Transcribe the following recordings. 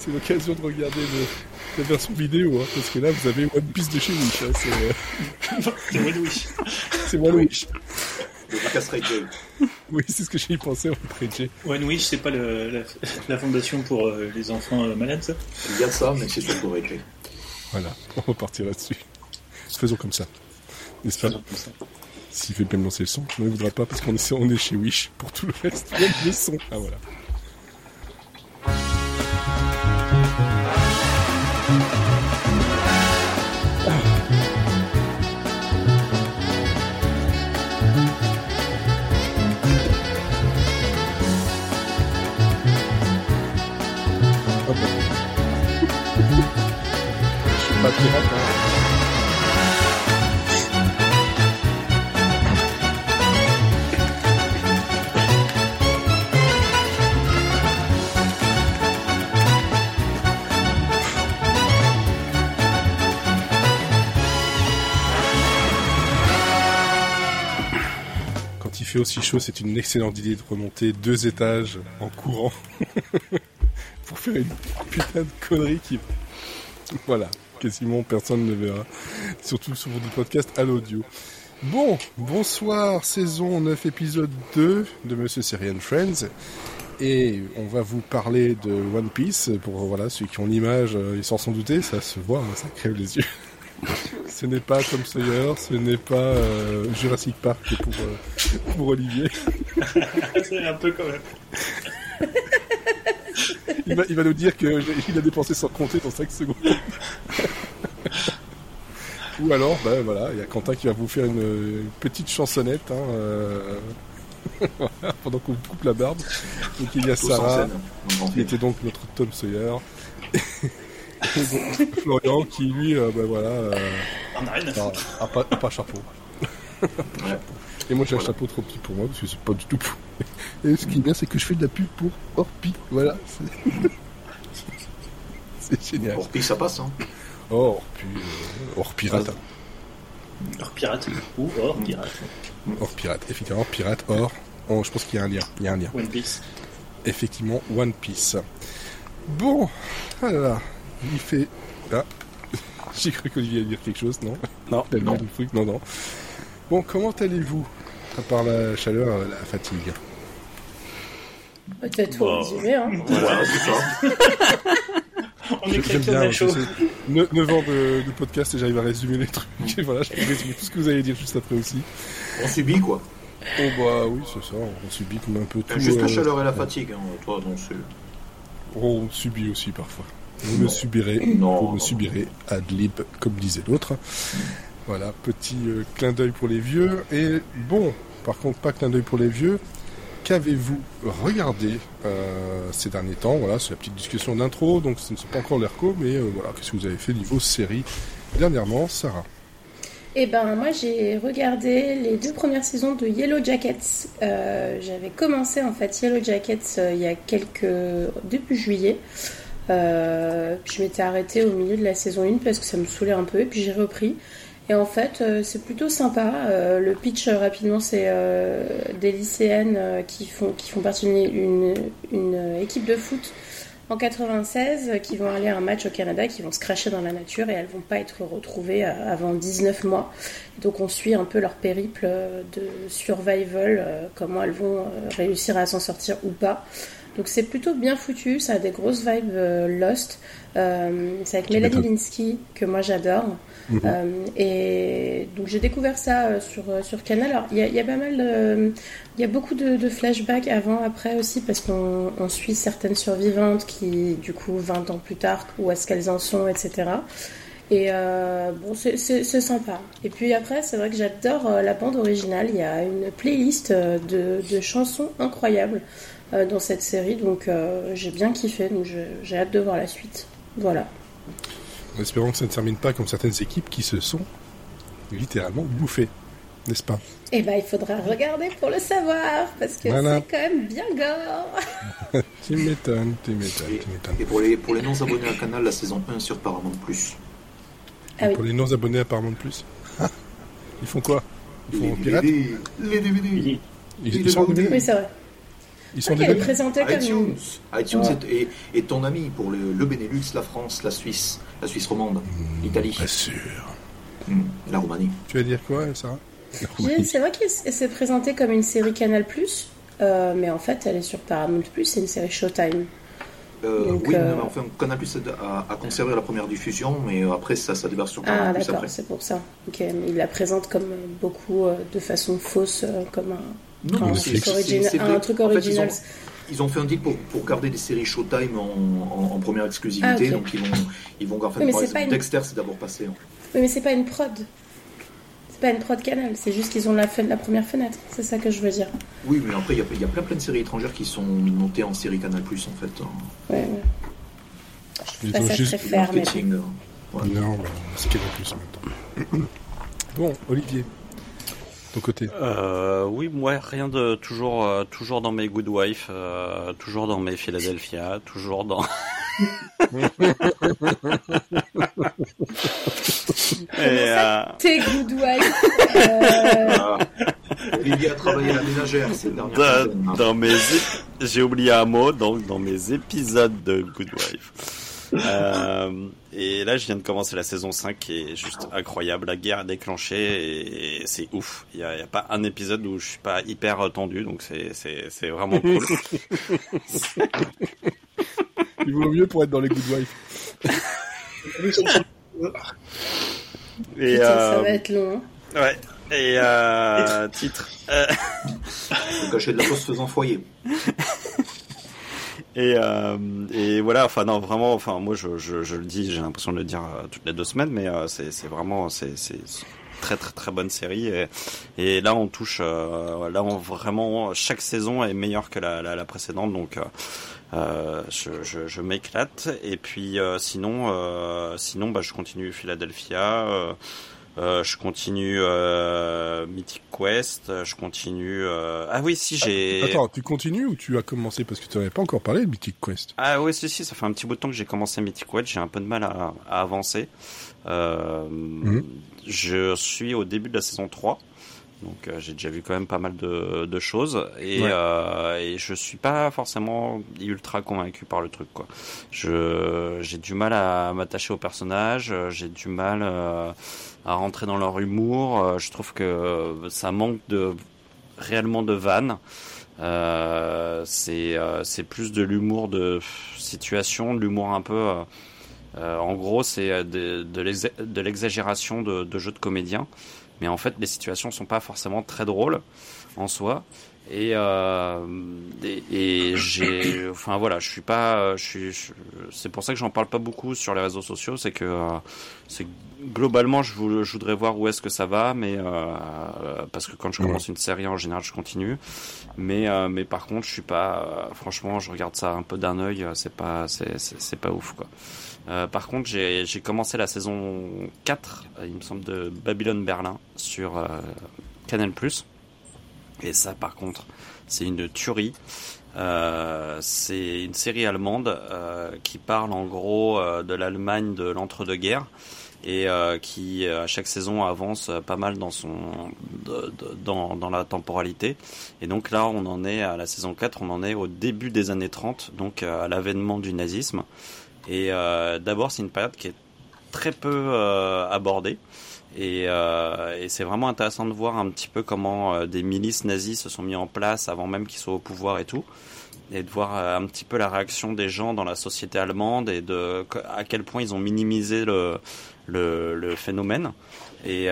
c'est l'occasion de regarder la version vidéo, hein, parce que là, vous avez One Piece de chez Wish. Hein, c'est c'est One Wish. c'est One Wish. Le Oui, c'est ce que j'ai pensé en fait. One Wish, c'est pas le, la, la, fondation pour euh, les enfants euh, malades, ça? Il y a ça, mais c'est pour J. Voilà, on va partir là-dessus. Faisons comme ça. N'est-ce pas? S'il fait bien lancer le son, je ne voudrais pas parce qu'on est, on est chez Wish pour tout le reste. Il y a le son. Ah voilà. Quand il fait aussi chaud, c'est une excellente idée de remonter deux étages en courant pour faire une putain de connerie qui... Voilà, quasiment personne ne verra. Surtout sur du podcast à l'audio. Bon, bonsoir, saison 9, épisode 2 de Monsieur Syrian Friends. Et on va vous parler de One Piece. Pour voilà, ceux qui ont l'image, euh, ils s'en sont doutés, ça se voit, hein, ça crève les yeux. ce n'est pas Tom Sawyer, ce n'est pas euh, Jurassic Park pour, euh, pour Olivier. C'est un peu quand même. il, va, il va nous dire qu'il a dépensé sans compter dans 5 secondes. Ou alors, ben voilà, il y a Quentin qui va vous faire une, une petite chansonnette hein, euh, pendant qu'on coupe la barbe. Donc il y a Sarah, qui était donc notre Tom Sawyer. Et Florian qui lui, euh, ben voilà, euh, On a rien à pas, chapeau. Ouais. Et moi j'ai un chapeau trop petit pour moi parce que c'est pas du tout pour. Et ce qui est bien c'est que je fais de la pub pour Orpi. Voilà. c'est- génial. Qui ça passe, hein Oh, Orpi, euh, hors pirate. Hors pirate. Ou hors pirate. Hors pirate, effectivement, pirate, hors. Oh, je pense qu'il y a un lien. Il y a un lien. One Piece. Effectivement, One Piece. Bon, voilà. Il fait. Ah. J'ai cru qu'Olivier allait dire quelque chose, non? Non. Tellement de trucs, non, non. Bon, comment allez-vous? À part la chaleur, euh, la fatigue. Tout Bah, résumé, hein. Voilà, c'est ça. On est bien, chaud. je sais, 9 ans de, de podcast et j'arrive à résumer les trucs. Et voilà, je peux résumer tout ce que vous allez dire juste après aussi. On subit, quoi. Oh bah oui, c'est ça, on subit comme un peu tout. Juste la euh, chaleur et la fatigue, hein. Toi, non, c'est... On subit aussi parfois. Vous me subirez, Non, vous non, me non. subirez ad lib, comme disait l'autre. Voilà, petit euh, clin d'œil pour les vieux. Et bon, par contre, pas clin d'œil pour les vieux. Qu'avez-vous regardé euh, ces derniers temps? Voilà, c'est la petite discussion d'intro, donc ce ne sont pas encore l'ERCO, mais euh, voilà, qu'est-ce que vous avez fait niveau série dernièrement, Sarah? Eh ben, moi, j'ai regardé les deux premières saisons de Yellow Jackets. Euh, J'avais commencé, en fait, Yellow Jackets il y a quelques... début juillet. Je m'étais arrêtée au milieu de la saison 1 parce que ça me saoulait un peu, et puis j'ai repris. Et en fait, euh, c'est plutôt sympa. Euh, le pitch, euh, rapidement, c'est des lycéennes qui, font, qui font partie d'une une, équipe de foot en 96 euh, qui vont aller à un match au Canada, qui vont se cracher dans la nature et elles vont pas être retrouvées avant 19 mois. Donc on suit un peu leur périple de survival, comment elles vont réussir à s'en sortir ou pas. Donc c'est plutôt bien foutu, ça a des grosses vibes Lost. C'est avec Mélanie. Linsky que moi j'adore. Mhm. Euh, et donc j'ai découvert ça euh, sur, euh, sur Canal. Alors il y a, pas mal il y a beaucoup de, flashbacks avant, après aussi, parce qu'on on suit certaines survivantes qui, du coup, 20 ans plus tard, où est-ce qu'elles en sont, etc. Et bon, c'est- sympa. Et puis après, c'est vrai que j'adore la bande originale. Il y a une playlist de, de chansons incroyables dans cette série, donc j'ai bien kiffé. Donc j'ai hâte de voir la suite. Voilà. En espérant que ça ne termine pas comme certaines équipes qui se sont littéralement bouffées, n'est-ce pas? Et ben, il faudra regarder pour le savoir, parce que Voilà. c'est quand même bien gore. Tu m'étonnes, tu m'étonnes, Et, tu m'étonnes. et pour les, pour les non-abonnés à Canal, la saison 1 sur Paramount+. Ah oui. Pour les non-abonnés apparemment de plus. Ils font quoi? Ils Les font pirate? DVD, les DVD. Ils, il ils est sont. DVD Oui, c'est vrai. Ils sont Ok, elle est des présentée comme iTunes, une... iTunes Ouais. est, est- est ton ami pour le, le Benelux, la France, la Suisse, la Suisse romande, l'Italie, Pas sûr. hmm, la Roumanie. Tu vas dire quoi, Sarah? C'est vrai qu'elle s'est présentée comme une série Canal+, euh, mais en fait, elle est sur Paramount+, c'est une série Showtime. Euh, Donc, oui, euh, mais enfin, Canal Plus a, a conservé la première diffusion, mais après ça, ça débarque sur Ah, Canal Plus d'accord, après. c'est pour ça. Ok, mais il la présente comme beaucoup euh, de façon fausse, euh, comme un, Non, c'est- un truc En fait, ils original. ont- Ils ont fait un deal pour, pour garder des séries Showtime en, en, en première exclusivité, Ah, donc ils vont, ils vont. Oui, par exemple, pas une- Dexter, c'est d'abord passé. hein. Oui, mais c'est pas une prod. C'est pas une prod Canal, c'est juste qu'ils ont la, première fenêtre. C'est ça que je veux dire. Oui, mais après, il y a, il y a plein, plein de séries étrangères qui sont notées en série Canal Plus en fait. en Ouais, ouais. Ils Pas ont ça juste- faire, marketing. euh, ouais. Non, c'est a plus en même temps. Bon, Olivier, ton côté? Euh, oui, moi rien de toujours euh, toujours dans mes Good Wife, euh, toujours dans mes Philadelphia, toujours dans. Et, euh, T'es good wife? Euh, Ah. Olivier a travaillé à la ménagère ces dernières dans, dans mes j'ai oublié un mot donc dans mes épisodes de Good Wife. Euh, et là, je viens de commencer la saison 5 qui est juste incroyable. La guerre est déclenchée et c'est ouf. Il y a, pas un épisode où je suis pas hyper tendu, donc c'est c'est c'est vraiment cool. Il vaut mieux pour être dans les Good Wife. Et putain, ça euh, va être long. hein. ouais. Et euh, titre. Euh, Le cachet de la poste faisant foyer. Et, euh, et voilà, enfin non, vraiment, enfin moi je, je, je le dis, j'ai l'impression de le dire euh, toutes les deux semaines, mais euh, c'est vraiment c'est très très très bonne série et, et là on touche, euh, là on vraiment chaque saison est meilleure que la, la, la précédente, donc euh, je, je, je m'éclate et puis sinon sinon bah je continue Philadelphia. Euh, euh, je continue euh, Mythic Quest, je continue. euh, Ah oui, si j'ai. Attends, tu continues ou tu as commencé Parce que tu n'avais pas encore parlé de Mythic Quest? Ah oui, si, si, ça fait un petit bout de temps que j'ai commencé Mythic Quest, j'ai un peu de mal à, à avancer. Euh, Je suis au début de la saison 3, donc euh, j'ai déjà vu quand même pas mal de, de choses, et, Ouais. euh, et je suis pas forcément ultra convaincu par le truc. quoi. Je J'ai du mal à m'attacher aux personnages, euh, j'ai du mal euh, à rentrer dans leur humour, euh, je trouve que ça manque de réellement de vannes. Euh, c'est euh, c'est plus de l'humour de situation, de l'humour un peu. en gros, c'est de l'exagération de, de jeux de comédiens, mais en fait, les situations sont pas forcément très drôles en soi. Et, euh, et, et j'ai, enfin voilà, je suis pas, je suis, c'est pour ça que j'en parle pas beaucoup sur les réseaux sociaux, c'est que euh, c'est globalement, je, je voudrais voir où est-ce que ça va, mais euh, parce que quand je commence une série en général, je continue. Mais euh, mais par contre, je suis pas, euh, franchement, je regarde ça un peu d'un œil, euh, c'est pas, c'est c'est pas ouf quoi. Euh, par contre, j'ai commencé la saison 4, euh, il me semble, de Babylone Berlin sur euh, Canal+. Et ça, par contre, c'est une tuerie. Euh, c'est une série allemande euh, qui parle en gros euh, de l'Allemagne de l'entre-deux-guerres et qui à chaque saison avance pas mal dans son dans, dans la temporalité et donc là on en est à la saison 4 on en est au début des années 30 donc à l'avènement du nazisme et euh, d'abord c'est une période qui est très peu euh, abordée. Et, euh, et c'est vraiment intéressant de voir un petit peu comment des milices nazies se sont mis en place avant même qu'ils soient au pouvoir et tout. Et de voir un petit peu la réaction des gens dans la société allemande et à quel point ils ont minimisé le phénomène. Et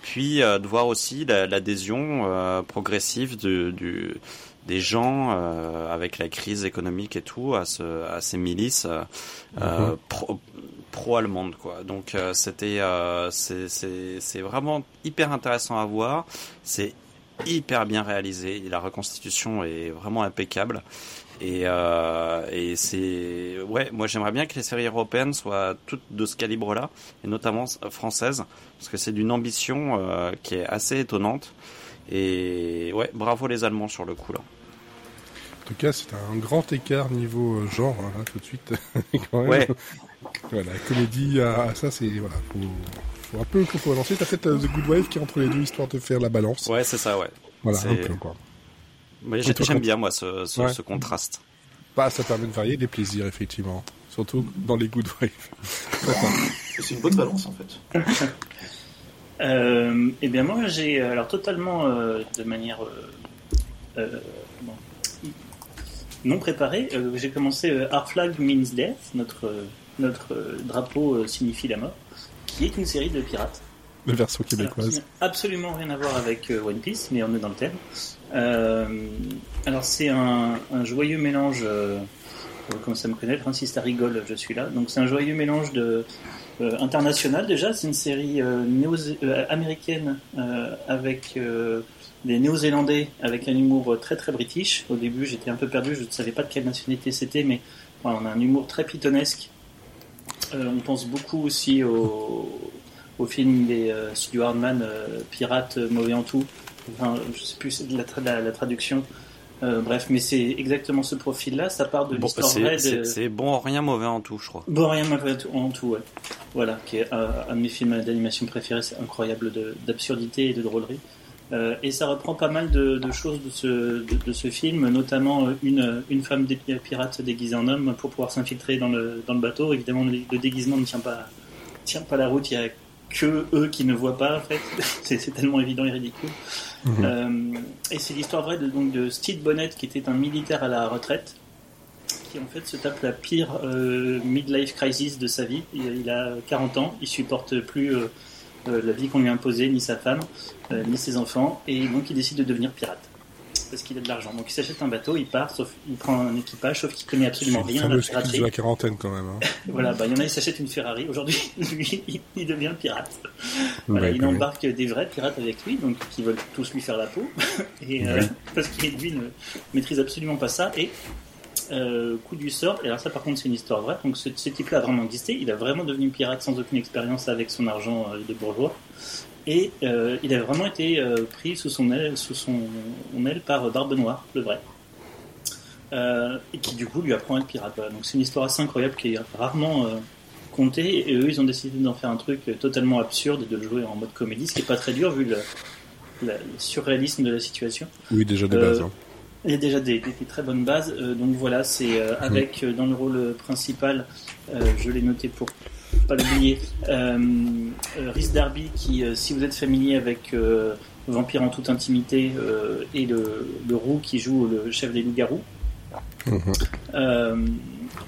puis de voir aussi la- l'adhésion progressive du des gens euh, avec la crise économique et tout à ce à ces milices euh, euh, pro, pro-allemande quoi. Donc euh, c'était euh, c'est c'est c'est vraiment hyper intéressant à voir. C'est hyper bien réalisé. La reconstitution est vraiment impeccable. Et, euh, et c'est ouais, moi j'aimerais bien que les séries européennes soient toutes de ce calibre-là, et notamment françaises, parce que c'est d'une ambition euh, qui est assez étonnante. Et ouais, bravo les Allemands sur le coup là. En tout cas, c'est un grand écart niveau euh, genre, hein, là, tout de suite. Quand même. Ouais, Voilà, comédie, à, ça, c'est. Voilà, faut, faut un peu faut avancer. T'as peut-être euh, The Good Wife qui est entre les deux, histoire de faire la balance. ouais, c'est ça, ouais. voilà, un peu, quoi. J'aime bien moi ce, ce, Ouais. ce contraste. Bah, ça permet de varier les plaisirs, effectivement. Surtout dans les good vibes. C'est une bonne balance en fait. Euh, eh bien moi j'ai euh, alors totalement euh, de manière euh, euh, bon, non préparée, euh, j'ai commencé euh, Our Flag Means Death, notre notre drapeau signifie la mort, qui est une série de pirates. La version Alors, québécoise. n'a absolument rien à voir avec One Piece, mais on est dans le thème. Euh, alors c'est un, un joyeux mélange, euh, comment ça me connaît, Francis ça rigole, je suis là. Donc c'est un joyeux mélange de euh, international déjà, c'est une série euh, néo euh, américaine avec des Néo-Zélandais avec un humour très très british. Au début j'étais un peu perdu, je ne savais pas de quelle nationalité c'était, mais on a un humour très pittonesque. Euh, on pense beaucoup aussi au, film des euh, Studio Hardman, Pirates mauvais en tout. Enfin, je sais plus la traduction. Euh, bref, mais c'est exactement ce profil-là. Ça part de Bon, l'histoire vraie c'est, de. c'est, c'est bon, rien mauvais en tout, je crois. Bon, rien mauvais en tout, ouais. Voilà, qui est euh, un de mes films d'animation préférés. C'est incroyable de- d'absurdité et de drôlerie. Euh, et ça reprend pas mal de, de choses de ce, de, de ce film, notamment une, une femme dé- pirate déguisée en homme pour pouvoir s'infiltrer dans le, dans le bateau. Évidemment, le, le déguisement ne tient pas, tient pas la route. Il y a que eux qui ne voient pas, en fait. c'est tellement évident et ridicule. Mhm. Euh, et c'est l'histoire vraie de, donc, de Steve Bonnet, qui était un militaire à la retraite, qui en fait se tape la pire euh, midlife crisis de sa vie. Il, il a 40 ans, il supporte plus euh, euh, la vie qu'on lui a imposée, ni sa femme, ni ses enfants, et donc il décide de devenir pirate. Parce qu'il a de l'argent. Donc il s'achète un bateau, il part, sauf il prend un équipage, sauf qu'il connaît absolument C'est rien crise piraterie. de la quarantaine, quand même. Hein. Voilà, bah, il y en a, il s'achète une Ferrari. Aujourd'hui, lui, il- devient pirate. Voilà, Ouais, il même. embarque des vrais pirates avec lui, donc qui veulent tous lui faire la peau, et, euh, parce qu'il lui ne maîtrise absolument pas ça. Et euh, coup du sort, et alors ça par contre c'est une histoire vraie, donc ce, ce type-là a vraiment existé, il a vraiment devenu pirate sans aucune expérience avec son argent euh, de bourgeois, et euh, il a vraiment été euh, pris sous son aile, sous son aile par Barbe Noire, le vrai. Euh, et qui du coup lui apprend à être pirate. Voilà. Donc c'est une histoire assez incroyable qui est rarement euh, contée, et eux ils ont décidé d'en faire un truc euh, totalement absurde et de le jouer en mode comédie, ce qui est pas très dur vu le, surréalisme de la situation. Oui, déjà des Euh, bases. hein. Il y a déjà des, des- des très bonnes bases. euh, donc voilà, c'est euh, avec euh, dans le rôle principal, euh, je l'ai noté pour pas l'oublier, euh, euh, Rhys Darby qui, euh, si vous êtes familier avec euh, Vampire en toute intimité euh, et le, le roux qui joue le chef des loups-garous. Mhm. Euh,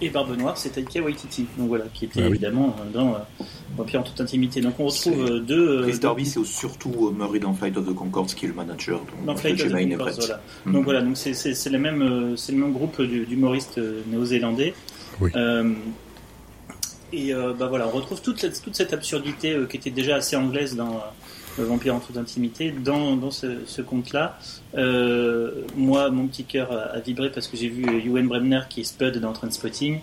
et Barbe Noire, c'est Taika Waititi, donc voilà, qui était Ah oui. évidemment dans euh, Vampire en toute intimité. Donc on retrouve euh, deux. euh, Chris Darby, c'est surtout euh, Murray dans Flight of the Concords qui est le manager. Donc, dans Flight of the voilà. Mhm. Donc voilà, donc c'est le même euh, c'est le même groupe d'humoristes néo-zélandais. Oui. Euh, et euh, bah voilà, on retrouve toute cette, toute cette absurdité euh, qui était déjà assez anglaise dans euh, Vampire en toute intimité dans, dans ce, ce conte-là. Euh, moi, mon petit cœur a, a vibré parce que j'ai vu euh, Ewan Bremner qui est Spud dans Trainspotting.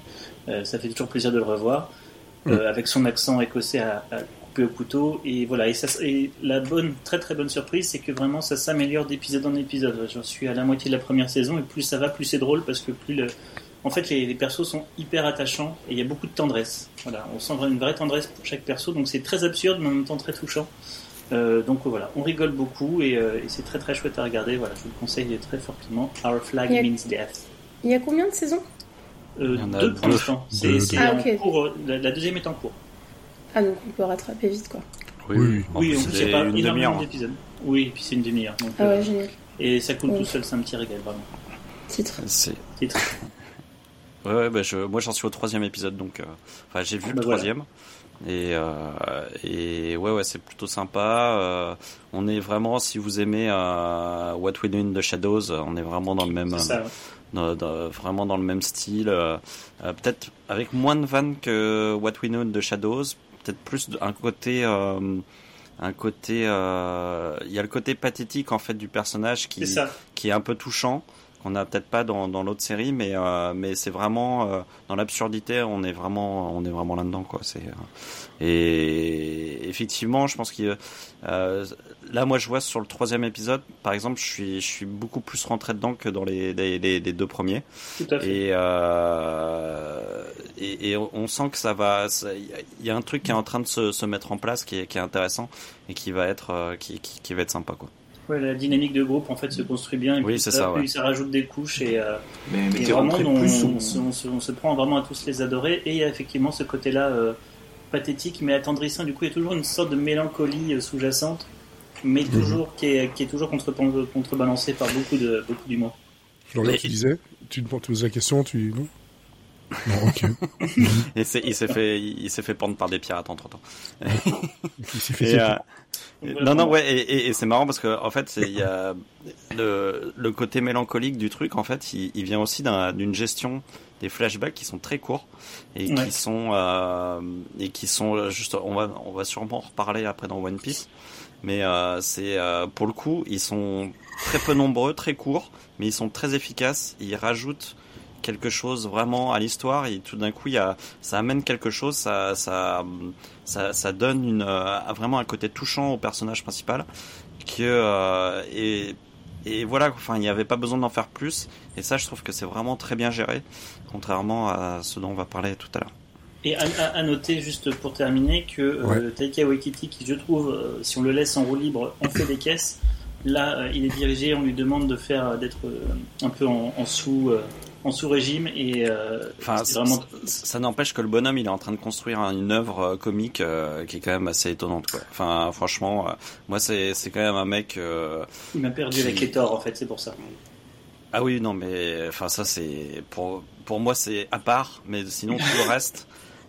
Euh, ça fait toujours plaisir de le revoir euh, avec son accent écossais à, à couper au couteau. Et voilà, et, ça, et la bonne, très très bonne surprise, c'est que vraiment ça s'améliore d'épisode en épisode. J'en suis à la moitié de la première saison et plus ça va, plus c'est drôle parce que plus le, en fait, les, les persos sont hyper attachants et il y a beaucoup de tendresse. Voilà, on sent une vraie tendresse pour chaque perso, donc c'est très absurde mais en même temps très touchant. Euh, donc voilà, on rigole beaucoup et, euh, et c'est très très chouette à regarder. Voilà, je vous le conseille très fortement. Our Flag a- Means Death. Il y a combien de saisons? Euh, Il y en a deux pour l'instant. Ah, en ok. cours. euh, La, la deuxième est en cours. Ah, donc on peut rattraper vite, quoi. Oui, Oui. En oui, plus, en plus, il c'est pas une énormément demi-heure. hein. d'épisodes. Oui, et puis c'est une demi-heure. Ah euh, ouais, génial. Et ça coule Oui. tout seul, c'est un petit régal, vraiment. Titre. C'est... Titre. Ouais, ouais, bah, je, moi j'en suis au troisième épisode, donc euh, enfin j'ai vu le Bah, troisième. Et, euh, et ouais, ouais, c'est plutôt sympa. Euh, on est vraiment, si vous aimez euh, What We Do in the Shadows, on est vraiment dans le même, ça, ouais. dans- dans- vraiment dans le même style. euh, euh, peut-être avec moins de vannes que What We Know in the Shadows, peut-être plus un côté, euh, un côté, euh, il y a le côté pathétique en fait du personnage qui, qui est un peu touchant qu'on n'a peut-être pas dans, dans l'autre série mais euh, mais c'est vraiment euh, dans l'absurdité on est vraiment on est vraiment là dedans quoi c'est euh, et effectivement je pense que euh, là moi je vois sur le troisième épisode par exemple je suis je suis beaucoup plus rentré dedans que dans les les, les- les deux premiers Tout à fait. et, euh, et, et on sent que ça va. Il y a- un truc qui est en train de se, se mettre en place qui est, qui est intéressant et qui va être, euh, qui, qui, qui va être sympa quoi. Ouais, la dynamique de groupe en fait se construit bien et Oui, puis ça, ça, ouais. puis ça rajoute des couches et, euh, Mais, mais et vraiment on, plus on ou- se, on se- on se prend vraiment à tous les adorer et il y a effectivement ce côté-là euh, pathétique mais attendrissant. Du coup, il y a toujours une sorte de mélancolie euh, sous-jacente, mais toujours qui est, qui est toujours contre, contrebalancée par beaucoup de beaucoup d'humour. Florian, Mais- tu disais Tu te poses la question Tu. Non Non, ok. Il s'est fait, il s'est fait prendre par des pirates entre temps. Il s'est fait Et, euh. Non, non, ouais, et, et- et c'est marrant parce que en fait, c'est- il y a le, le côté mélancolique du truc. En fait, il, il vient aussi d'un- d'une gestion des flashbacks qui sont très courts et Ouais. qui sont euh, et qui sont juste. On va, on va sûrement en reparler après dans One Piece. Mais euh, c'est euh, pour le coup, ils sont très peu nombreux, très courts, mais ils sont très efficaces. Ils rajoutent quelque chose vraiment à l'histoire et tout d'un coup, il y a, ça amène quelque chose, ça, ça, ça, ça donne une, euh, vraiment un côté touchant au personnage principal que euh, et et voilà, enfin, il n'y avait pas besoin d'en faire plus. Et ça, je trouve que c'est vraiment très bien géré, contrairement à ce dont on va parler tout à l'heure. Et à, à- à noter, juste pour terminer, que euh, Ouais. Taika Waititi, qui je trouve, euh, si on le laisse en roue libre, on fait des caisses. Là, euh, il est dirigé, on lui demande de faire, d'être euh, un peu en, en sous, euh, en sous régime, et euh, Enfin, vraiment. ça- ça n'empêche que le bonhomme, il est en train de construire une œuvre euh, comique euh, qui est quand même assez étonnante. Quoi. Enfin, franchement, euh, moi, c'est c'est quand même un mec. euh, Il m'a perdu avec les torts, en fait, c'est pour ça. Ah oui, non, mais enfin ça, c'est pour pour moi, c'est à part. Mais sinon, tout le reste,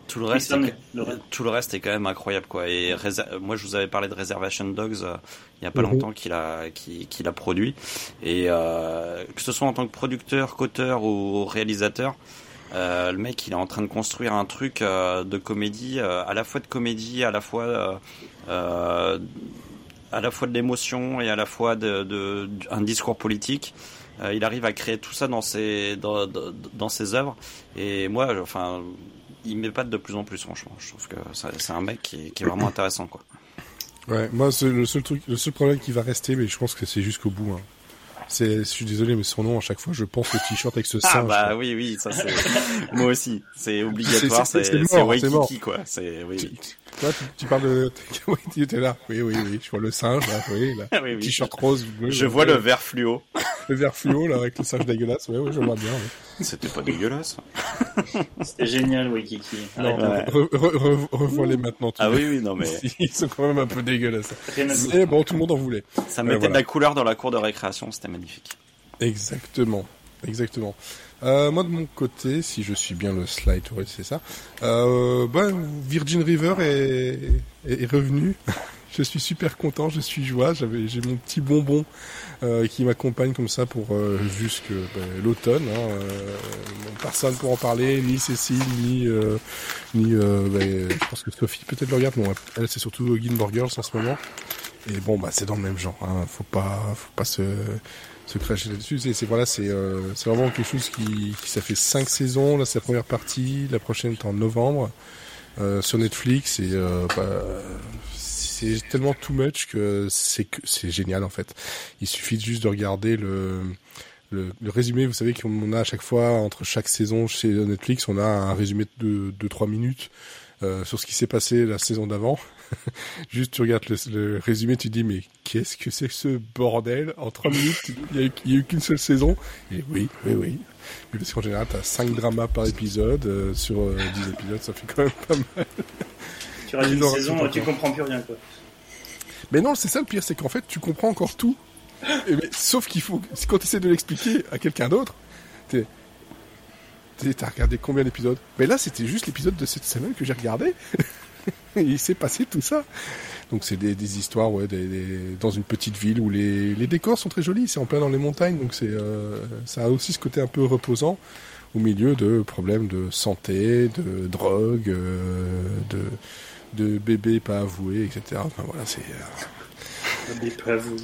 tout le reste, est- mais le reste. tout le reste est quand même incroyable, quoi. Et moi, je vous avais parlé de Reservation Dogs euh, il y a pas Mhm. longtemps qu'il a qui qu'il a produit. Et euh, que ce soit en tant que producteur, qu'auteur ou réalisateur. Euh, le mec, il est en train de construire un truc euh, de comédie, euh, à la fois de comédie, à la fois, euh, euh, à la fois de l'émotion et à la fois de, de- un discours politique. Euh, il arrive à créer tout ça dans ses dans, dans, dans ses œuvres. Et moi, enfin, il m'épate de plus en plus, franchement. Je trouve que c'est un mec qui est, qui est vraiment intéressant, quoi. Ouais, moi, c'est le seul truc, le seul problème qui va rester, mais je pense que c'est jusqu'au bout. Hein. C'est, je suis désolé, mais son nom, à chaque fois, je pense au t-shirt avec ce Ah singe. bah quoi. oui, oui, ça c'est moi aussi. C'est obligatoire, C'est-. Waikiki, quoi. C'est oui, oui. Toi, tu, tu parles de, oui, tu étais là. Oui, oui, oui, je vois le singe, là, oui, là. Oui, oui. T-shirt rose. bleu, Je là, vois ouais. le vert fluo. le vert fluo, là, avec le singe dégueulasse. Ouais, ouais, je vois bien. ouais. C'était pas dégueulasse. C'était génial, Waikiki. Non, Arrête, Ouais. re- re- re- revois-les maintenant. tous Ah oui, oui, non mais Ils sont quand même un peu dégueulasses. Mais bon, tout le monde en voulait. ça mettait voilà. de la couleur dans la cour de récréation, c'était magnifique. Exactement, exactement. Euh, moi de mon côté, si je suis bien le slide, ouais, c'est ça. Euh, bah, Virgin River est, est, revenu. je suis super content, je suis joie. J'avais, j'ai mon petit bonbon euh, qui m'accompagne comme ça pour euh, jusque bah, l'automne. Hein, euh, bon, personne pour en parler, ni Cécile, ni euh, ni. bah, je pense que Sophie peut-être le regarde. Non, elle c'est surtout Gilmore en ce moment. Et bon, bah c'est dans le même genre. Hein. Faut pas, faut pas se se cracher là-dessus. C'est, voilà, c'est euh, vraiment quelque chose qui, qui ça fait cinq saisons. Là, c'est la première partie. La prochaine est en novembre euh, sur Netflix. Et euh, bah, c'est tellement too much que c'est c'est génial en fait. Il suffit juste de regarder le le, le résumé. Vous savez qu'on a à chaque fois entre chaque saison chez Netflix, on a un résumé de de trois minutes. euh, sur ce qui s'est passé la saison d'avant. Juste, tu regardes le, le résumé, tu te dis, mais qu'est-ce que c'est que ce bordel? En trois minutes, il y a, eu- a qu'une seule saison. Et oui, oui, oui. Mais parce qu'en général, t'as cinq dramas par épisode. euh, sur euh, 10 épisodes, ça fait quand même pas mal. Tu rajoutes une saison, tu comprends plus rien, quoi. Mais non, c'est ça le pire, c'est qu'en fait, tu comprends encore tout. Et mais, sauf qu'il faut, quand tu essaies de l'expliquer à quelqu'un d'autre, t'es- t'as regardé combien d'épisodes? Mais là, c'était juste l'épisode de cette semaine que j'ai regardé. Il s'est passé tout ça. Donc c'est des, des histoires, ouais, des, des- dans une petite ville où les, les décors sont très jolis. C'est en plein dans les montagnes, donc c'est, euh, ça a aussi ce côté un peu reposant au milieu de problèmes de santé, de drogue, euh, de, de bébés pas avoués, etc. Enfin voilà, c'est. euh, Bébé pas avoué.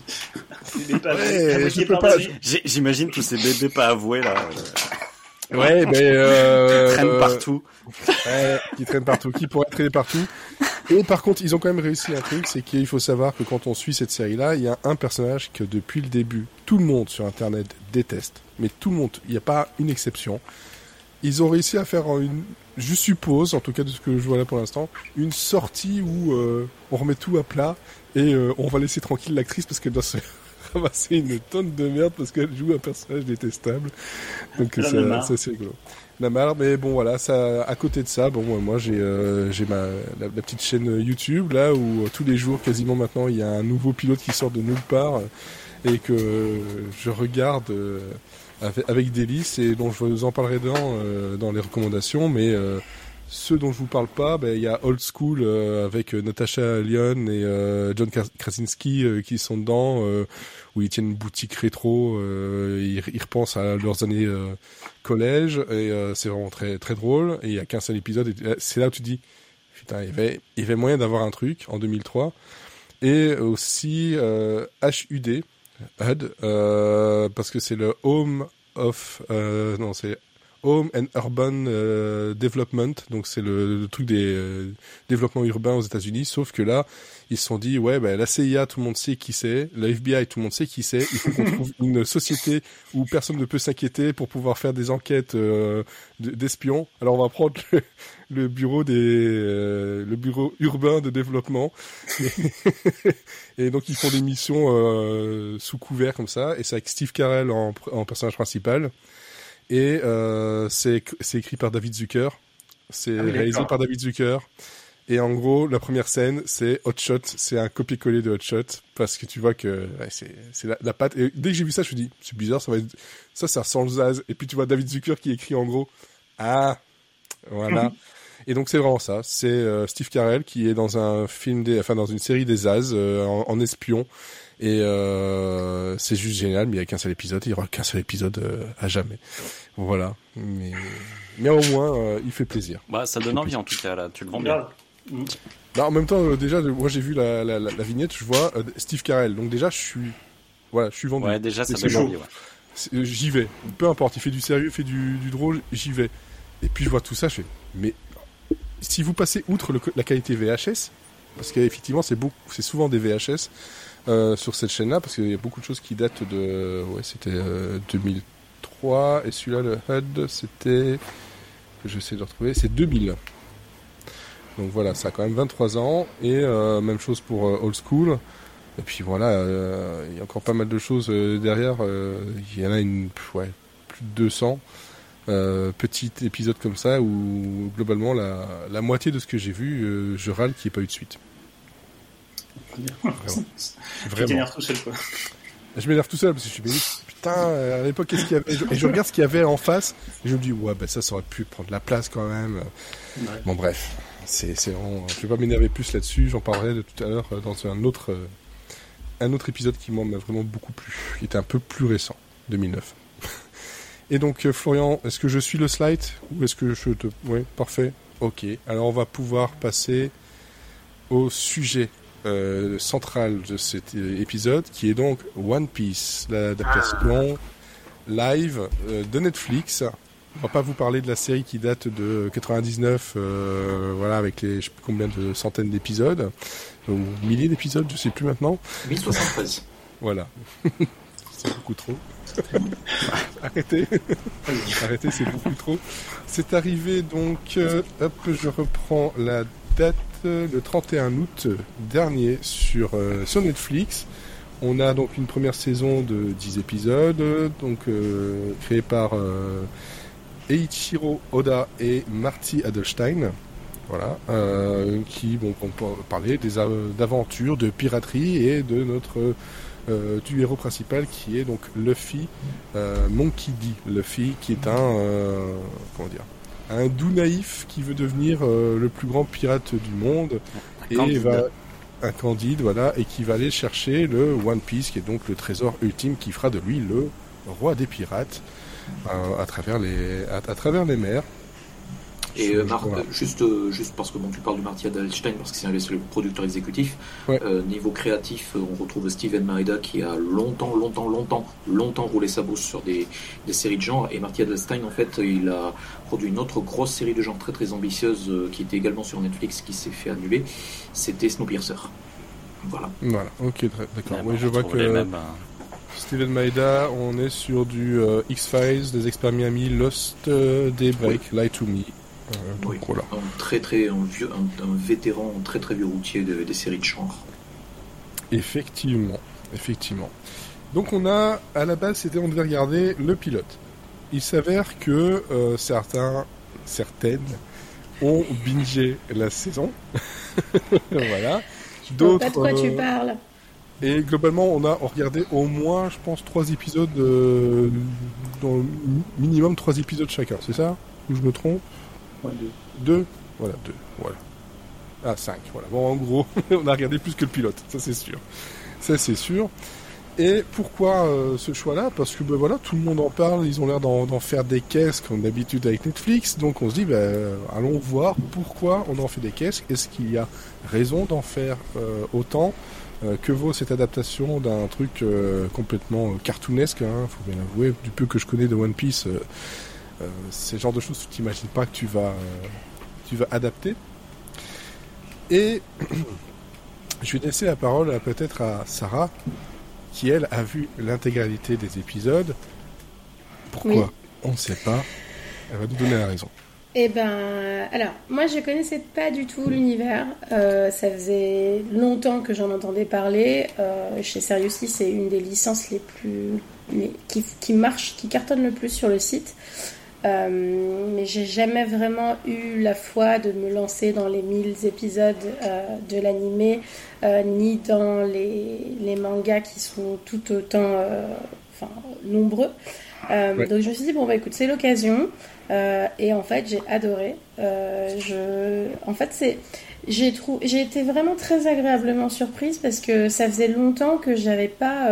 Bébé pas Ouais, avoué. Fabriqué je peux par pas, bébé. J'ai- J'imagine tous ces bébés pas avoués là, Ouais, mais euh, traînent euh, partout. Ouais, qui traînent partout, qui pourraient traîner partout. Et par contre, ils ont quand même réussi un truc, c'est qu'il faut savoir que quand on suit cette série-là, il y a un personnage que depuis le début, tout le monde sur Internet déteste. Mais tout le monde, il n'y a pas une exception. Ils ont réussi à faire une, je suppose, en tout cas de ce que je vois là pour l'instant, une sortie où euh, on remet tout à plat et euh, on va laisser tranquille l'actrice parce qu'elle doit se ramasser une tonne de merde parce qu'elle joue un personnage détestable. Donc ça, ça, c'est rigolo. Namar, mais bon voilà, ça, à côté de ça, bon moi j'ai euh, j'ai ma la, la petite chaîne YouTube là où euh, tous les jours quasiment maintenant il y a un nouveau pilote qui sort de nulle part euh, et que euh, je regarde euh, avec, avec délice et dont je vous en parlerai dans euh, dans les recommandations, mais euh, ceux dont je vous parle pas, ben, il y a Old School euh, avec euh, Natasha Lyon et euh, John Kras- Krasinski euh, qui sont dedans, euh, où ils tiennent une boutique rétro, ils, ils repensent à leurs années collège et c'est vraiment très très drôle. Et il y a qu'un seul épisode, et c'est là où tu dis, putain, il y avait, il y avait moyen d'avoir un truc en 2003. Et aussi HUD, HUD, parce que c'est le Home of, non c'est Home and Urban euh, Development, donc c'est le, le truc des euh, développements urbains aux États-Unis. Sauf que là, ils se sont dit ouais, bah, la CIA, tout le monde sait qui c'est, la FBI, tout le monde sait qui c'est. Il faut qu'on trouve une société où personne ne peut s'inquiéter pour pouvoir faire des enquêtes euh, d'espions. Alors on va prendre le, le bureau des euh, le bureau urbain de développement et donc ils font des missions euh, sous couvert comme ça et c'est avec Steve Carell en, en personnage principal et euh, c'est écrit par David Zucker. C'est Ah oui, réalisé par David Zucker. Et en gros la première scène c'est Hot Shot. C'est un copier-coller de Hot Shot. Parce que tu vois que ouais, c'est la, la patte. Et dès que j'ai vu ça je me dis c'est bizarre ça va être ça ça sent le zaz et puis tu vois David Zucker qui écrit en gros ah voilà. Et donc c'est vraiment ça. C'est euh, Steve Carell qui est dans un film des, enfin dans une série des As euh, en, en espion. Et euh, c'est juste génial. Mais il y a qu'un seul épisode. Il y aura qu'un seul épisode euh, à jamais. Voilà. Mais mais au moins euh, il fait plaisir. Bah, ça donne envie en tout cas, là, tu le vends bien. Bah, en même temps, euh, déjà, moi j'ai vu la, la, la, la vignette. Je vois euh, Steve Carell. Donc déjà, je suis voilà, je suis vendu. Ouais, déjà, ça donne envie, ouais. Euh, J'y vais. Peu importe. Il fait du sérieux, il fait du, du drôle. J'y vais. Et puis je vois tout ça. Je fais. Mais si vous passez outre le- la qualité VHS, parce qu'effectivement c'est beaucoup, c'est souvent des VHS euh, sur cette chaîne-là, parce qu'il y a beaucoup de choses qui datent de, ouais, c'était euh, 2003 et celui-là le HUD c'était, que j'essaie de retrouver, c'est 2000. Donc voilà, ça a quand même 23 ans et euh, même chose pour euh, Old School. Et puis voilà, euh, il y a encore pas mal de choses euh, derrière. euh, Il y en a une, ouais, plus de 200 euh, petit épisode comme ça où globalement la, moitié de ce que j'ai vu, euh, je râle qu'il n'y ait pas eu de suite. Vraiment. Tu Vraiment. t'énerves tout seul, quoi. Je m'énerve tout seul parce que je suis mais putain, euh, à l'époque, qu'est-ce qu'il y avait? Et je, et je regarde ce qu'il y avait en face et je me dis, ouais, bah ça, ça aurait pu prendre la place quand même. Ouais. Bon, bref, c'est c'est vraiment. Je vais pas m'énerver plus là-dessus, j'en parlerai de tout à l'heure euh, dans un autre, euh, un autre épisode qui moi m'a vraiment beaucoup plu, qui était un peu plus récent, 2009. Et donc, euh, Florian, est-ce que je suis le slide? Ou est-ce que je te. Oui, parfait. Ok, alors on va pouvoir passer au sujet euh, central de cet euh, épisode qui est donc One Piece, l'adaptation live euh, de Netflix. On va pas vous parler de la série qui date de 99, euh, voilà, avec les je sais plus combien de centaines d'épisodes, ou milliers d'épisodes, je sais plus maintenant. 1073. Voilà. c'est beaucoup trop. Arrêtez. Arrêtez, c'est beaucoup trop. C'est arrivé donc, euh, hop, je reprends la date, euh, le 31 août dernier sur, euh, sur Netflix. On a donc une première saison de 10 épisodes, donc euh, créée par euh, Eiichiro Oda et Marty Adelstein. Voilà, qui vont parler d'aventures, de piraterie et de notre héros principal qui est donc Luffy, Monkey D. Luffy qui est un comment dire un doux naïf qui veut devenir euh, le plus grand pirate du monde et Candide. va un candide voilà et qui va aller chercher le One Piece qui est donc le trésor ultime qui fera de lui le roi des pirates euh, à travers les à, à travers les mers. Et euh, Mar- Voilà. euh, juste, euh, juste parce que bon, tu parles de Marty Adelstein parce que c'est le producteur exécutif. Ouais. Euh, niveau créatif, euh, on retrouve Steven Maeda qui a longtemps, longtemps, longtemps, longtemps roulé sa bosse sur des, des séries de genre. Et Marty Adelstein, en fait, il a produit une autre grosse série de genre très très ambitieuse euh, qui était également sur Netflix qui s'est fait annuler. C'était Snowpiercer. Voilà. Voilà, ok, très- d'accord. Ouais, oui, je on vois que mêmes, hein. Steven Maeda, on est sur du euh, X-Files, des experts Miami, Lost, euh, Daybreak, Lie to Me. Euh, donc Oui. voilà. Un très très un vieux, un, un vétéran, un très très vieux routier de- des séries de genre. Effectivement, effectivement. Donc on a, à la base, c'était on devait regarder le pilote. Il s'avère que euh, certains, certaines ont bingé la saison. voilà. D'autres. Pas de quoi tu euh, parles. Et globalement, on a regardé au moins, je pense, trois épisodes, euh, dans minimum trois épisodes chacun, c'est ça? Ou je me trompe? Ouais, deux. Voilà, deux, voilà. Ah, cinq, voilà. Bon, en gros, on a regardé plus que le pilote, ça c'est sûr. Ça c'est sûr. Et pourquoi euh, ce choix-là? Parce que ben, voilà, tout le monde en parle, ils ont l'air d'en faire des caisses comme d'habitude avec Netflix, donc on se dit, ben, allons voir pourquoi on en fait des caisses, est-ce qu'il y a raison d'en faire euh, autant euh, que vaut cette adaptation d'un truc complètement cartoonesque, hein, faut bien avouer, du peu que je connais de One Piece, c'est le genre de choses que tu n'imagines pas que tu vas, tu vas adapter. Et je vais laisser la parole peut-être à Sarah, qui elle a vu l'intégralité des épisodes. Pourquoi On ne sait pas. Elle va nous donner la raison. Eh ben, alors, moi je connaissais pas du tout l'univers. Euh, ça faisait longtemps que j'en entendais parler. Euh, chez Seriously, c'est une des licences les plus. qui, qui marche, qui cartonne le plus sur le site. Euh, mais j'ai jamais vraiment eu la foi de me lancer dans les 1000 épisodes euh, de l'animé, euh, ni dans les, les, mangas qui sont tout autant enfin, nombreux. Donc je me suis dit, bon, bah écoute, c'est l'occasion. et en fait, j'ai adoré. je... En fait, c'est. J'ai trou... j'ai été vraiment très agréablement surprise parce que ça faisait longtemps que j'avais pas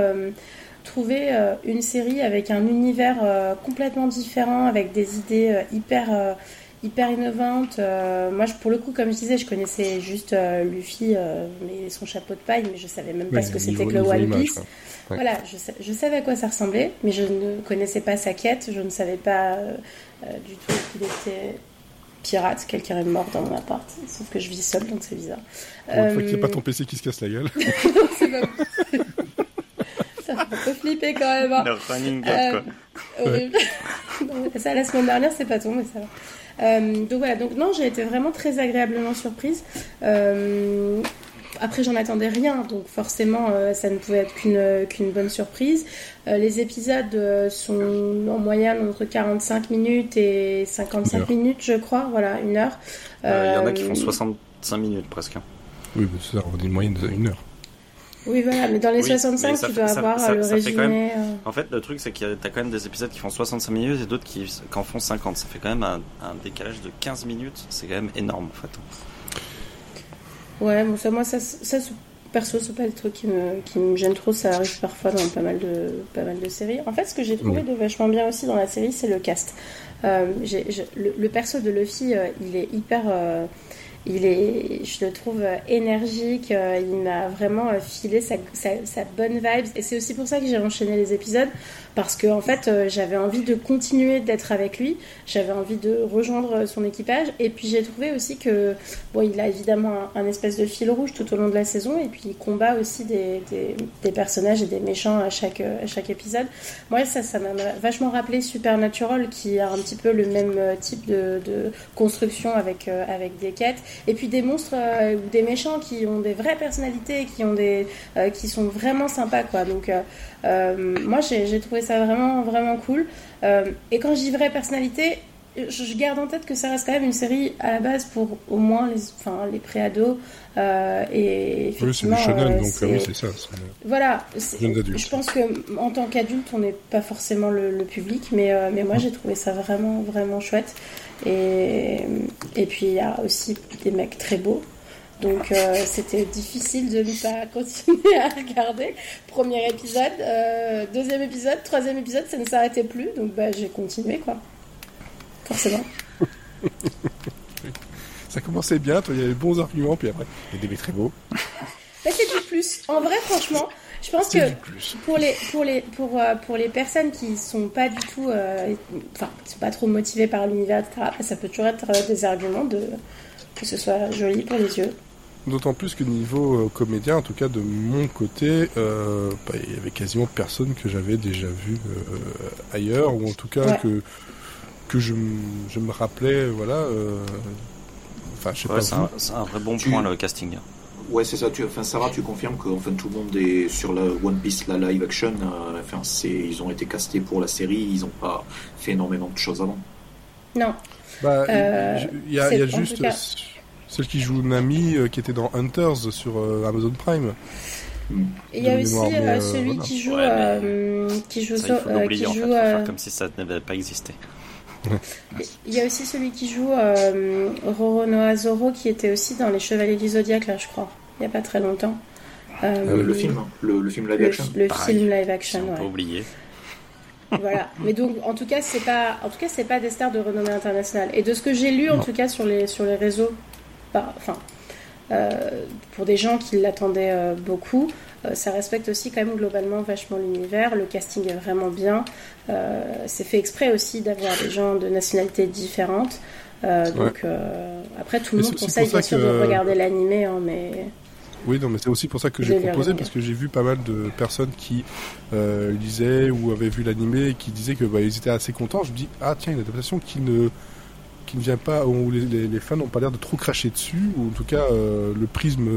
trouver euh, une série avec un univers euh, complètement différent, avec des idées euh, hyper hyper innovantes. moi, je, pour le coup, comme je disais, je connaissais juste Luffy et son chapeau de paille, mais je savais même pas ce que c'était que le One Piece. Voilà, je, je, savais à quoi ça ressemblait, mais je ne connaissais pas sa quête, je ne savais pas du tout qu'il était pirate, quelqu'un est mort dans mon appart, sauf que je vis seule, donc c'est bizarre. Une fois qu'il n'y a pas ton PC qui se casse la gueule. c'est pas ça fait un peu flipper quand même. Hein. Le running gag, quoi. ça, la semaine dernière, c'est pas tombé, ça va. Euh, donc voilà, donc non, j'ai été vraiment très agréablement surprise. Euh, après, j'en attendais rien, donc forcément, euh, ça ne pouvait être qu'une qu'une bonne surprise. les épisodes sont en moyenne entre 45 minutes et 55 minutes, je crois, voilà, une heure. Il y en a qui font 65 minutes presque. Oui, mais ça, on dit une moyenne d'une heure. Oui, voilà, mais dans les 65, tu dois avoir le résumé. Euh. En fait, le truc, c'est que t'as quand même des épisodes qui font 65 minutes et d'autres qui, en font 50. Ça fait quand même un, décalage de 15 minutes. C'est quand même énorme, en fait. Ouais, bon, ça, moi, ça, ça perso, c'est pas le truc qui me, qui me gêne trop. Ça arrive parfois dans pas mal de, pas mal de séries. En fait, ce que j'ai trouvé de vachement bien aussi dans la série, c'est le cast. Euh, le, perso de Luffy, euh, il est hyper. Il est, je le trouve énergique, euh, il m'a vraiment euh, filé sa, sa, bonne vibe. Et c'est aussi pour ça que j'ai enchaîné les épisodes, parce que en fait, euh, j'avais envie de continuer d'être avec lui, j'avais envie de rejoindre son équipage. Et puis j'ai trouvé aussi que, bon, il a évidemment un, espèce de fil rouge tout au long de la saison, et puis il combat aussi des, personnages et des méchants à chaque, chaque épisode. Moi, ça, m'a vachement rappelé Supernatural, qui a un petit peu le même type de, construction avec, des quêtes et puis des monstres euh, ou des méchants qui ont des vraies personnalités, qui ont des, euh, qui sont vraiment sympas quoi. Donc euh, moi j'ai trouvé ça vraiment vraiment cool. et quand je dis vraie personnalité, je garde en tête que ça reste quand même une série à la base pour au moins les, enfin, les pré-ados. et oui, c'est du shonen, donc oui, c'est ça. Voilà, je pense que en tant qu'adulte, on n'est pas forcément le, le public, mais, mais moi j'ai trouvé ça vraiment, vraiment chouette. Et, et puis il y a aussi des mecs très beaux. Donc euh, c'était difficile de ne pas continuer à regarder. Premier épisode, euh, deuxième épisode, troisième épisode, ça ne s'arrêtait plus. Donc bah, j'ai continué quoi. Forcément. ça commençait bien, toi il y avait bons arguments, puis après il y a des mecs très beaux. Mais c'est du plus. En vrai, franchement, je pense que pour les, pour, les, pour, euh, pour les personnes qui sont pas du tout, enfin, qui sont pas trop motivées par l'univers, etc., ça peut toujours être des arguments de que ce soit joli pour les yeux. D'autant plus que niveau comédien, en tout cas de mon côté, bah, il y avait quasiment personne que j'avais déjà vu ailleurs, ou en tout cas que que je, je, me rappelais, voilà. Enfin, je sais pas. C'est un, vrai bon point le casting. Ouais, c'est ça. Tu, enfin, Sarah, tu confirmes que enfin, tout le monde est sur la One Piece, la live action. euh, enfin, c'est, ils ont été castés pour la série. Ils n'ont pas fait énormément de choses avant. Non. Bah, Euh, il y a, y juste cas- euh, celle qui joue Nami euh, qui était dans Hunters sur euh, Amazon Prime. Il y a aussi mémoire, mais, euh, euh, celui voilà. qui joue, Ouais, mais- euh, qui joue, Ça, il faut euh, l'oublier en fait. Faut euh, faire comme si ça n'avait pas existé. il y a aussi celui qui joue euh, Roronoa Zoro qui était aussi dans les Chevaliers du Zodiaque là, je crois, il y a pas très longtemps. Euh, Euh, le film, hein, le, le film live le, action. le Pareil. film live action, ouais. oublier. voilà. Mais donc, en tout cas, c'est pas, en tout cas, c'est pas des stars de renommée internationale. Et de ce que j'ai lu, en Non. tout cas, sur les sur les réseaux, enfin, euh, pour des gens qui l'attendaient euh, beaucoup, euh, ça respecte aussi quand même globalement vachement l'univers. Le casting est vraiment bien. C'est fait exprès aussi d'avoir des gens de nationalités différentes. Donc après, tout le monde conseille pour ça bien sûr que- de regarder l'animé, hein, mais Oui, non, mais c'est aussi pour ça que j'ai proposé, parce que j'ai vu pas mal de personnes qui euh, lisaient ou avaient vu l'animé et qui disaient que bah, ils étaient assez contents. Je me dis, ah tiens, une adaptation qui ne, qui ne vient pas, où les, les- les fans n'ont pas l'air de trop cracher dessus, ou en tout cas, euh, le prisme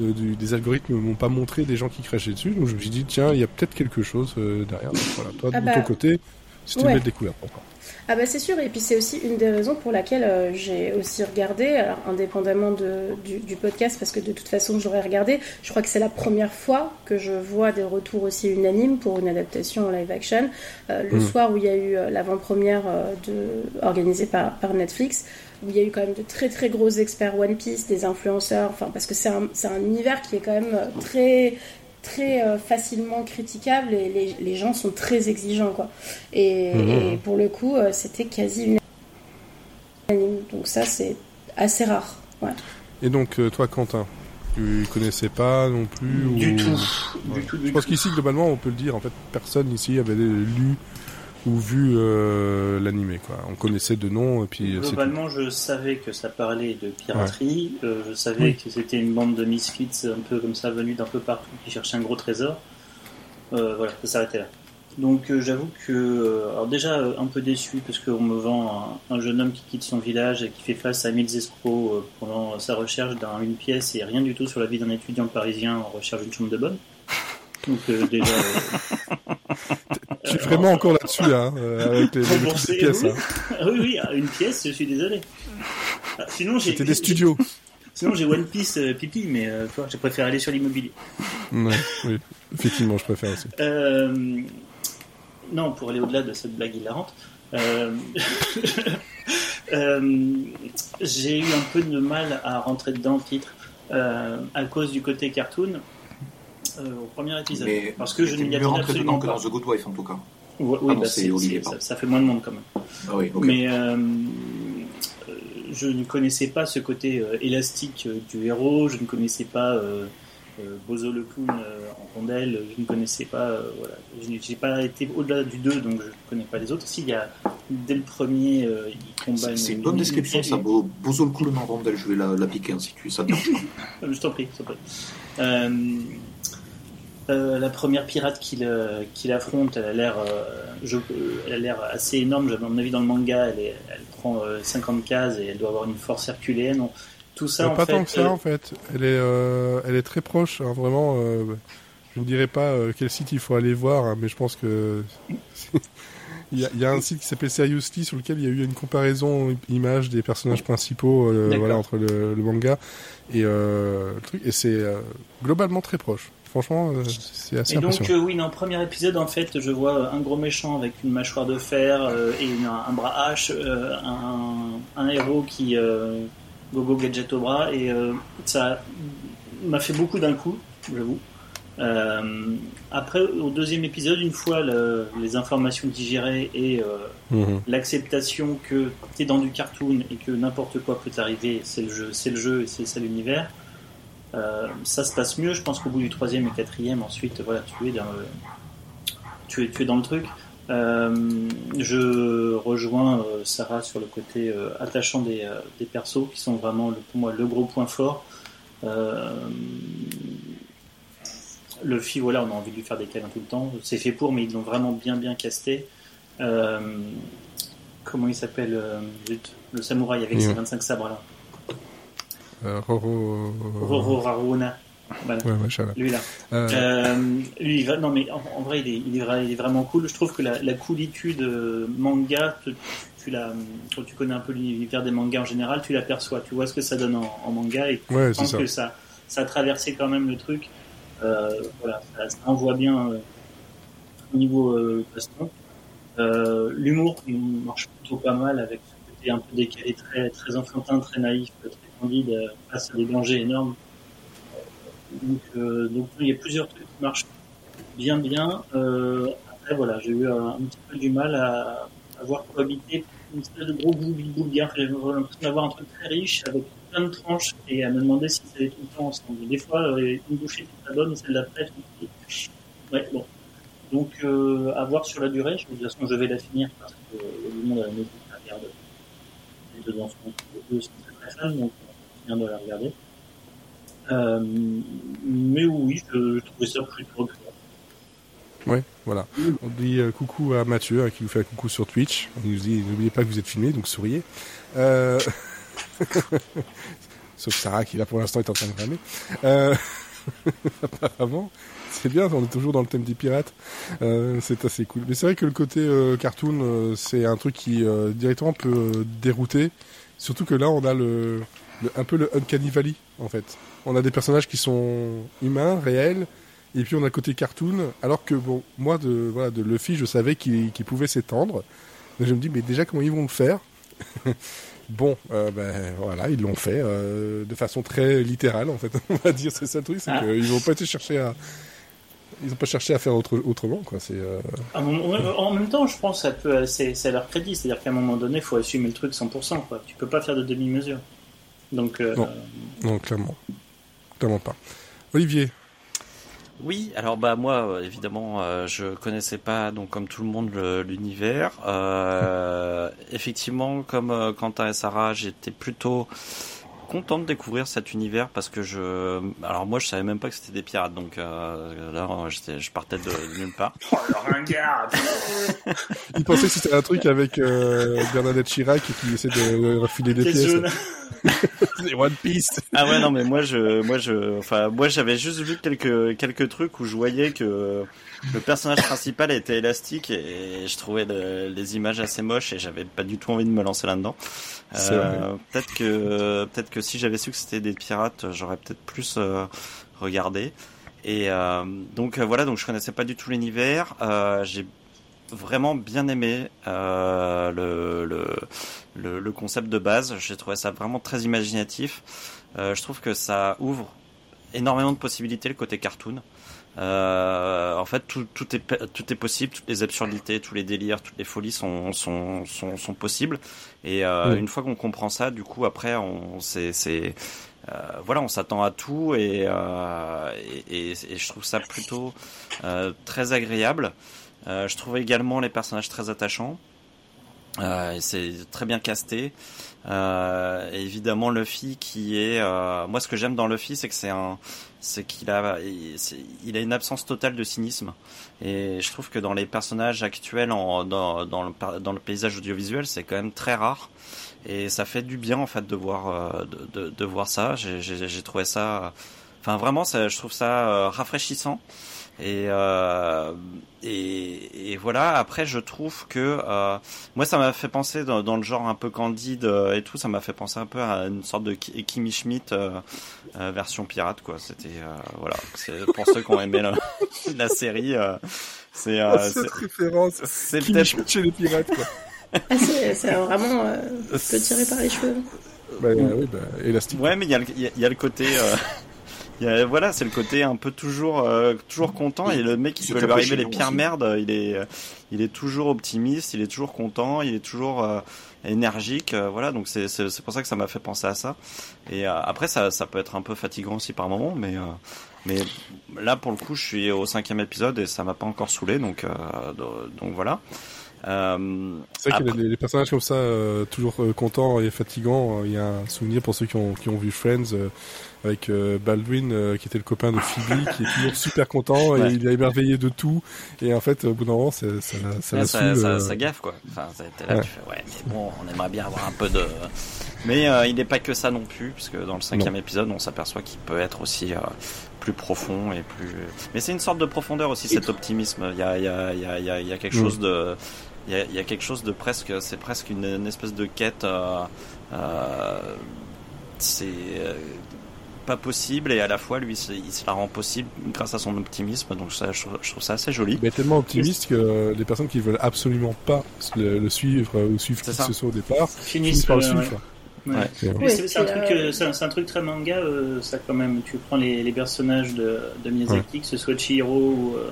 euh, du- des algorithmes m'ont pas montré des gens qui crachaient dessus. Donc je me suis dit, tiens, il y a peut-être quelque chose euh, derrière. Donc, voilà, toi, Ah de bah, ton côté, c'était ouais. une belle découverte. toi. Ah bah c'est sûr, et puis c'est aussi une des raisons pour laquelle euh, j'ai aussi regardé, alors indépendamment de, du, du podcast, parce que de toute façon j'aurais regardé, je crois que c'est la première fois que je vois des retours aussi unanimes pour une adaptation en live action. Euh, le Mm. soir où il y a eu euh, l'avant-première de, organisée par, par Netflix, où il y a eu quand même de très très gros experts One Piece, des influenceurs, enfin parce que c'est un, un univers qui est quand même très très euh, facilement critiquable et les, les gens sont très exigeants quoi. Et, Mhm. et pour le coup, euh, c'était quasi unanime. Donc ça, c'est assez rare. Ouais. Et donc, euh, toi, Quentin, tu connaissais pas non plus ou- Du tout. Ouais. Du tout, Je pense qu'ici, globalement, on peut le dire, en fait, personne ici avait lu ou vu euh, l'animé, quoi. On connaissait de nom, et puis euh. Globalement, je savais que ça parlait de piraterie. euh, je savais Oui. que c'était une bande de misfits un peu comme ça, venus d'un peu partout, qui cherchaient un gros trésor. Euh, voilà, ça s'arrêtait là. Donc j'avoue que, alors déjà un peu déçu parce qu'on me vend un, un jeune homme qui quitte son village et qui fait face à mille escrocs pendant sa recherche d'un une pièce et rien du tout sur la vie d'un étudiant parisien en recherche d'une chambre de bonne. Donc euh, déjà, euh, Tu es vraiment encore là-dessus, là, hein, euh, avec les, les pièces. oui. hein. ah oui oui, à une pièce, je suis désolé. Ah, Sinon j'ai C'était des studios. Sinon, j'ai One Piece euh, pipi, mais euh, tu vois, j'ai préféré aller sur l'immobilier. Ouais, oui, effectivement, je préfère aussi. Euh, non, pour aller au-delà de cette blague hilarante, euh, euh, j'ai eu un peu de mal à rentrer dedans le titre euh, à cause du côté cartoon euh, au premier épisode. Mais parce que je mieux attendais absolument que pas. dans The Good Wife en tout cas. Ah oui, non, bah, c'est Olivier, ça, ça fait moins de monde quand même. Ah oui. Mais euh, euh, je ne connaissais pas ce côté euh, élastique euh, du héros, je ne connaissais pas euh, euh, Bozo le clown euh, en rondelle, je ne connaissais pas, euh, voilà, je n'ai pas été au-delà du 2, donc je ne connais pas les autres. Si, il y a, dès le premier, euh, il combat C'est c'est une bonne description, ça. Bo- Bozo le cool en rondelle, je vais la, la hein, si tu ça te. Euh, Je t'en prie, prie. Euh, la première pirate qu'il euh, qu'il affronte, elle a l'air, euh, assez énorme. À mon avis, dans le manga, elle, est- elle prend euh, 50 cases et elle doit avoir une force herculéenne. Tout ça, en pas fait, tant que ça, en fait. Elle est, elle est très proche, hein, vraiment. je ne dirais pas quel site il faut aller voir, hein, mais je pense que... il, y a, il y a un site qui s'appelle Seriously sur lequel il y a eu une comparaison image des personnages principaux euh, voilà, entre le, le manga et euh, le truc. Et c'est euh, globalement très proche. Franchement, euh, c'est assez Et donc, euh, oui, dans le premier épisode, en fait, je vois un gros méchant avec une mâchoire de fer euh, et une- un bras hache, euh, un, un héros qui euh, gogo gadget au bras, et euh, ça m'a fait beaucoup d'un coup, j'avoue. Euh, après, au deuxième épisode, une fois le- les informations digérées et euh, Mhm. l'acceptation que tu es dans du cartoon et que n'importe quoi peut t'arriver, c'est le jeu, c'est le jeu et c'est ça l'univers. Euh, ça se passe mieux, je pense qu'au bout du troisième et quatrième, ensuite, voilà, tu es dans le, tu es, tu es dans le truc. Euh, je rejoins euh, Sarah sur le côté euh, attachant des, des persos qui sont vraiment le, pour moi le gros point fort. Euh, le film, voilà, on a envie de lui faire des câlins tout le temps. C'est fait pour, mais ils l'ont vraiment bien bien casté. Euh, comment il s'appelle Le samouraï avec Oui. ses 25 sabres là. Roro. Roro Raruna. Voilà. Ouais, ouais, lui là. Euh... lui, il va... non mais en, vrai, il est, il, est, il est, vraiment cool. Je trouve que la, la coolitude manga, tu, tu la, quand tu connais un peu l'univers des mangas en général, tu l'aperçois. Tu vois ce que ça donne en, en manga et tu ouais, sens que ça, ça a traversé quand même le truc. Euh, voilà, ça, ça envoie bien euh, au niveau euh, Euh, L'humour marche plutôt pas mal avec ce côté un peu décalé, très, très enfantin, très naïf, très face à des dangers énormes. Donc, euh, donc il y a plusieurs trucs qui marchent bien bien. Euh, après voilà, j'ai eu un, petit peu du mal à, à voir cohabiter une espèce de gros boulgare. J'ai l'impression d'avoir un truc très riche avec plein de tranches et à me demander si ça allait tout le temps ensemble. Des fois, euh, une bouchée c'est très bonne et celle d'après, ouais, bon. Donc, à voir sur la durée. Je, de toute je vais la finir parce que le monde a la maison regarde. Donc de la regarder. Euh, mais oui, je, trouvais ça plutôt agréable. Ouais, voilà. On dit euh, coucou à Mathieu hein, qui vous fait un coucou sur Twitch. On nous dit n'oubliez pas que vous êtes filmé, donc souriez. Euh... Sauf Sarah qui là pour l'instant est en train de ramer. Apparemment, c'est bien. On est toujours dans le thème des pirates. C'est assez cool. Mais c'est vrai que le côté cartoon, c'est un truc qui directement peut dérouter. Surtout que là, on a le, le un peu le uncanny valley en fait. On a des personnages qui sont humains, réels et puis on a le côté cartoon, alors que bon, moi de voilà de Luffy, je savais qu'il qu pouvait s'étendre. Donc je me dis mais déjà comment ils vont le faire? Bon, euh, ben voilà, ils l'ont fait euh, de façon très littérale en fait. On va dire c'est ça le truc, c'est ah. qu'ils vont pas été chercher à ils ont pas cherché à faire autre, autrement quoi. C'est euh... en même temps, je pense que ça peut c'est à leur crédit, c'est-à-dire qu'à un moment donné, il faut assumer le truc 100% quoi. Tu peux pas faire de demi-mesure. Donc euh... non, non clairement, clairement pas. Olivier, oui, alors bah moi évidemment euh, je connaissais pas donc comme tout le monde l'univers. Euh, effectivement comme euh, Quentin et Sarah, j'étais plutôt content de découvrir cet univers parce que je alors moi je savais même pas que c'était des pirates donc euh, là je partais de, nulle part. Oh le ringard Il pensait que c'était un truc avec euh, Bernadette Chirac qui essaie de refiler des pièces. C'est One Piece. Ah ouais non mais moi je moi je enfin moi j'avais juste vu quelques quelques trucs où je voyais que le personnage principal était élastique et je trouvais le, les images assez moches et j'avais pas du tout envie de me lancer là-dedans. Euh, peut-être que peut-être que si j'avais su que c'était des pirates, j'aurais peut-être plus euh, regardé. Et euh, donc euh, voilà, donc je connaissais pas du tout l'univers. Euh, j'ai vraiment bien aimé euh, le, le, le, le, concept de base. J'ai trouvé ça vraiment très imaginatif. je trouve que ça ouvre énormément de possibilités le côté cartoon. Euh, en fait, tout, tout, est, tout est possible, toutes les absurdités, tous les délires, toutes les folies sont, sont, sont, sont possibles. Et euh, une fois qu'on comprend ça, du coup, après, on, c'est, c'est, euh, voilà, on s'attend à tout et, euh, et, et, et, je trouve ça plutôt euh, très agréable. je trouve également les personnages très attachants. C'est très bien casté. Euh, évidemment Luffy qui est euh, moi ce que j'aime dans Luffy c'est que c'est un c'est qu'il a il a une absence totale de cynisme. Et je trouve que dans les personnages actuels dans, dans, le, dans le paysage audiovisuel c'est quand même très rare. Et ça fait du bien en fait de voir euh, de, de, de voir ça. J'ai trouvé ça enfin vraiment ça, je trouve ça euh, rafraîchissant et, euh, et, et, voilà. Après, je trouve que euh, moi, ça m'a fait penser dans, dans, le genre un peu candide euh, et tout. Ça m'a fait penser un peu à une sorte de Kimi Schmidt euh, euh version pirate, quoi. C'était voilà. C'est pour ceux qui ont aimé la, la série. c'est oh, cette référence. C'est Kimi Schmidt chez les pirates, quoi. ah, c'est vraiment euh, peut tirer par les cheveux. Bah, oui, bah, élastique. Ouais, mais il y, y, y, a le côté. Euh, a, voilà, c'est le côté un peu toujours, euh, toujours content. Et le mec, qui peut lui arriver les pires merdes, il est, il est toujours optimiste, il est toujours content, il est toujours euh, énergique. Euh, voilà, donc c'est, c'est, c'est pour ça que ça m'a fait penser à ça. Et euh, après, ça, ça peut être un peu fatigant aussi par moment, mais, euh, mais là, pour le coup, je suis au cinquième épisode et ça m'a pas encore saoulé, donc, donc voilà. Euh, c'est vrai que les, les, personnages comme ça, euh, toujours euh, contents et fatigants, il y a un souvenir pour ceux qui ont, qui ont vu Friends avec Baldwin qui était le copain de Phoebe qui est toujours super content et ouais. il est émerveillé de tout et en fait au bout d'un moment ça, ça, ça, ouais, ça, ça, ça, gaffe quoi enfin là, ouais. tu fais ouais mais bon on aimerait bien avoir un peu de Mais euh, il n'est pas que ça non plus, puisque dans le cinquième épisode, on s'aperçoit qu'il peut être aussi euh, plus profond et plus. Mais c'est une sorte de profondeur aussi cet optimisme. Il y a, il y a, il y a, il y a quelque chose de, il y a, il y a quelque chose de presque, c'est presque une, une espèce de quête. euh, euh, c'est euh, pas possible et à la fois lui il se la rend possible grâce à son optimisme donc ça je trouve, je trouve ça assez joli Il est tellement optimiste que les personnes qui veulent absolument pas le, le suivre ou suivre qui que ce soit au départ Finissent finissent par le suivre. ouais. Ouais. Ouais. Euh, Oui, c'est un truc, euh, c'est un, c'est un truc très manga, euh, ça quand même. Tu prends les, les personnages de, de Miyazaki, que ce soit Chihiro ou, euh,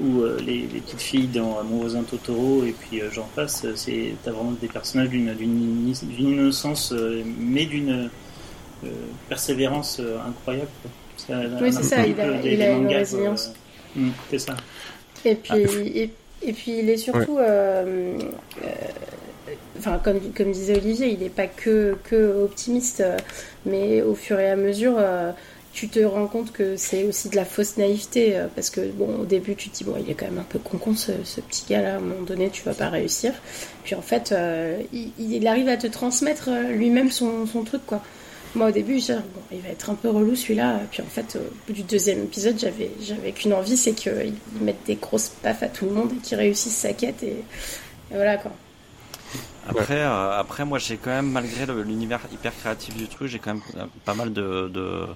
ou euh, les, les petites filles dans Mon voisin Totoro, et puis euh, j'en passe. C'est t'as vraiment des personnages d'une innocence, euh, mais d'une euh, persévérance euh, incroyable. Oui, c'est ça, peu il a- des- il des a une mangas, résilience. Mm, c'est ça. Et puis, et, et puis il est surtout, euh, euh, enfin comme, comme disait Olivier, il n'est pas que, que optimiste, mais au fur et à mesure, euh, tu te rends compte que c'est aussi de la fausse naïveté, parce que bon, au début tu te dis bon, il est quand même un peu con ce, ce petit gars là, à un moment donné tu vas pas réussir. Puis en fait, euh, il, il arrive à te transmettre lui-même son, son truc quoi. Moi, au début, je disais, bon, il va être un peu relou celui-là. Puis en fait, au bout du deuxième épisode, j'avais, j'avais qu'une envie, c'est qu'ils mettent des grosses paffes à tout le monde et qu'ils réussissent sa quête. Et, et voilà quoi. Après, euh, après, moi, j'ai quand même, malgré l'univers hyper créatif du truc, j'ai quand même euh, pas mal de, de,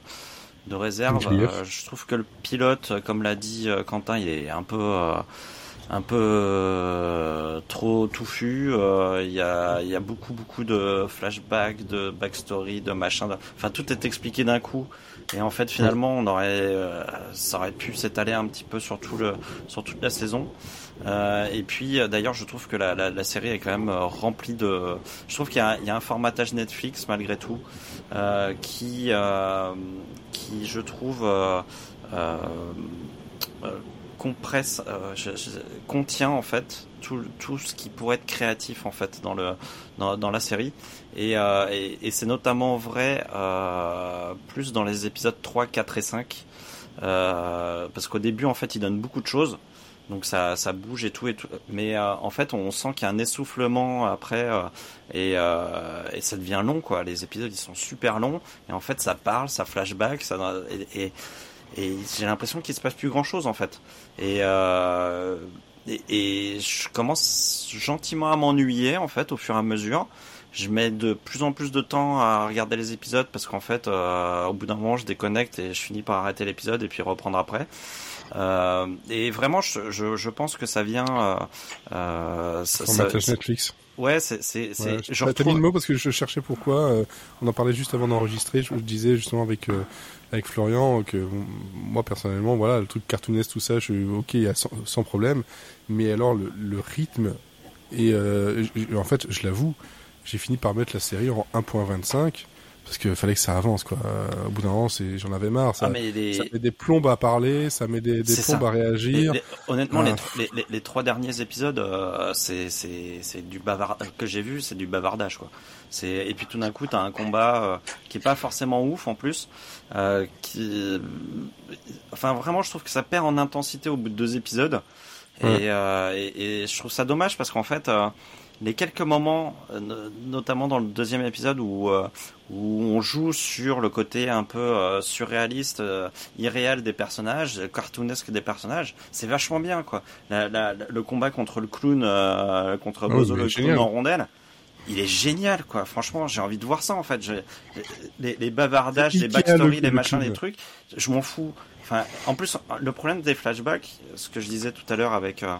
de réserves. Euh, je trouve que le pilote, comme l'a dit Quentin, il est un peu, euh, un peu euh, trop touffu. Euh, Il y, a, y a beaucoup, beaucoup de flashbacks, de backstory, de machin. de- Enfin, tout est expliqué d'un coup. Et en fait, finalement, on aurait, euh, ça aurait pu s'étaler un petit peu sur tout le, sur toute la saison. Euh, et puis euh, d'ailleurs je trouve que la, la, la série est quand même euh, remplie de... Je trouve qu'il y, y a un formatage Netflix malgré tout euh, qui, euh, qui je trouve euh, euh, euh, compresse, euh, je- je- contient en fait tout, tout ce qui pourrait être créatif en fait dans, le, dans, dans la série. Et, euh, et, et c'est notamment vrai euh, plus dans les épisodes 3, 4 et 5. Euh, parce qu'au début en fait il donne beaucoup de choses donc ça, ça bouge et tout et tout. Mais euh, en fait, on sent qu'il y a un essoufflement après euh, et, et ça devient long quoi. Les épisodes ils sont super longs et en fait ça parle, ça flashback, ça et, et j'ai l'impression qu'il se passe plus grand chose en fait. Et, euh, et et je commence gentiment à m'ennuyer en fait au fur et à mesure. Je mets de plus en plus de temps à regarder les épisodes parce qu'en fait, euh, au bout d'un moment, je déconnecte et je finis par arrêter l'épisode et puis reprendre après. Euh, et vraiment, je, je, je pense que ça vient. Euh, euh, ça- ça- Netflix. ouais, c'est c'est c'est. Ouais, je T'as t'as mis retrouve- le mot parce que je cherchais pourquoi. euh, on en parlait juste avant d'enregistrer. Je, je disais justement avec euh, avec Florian que moi personnellement, voilà, le truc cartoonesque, tout ça, je suis ok, il y a sans, sans problème. Mais alors le, le rythme et euh, en fait, je l'avoue, j'ai fini par mettre la série en 1.25 parce qu'il fallait que ça avance quoi. Au bout d'un moment, j'en avais marre. Ça, Ah, les, ça met des plombes à parler, ça met des, des plombes ça. à réagir. les- les- honnêtement, Ah. les, tr- les, les, les trois derniers épisodes, euh, c'est du bavard que j'ai vu, c'est du bavardage quoi. C'est et puis tout d'un coup, t'as un combat euh, qui est pas forcément ouf en plus, euh, qui, enfin vraiment, je trouve que ça perd en intensité au bout de deux épisodes. Et, euh, et, et je trouve ça dommage parce qu'en fait, euh, les quelques moments, euh, no- notamment dans le deuxième épisode où euh, où on joue sur le côté un peu euh, surréaliste, euh, irréel des personnages, cartoonesque des personnages, c'est vachement bien quoi. La- la- le combat contre le clown, euh, contre Ah Bozo le clown en rondelle, il est génial quoi. Franchement, j'ai envie de voir ça en fait. Je- les, les bavardages, les backstories, le- les le machins, les trucs, je m'en fous. Enfin, en plus, le problème des flashbacks, ce que je disais tout à l'heure avec euh,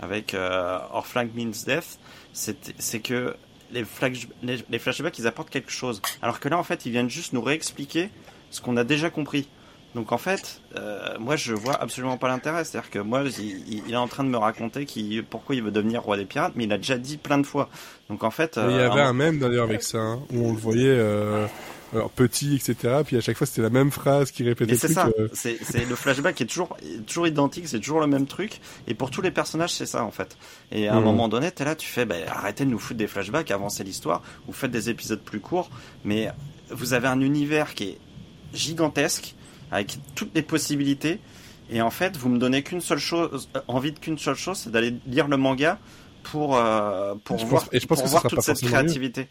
avec euh, Our Flag Means Death, c'est c'est que les, flash, les, les flashbacks, ils apportent quelque chose. Alors que là, en fait, ils viennent juste nous réexpliquer ce qu'on a déjà compris. Donc en fait, euh, moi je vois absolument pas l'intérêt. C'est-à-dire que moi, il, il- est en train de me raconter qui, pourquoi il veut devenir roi des pirates, mais il a déjà dit plein de fois. Donc en fait, Il y euh, avait un- même d'ailleurs avec ça, hein, où on le voyait euh, alors, petit, etc. Puis à chaque fois c'était la même phrase qui répétait c'est ça, euh, c'est le flashback est toujours toujours identique, c'est toujours le même truc, et pour tous les personnages c'est ça en fait. Et à un Mhm. moment donné, t'es là, tu fais, bah, arrêtez de nous foutre des flashbacks, avancez l'histoire, vous faites des épisodes plus courts, mais vous avez un univers qui est gigantesque avec toutes les possibilités, et en fait vous me donnez qu'une seule chose, euh, envie de qu'une seule chose, c'est d'aller lire le manga pour euh, pour Je pense- voir et je pense pour que ça voir toute cette forcément mieux. créativité.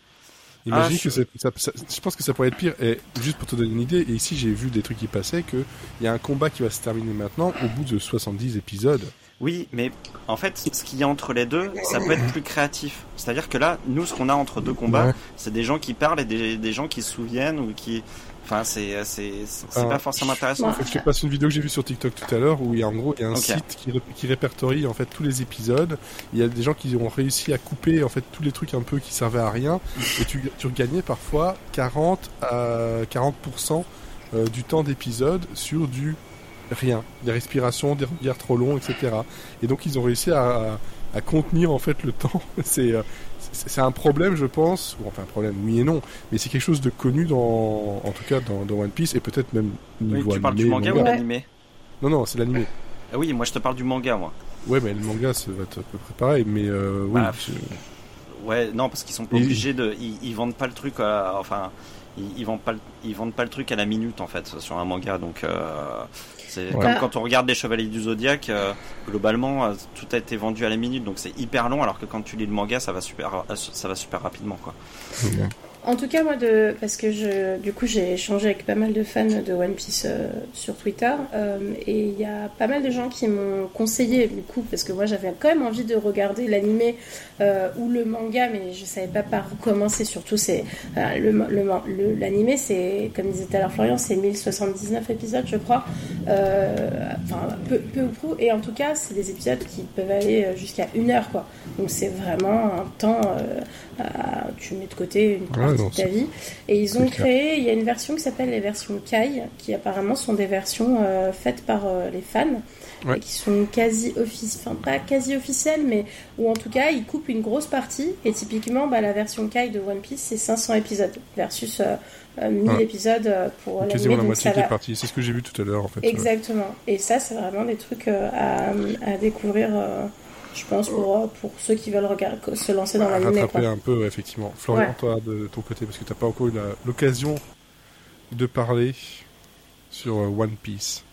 Imagine Ah, que je- ça- ça- je pense que ça pourrait être pire. Et juste pour te donner une idée, et ici j'ai vu des trucs qui passaient, que il y a un combat qui va se terminer maintenant au bout de 70 épisodes. Oui, mais en fait, ce qu'il y a entre les deux, ça peut être plus créatif. C'est-à-dire que là, nous, ce qu'on a entre deux combats, Ouais. c'est des gens qui parlent et des, des gens qui se souviennent ou qui. Enfin, c'est c'est c'est Ah. pas forcément intéressant. Je te passe une vidéo que j'ai vue sur TikTok tout à l'heure où il y a en gros il y a un site qui, ré- qui répertorie en fait tous les épisodes. Il y a des gens qui ont réussi à couper en fait tous les trucs un peu qui servaient à rien et tu, tu regagnais parfois 40 à 40% euh, du temps d'épisode sur du rien, des respirations, des regards trop longs, etc. Et donc ils ont réussi à, à contenir en fait le temps. C'est euh, c'est un problème, je pense, ou enfin un problème, oui et non, mais c'est quelque chose de connu dans, en tout cas dans, dans One Piece et peut-être même Oui, niveau tu parles animé, du manga ou manga. Ouais. l'animé? Non, non, c'est l'animé. Ah Oui, moi je te parle du manga, moi. Ouais, mais le manga, ça va être à peu près pareil, mais euh, oui. Bah, Ouais, non, parce qu'ils sont pas Et- obligés de. Ils, ils vendent pas le truc, à- enfin, ils, ils vendent pas, ils vendent pas le truc à la minute en fait sur un manga. Donc, euh, c'est Ouais. comme quand on regarde les Chevaliers du Zodiaque. euh, globalement, euh, tout a été vendu à la minute, donc c'est hyper long. Alors que quand tu lis le manga, ça va super, euh, ça va super rapidement, quoi. En tout cas, moi, de, parce que je, du coup, j'ai échangé avec pas mal de fans de One Piece euh, sur Twitter, euh, et il y a pas mal de gens qui m'ont conseillé, du coup, parce que moi, j'avais quand même envie de regarder l'animé euh, ou le manga, mais je savais pas par où commencer. Surtout, c'est euh, le, le, le- l'animé, c'est comme disait tout à l'heure Florian, c'est 1079 épisodes, je crois, euh, enfin peu, peu ou prou, et en tout cas, c'est des épisodes qui peuvent aller jusqu'à une heure, quoi. Donc c'est vraiment un temps. à- tu mets de côté une non, de ta vie. Et ils ont clair. créé, il y a une version qui s'appelle les versions Kai, qui apparemment sont des versions euh, faites par euh, les fans, Ouais. et qui sont quasi officielles, enfin pas quasi officielles, mais où en tout cas ils coupent une grosse partie. Et typiquement, bah, la version Kai de One Piece, c'est 500 épisodes versus euh, euh, 1000 Ouais. épisodes euh, pour l'anime. Quasiment la moitié qui est partie. C'est ce que j'ai vu tout à l'heure, en fait. Exactement. Et ça, c'est vraiment des trucs euh, à, à découvrir, euh, je pense, pour, euh, pour ceux qui veulent regarder, se lancer dans À l'anime. rattraper quoi. un peu, effectivement. Florian, Ouais. toi, de ton côté, parce que t'as pas encore eu la- l'occasion de parler sur euh, One Piece.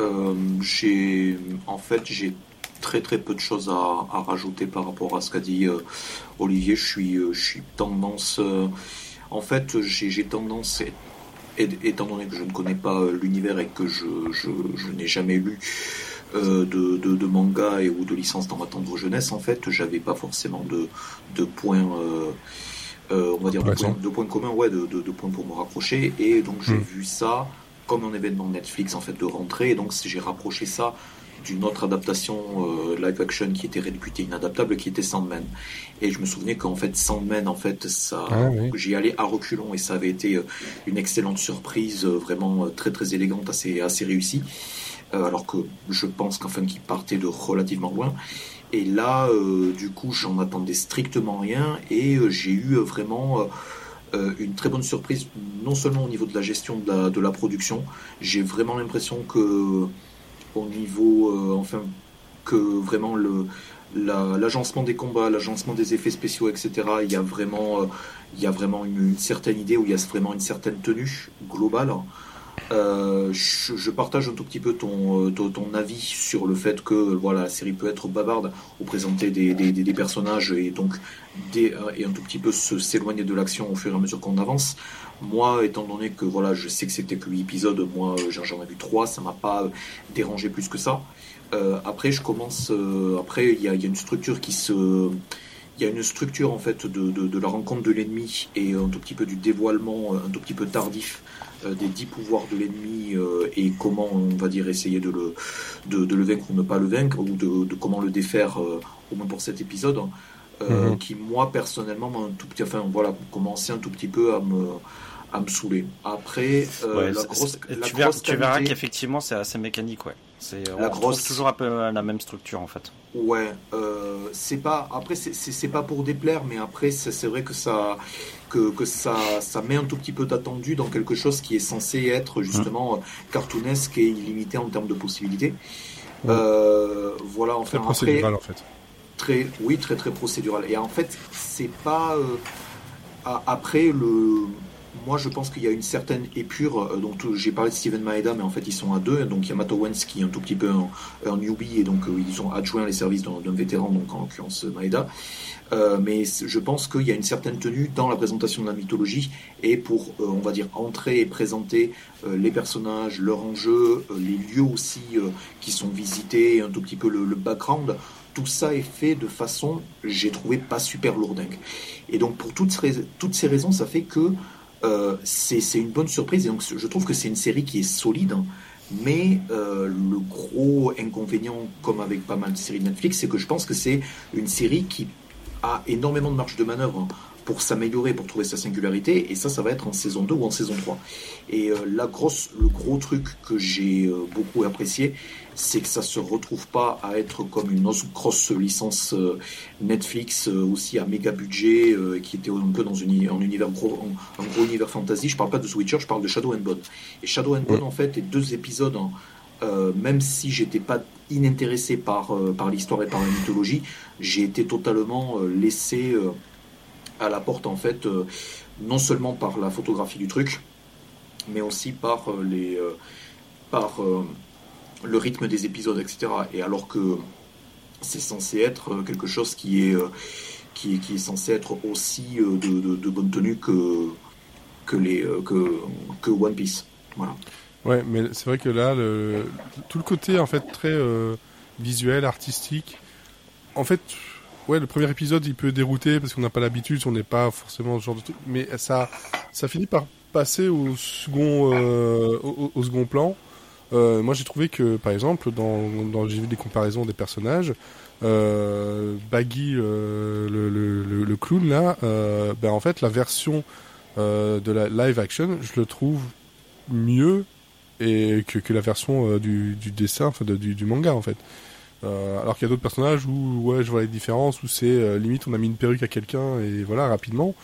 Euh, j'ai en fait j'ai très très peu de choses à, à rajouter par rapport à ce qu'a dit euh, Olivier. Je suis euh, je suis tendance euh, en fait j'ai j'ai tendance et- étant donné que je ne connais pas l'univers et que je, je, je n'ai jamais lu de, de, de manga et ou de licence dans ma tendre jeunesse en fait j'avais pas forcément de, de points euh, euh, on va dire de points, de points communs ouais de, de, de points pour me rapprocher. Et donc j'ai Hmm. vu ça comme un événement Netflix en fait de rentrée. Et donc j'ai rapproché ça d'une autre adaptation euh, live action qui était réputée inadaptable qui était Sandman. Et je me souvenais qu'en fait Sandman en fait ça Ah oui. j'y allais à reculons et ça avait été euh, une excellente surprise euh, vraiment très très élégante assez assez réussie. Euh, alors que je pense qu'enfin qu'il partait de relativement loin. Et là euh, du coup j'en attendais strictement rien et j'ai eu vraiment une très bonne surprise, non seulement au niveau de la gestion de la, de la production, j'ai vraiment l'impression que au niveau, euh, enfin, que vraiment l'agencement des combats, l'agencement des effets spéciaux, etc. Il y a vraiment, euh, il y a vraiment une, une certaine idée où il y a vraiment une certaine tenue globale. Euh, je, partage un tout petit peu ton, euh, ton, ton avis sur le fait que voilà, la série peut être bavarde ou présenter des, des, personnages et donc des, euh, et un tout petit peu s'éloigner de l'action au fur et à mesure qu'on avance. Moi, étant donné que voilà, je sais que c'était que 8 épisodes, moi j'en ai vu 3, ça m'a pas dérangé plus que ça. Après, je commence. après, il y a une structure qui se. Il y a une structure en fait de, de, de la rencontre de l'ennemi et un tout petit peu du dévoilement, euh, un tout petit peu tardif euh, des dix pouvoirs de l'ennemi euh, et comment on va dire essayer de le, de, de le vaincre ou ne pas le vaincre ou de, de comment le défaire euh, au moins pour cet épisode euh, Mhm. qui moi personnellement m'a un tout petit enfin voilà commencé un tout petit peu à me à me saouler après euh, Ouais, la grosse, la tu, verras, tu verras qu'effectivement c'est assez mécanique, ouais. C'est, La grosse- toujours un peu la même structure en fait. Ouais, euh, c'est pas après c'est- pas pour déplaire, mais après c'est vrai que ça que, que ça ça met un tout petit peu d'attendu dans quelque chose qui est censé être justement cartoonesque et illimité en termes de possibilités. Ouais. Euh, voilà, Très enfin après procédural, en fait. très oui très très procédural. Et en fait c'est pas euh, après le moi, je pense qu'il y a une certaine épure. Euh, donc, j'ai parlé de Steven Maeda, mais en fait, ils sont à deux. Donc, il y a Matt Owens qui est un tout petit peu un, newbie et donc euh, ils ont adjoint les services d'un vétéran, donc en l'occurrence Maeda. Euh, mais je pense qu'il y a une certaine tenue dans la présentation de la mythologie et pour, on va dire, entrer et présenter les personnages, leur enjeu, les lieux aussi qui sont visités, un tout petit peu le, background. Tout ça est fait de façon, j'ai trouvé pas super lourdingue. Et donc pour toutes toutes ces raisons, ça fait que euh, c'est une bonne surprise. Et donc, je trouve que c'est une série qui est solide. Hein. mais euh, le gros inconvénient, comme avec pas mal de séries de Netflix, c'est que je pense que c'est une série qui a énormément de marge de manœuvre. Hein pour s'améliorer, pour trouver sa singularité, et ça, ça va être en saison 2 ou en saison 3. Et euh, la grosse, le gros truc que j'ai euh, beaucoup apprécié, c'est que ça se retrouve pas à être comme une grosse licence euh, Netflix aussi à méga budget qui était un peu dans une, un univers gros, un, gros univers fantasy. Je parle pas de Switcher, je parle de Shadow and Bone. Et Shadow and Bone en fait est deux épisodes. Hein, même si j'étais pas inintéressé par, par l'histoire et par la mythologie, j'ai été totalement laissé à la porte en fait, euh, non seulement par la photographie du truc, mais aussi par euh, les euh, par le rythme des épisodes, etc. Et alors que c'est censé être quelque chose qui est qui qui est censé être aussi de, bonne tenue que que les que, que One Piece. Voilà. Ouais, mais c'est vrai que là, tout le côté en fait très visuel, artistique, en fait, ouais, le premier épisode, il peut dérouter parce qu'on n'a pas l'habitude, on n'est pas forcément ce genre de truc. Mais ça, ça finit par passer au second, euh, au, second plan. Euh, moi, j'ai trouvé que, par exemple, dans, dans j'ai vu des comparaisons des personnages, euh, Baggy, euh, le, le, le, clown là, euh, ben en fait, la version euh, de la live action, je le trouve mieux et que, que la version du, du dessin, enfin du, du manga en fait. Euh, alors qu'il y a d'autres personnages où ouais je vois les différences où c'est euh, limite on a mis une perruque à quelqu'un et voilà rapidement.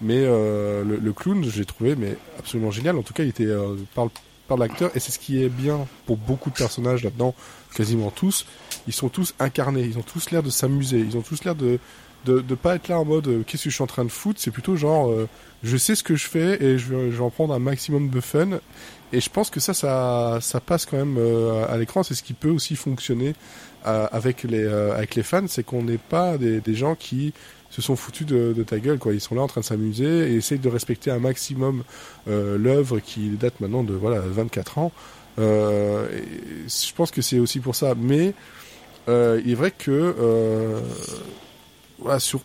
Mais euh, le, le, clown j'ai trouvé mais absolument génial. En tout cas il était euh, par, par l'acteur. Et c'est ce qui est bien pour beaucoup de personnages là-dedans quasiment tous. Ils sont tous incarnés. Ils ont tous l'air de s'amuser. Ils ont tous l'air de de, de pas être là en mode qu'est-ce que je suis en train de foutre? C'est plutôt genre je sais ce que je fais et je vais, je vais en prendre un maximum de fun. Et je pense que ça ça ça passe quand même à l'écran. C'est ce qui peut aussi fonctionner euh, avec les euh, avec les fans, c'est qu'on n'est pas des, des, gens qui se sont foutus de, ta gueule quoi. Ils sont là en train de s'amuser et essayent de respecter un maximum euh, l'œuvre qui date maintenant de voilà 24 ans. Euh, je pense que c'est aussi pour ça. Mais il est vrai que sur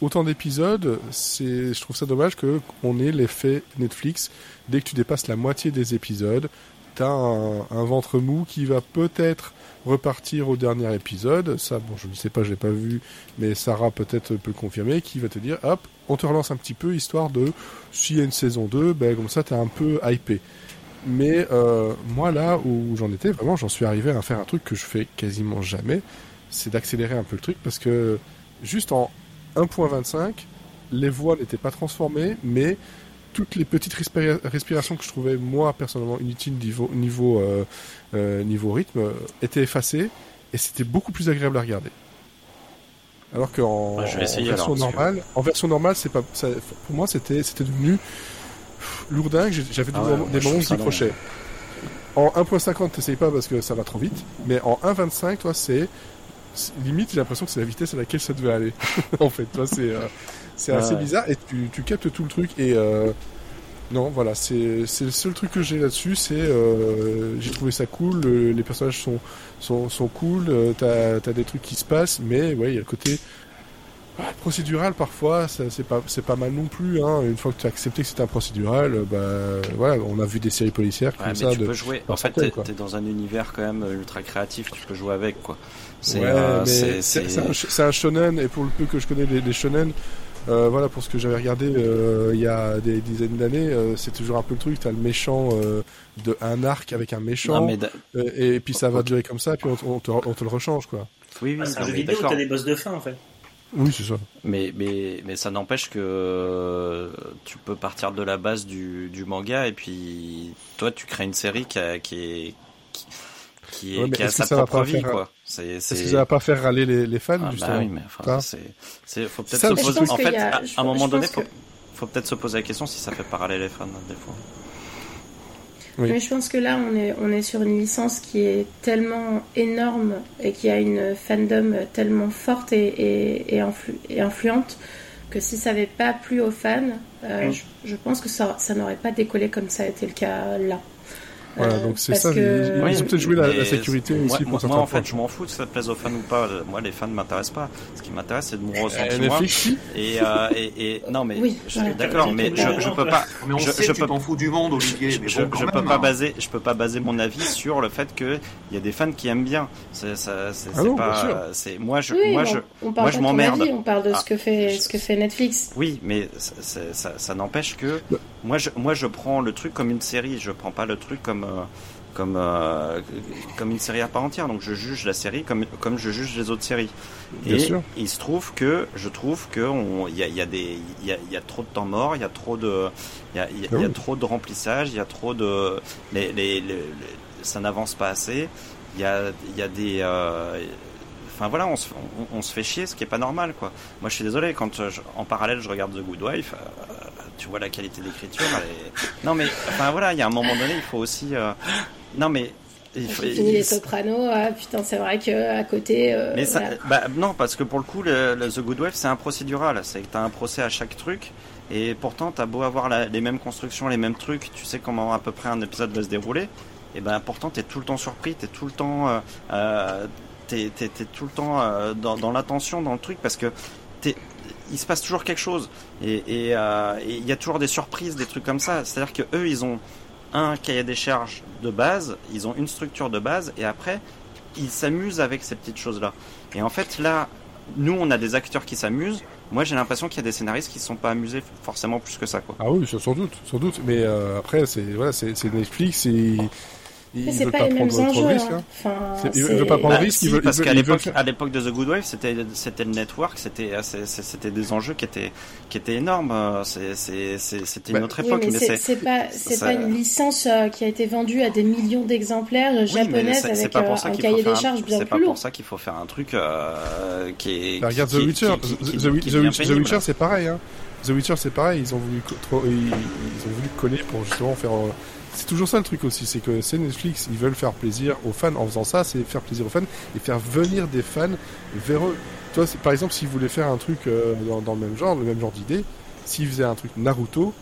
autant d'épisodes, je trouve ça dommage que on ait l'effet Netflix. Dès que tu dépasses la moitié des épisodes, t'as un, un ventre mou qui va peut-être repartir au dernier épisode. Ça, bon, je ne sais pas, je l'ai pas vu, mais Sarah peut-être peut le confirmer, qui va te dire, hop, on te relance un petit peu, histoire de, s'il y a une saison 2, ben, comme ça, t'es un peu hypé. Mais euh, moi, là où j'en étais, vraiment, j'en suis arrivé à faire un truc que je fais quasiment jamais, c'est d'accélérer un peu le truc, parce que juste en 1.25, les voix n'étaient pas transformées, mais toutes les petites respirations que je trouvais moi personnellement inutiles niveau niveau euh, euh, niveau rythme euh, étaient effacées et c'était beaucoup plus agréable à regarder. Alors qu'en en version normale, en version normale, c'est pas ça, pour moi c'était c'était devenu lourdingue. J'avais ah des moments qui crochaient. En 1.50, t'essayes pas parce que ça va trop vite, mais en 1.25, toi, c'est limite, j'ai l'impression que c'est la vitesse à laquelle ça devait aller. en fait, toi, c'est c'est assez bizarre et tu, tu captes tout le truc et euh, non voilà c'est le seul truc que j'ai là-dessus c'est euh, j'ai trouvé ça cool les personnages sont sont, sont cool euh, t'as as des trucs qui se passent mais ouais il y a le côté ah, procédural parfois c'est pas c'est pas mal non plus hein. une fois que tu as accepté que c'était un procédural bah voilà on a vu des séries policières comme ça tu peux jouer. en fait t'es es dans un univers quand même ultra créatif tu peux jouer avec quoi. C'est ouais, euh, c'est un, un, shonen et pour le peu que je connais des shonen euh, voilà, pour ce que j'avais regardé euh, il y a des dizaines d'années, euh, c'est toujours un peu le truc. T'as le méchant de un arc avec un méchant, et, puis ça va durer comme ça, et puis on, te, on te, le rechange, quoi. Oui, oui. Ah, c'est un jeu vidéo t'as des boss de fin, en fait. Oui, c'est ça. Mais, mais, mais ça n'empêche que tu peux partir de la base du, du manga et puis toi tu crées une série qui, a, qui est qui, est, qui a sa propre vie, quoi. C'est, c'est... Est-ce que ça va pas faire râler les, les fans, ah, justement bah oui, mais enfin, c'est, c'est, faut peut-être se poser. En fait, à, un moment donné, faut... faut peut-être se poser la question si ça fait parallèle les fans des fois. Mais je pense que là, on est, on est sur une licence qui est tellement énorme et qui a une fandom tellement forte et, et, et, influente que si ça n'avait pas plu aux fans, euh, je, je, pense que ça, ça n'aurait pas décollé comme ça a été le cas là. Voilà, donc c'est ça. Ils, ont peut-être joué la, sécurité moi, aussi pour Moi, en fait, je m'en fous que ça plaise aux fans ou pas. Moi, les fans ne m'intéressent pas. Ce qui m'intéresse, c'est de mon ressenti moi. Et, euh, et, et, non, mais oui, d'accord, mais je, je peux pas. Mais on je, sait je que tu t'en fous du monde, Olivier. Je, mais je, bon, je peux même, pas hein. baser, je peux pas baser mon avis sur le fait que il y a des fans qui aiment bien. C'est ça, c'est Ah pas. C'est moi, je, Oui, moi, je, on parle moi, je de m'emmerde. On parle de Ah, ce que fait, je- ce que fait Netflix. Oui, mais ça, ça- n'empêche que moi je, moi je prends le truc comme une série, je prends pas le truc comme euh, comme euh, comme une série à part entière. Donc je juge la série comme comme je juge les autres séries. Bien Et sûr. il se trouve que je trouve que il y a, y a des il y a, il y a trop de temps mort, il y a trop de il y a, Ah y oui. trop de remplissage, il y a trop de les, les, les- les- ça n'avance pas assez. Il y a il y a des euh, Enfin voilà, on se, on, on se fait chier, ce qui est pas normal quoi. Moi je suis désolé, quand euh, je- en parallèle je regarde The Good Wife, euh, tu vois la qualité d'écriture. est- Non mais enfin voilà, il y a un moment donné, il faut aussi. euh, Non mais il faut. Fini les Sopranos. Ah putain, c'est vrai que à côté. euh, mais ça, voilà. bah, non, parce que pour le coup, le, le The Good Wife, c'est un procédural. C'est que t'as un procès à chaque truc. Et pourtant, t'as beau avoir la- les mêmes constructions, les mêmes trucs, tu sais comment à peu près un épisode va se dérouler. Et ben, pourtant, t'es tout le temps surpris, t'es tout le temps, euh, euh, t'es, t'es tout le temps euh, dans, l'attention, dans le truc, parce que il se passe toujours quelque chose. Euh, et il y a toujours des surprises, des trucs comme ça. C'est-à-dire que eux, ils ont un cahier des charges de base, ils ont une structure de base, et après, ils s'amusent avec ces petites choses-là. Et en fait, là, nous, on a des acteurs qui s'amusent. Moi, j'ai l'impression qu'il y a des scénaristes qui ne sont pas amusés forcément plus que ça, quoi. Ah oui, sans doute, sans doute. Mais euh, après, c'est voilà, c'est ils Mais c'est pas pas, les mêmes prendre trop de enjeux. risques. hein. hein. Enfin, C'est- ils c'est- veulent pas prendre Bah, de risques, si, ils veulent- parce qu'à l'époque, à de The Good Wife, c'était c'était le network, c'était c'est- c'est- c'était des enjeux qui étaient qui étaient énormes. euh, c'est- c'est- c'est- C'était une Bah, autre Oui, époque, mais mais c'est c'est c'est pas, c'est ça- pas une licence euh, qui a été vendue à des millions d'exemplaires euh, Oui, japonaises c'est- c'est avec pas pour ça un cahier des charges bien C'est plus pas lourd. pour ça qu'il faut faire un truc qui est. Regarde The Witcher. The. Witcher, c'est pareil. Hein. The Witcher, c'est pareil. Ont voulu ils ont voulu coller pour justement faire. C'est toujours ça le truc aussi, c'est que c'est Netflix. Ils veulent faire plaisir aux fans. En faisant ça, c'est faire plaisir aux fans et faire venir des fans vers eux. C'est- par exemple, s'ils voulaient faire un truc euh, dans, dans le même genre, le même genre d'idée, s'ils faisaient un truc Naruto,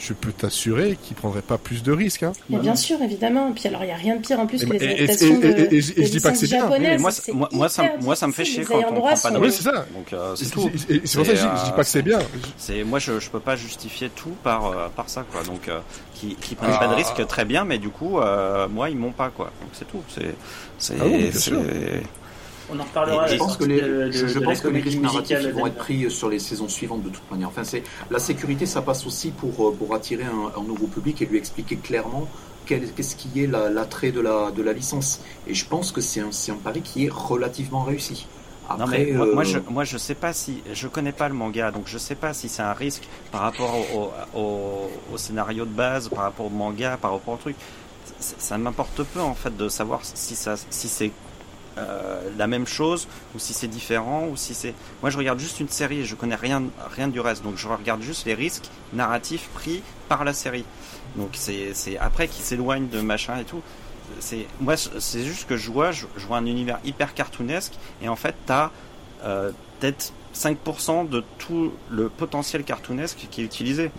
je peux t'assurer qu'ils prendraient pas plus de risques. Hein. Mais bien sûr, évidemment. Puis alors, il n'y a rien de pire en plus Et- que les et- et- adaptations et- de, et- et- et des je dis pas que c'est bien. Oui, moi, C'est moi, moi, ça, moi, ça me fait chier Les quand on prend pas de Oui, risques. c'est ça. Donc euh, c'est tout. c'est- c'est pour ça que je dis- je dis pas que c'est bien. C'est moi je, je peux pas justifier tout par euh, par ça quoi. Donc euh, qui qui prennent Ah. pas de risques très bien mais du coup euh, moi ils m'ont pas quoi. Donc c'est tout. C'est c'est On en reparlera. Je pense que les, de- je, je de la pense que les risques narratifs vont être pris sur les saisons suivantes de toute manière. Enfin, c'est la sécurité, ça passe aussi pour euh, pour attirer un, un nouveau public et lui expliquer clairement qu'est-ce qui est la- l'attrait de la de la licence. Et je pense que c'est un c'est un pari qui est relativement réussi. Non Après, mais moi, euh, moi, je moi je sais pas si je connais pas le manga donc je sais pas si c'est un risque par rapport au, au, au- scénario de base par rapport au manga par rapport au truc ça m'importe peu en fait de savoir si ça si c'est euh, la même chose ou si c'est différent ou si c'est moi je regarde juste une série et je connais rien rien du reste. Donc je regarde juste les risques narratifs pris par la série. Donc c'est après qui s'éloigne de machin et tout. C'est moi c'est juste que je vois je, vois un univers hyper cartoonesque et en fait t'as euh, peut-être 5% de tout le potentiel cartoonesque qui est utilisé.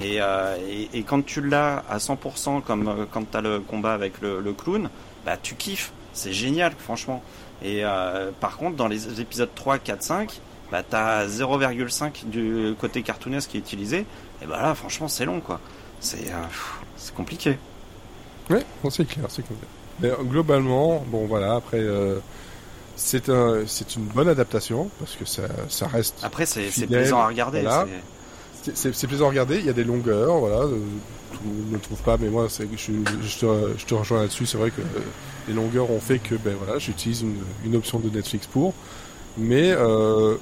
Et, euh, et, quand tu l'as à 100% comme euh, quand t'as le combat avec le clown bah tu kiffes c'est génial franchement et euh, par contre dans les épisodes 3 4 5 bah t'as 0,5 du côté cartoonesque qui est utilisé et bah là franchement c'est long quoi c'est euh, compliqué Ouais, non, c'est clair, c'est clair. Mais euh, globalement, bon voilà, après, euh, c'est un, une bonne adaptation parce que ça, ça reste, après c'est plaisant à regarder voilà. c'est- plaisant à regarder. Il y a des longueurs, voilà. tout le monde ne trouve pas, mais moi, c'est, je, je, te, je te rejoins là-dessus. C'est vrai que les longueurs ont fait que, ben voilà, j'utilise une, une option de Netflix pour. Mais euh,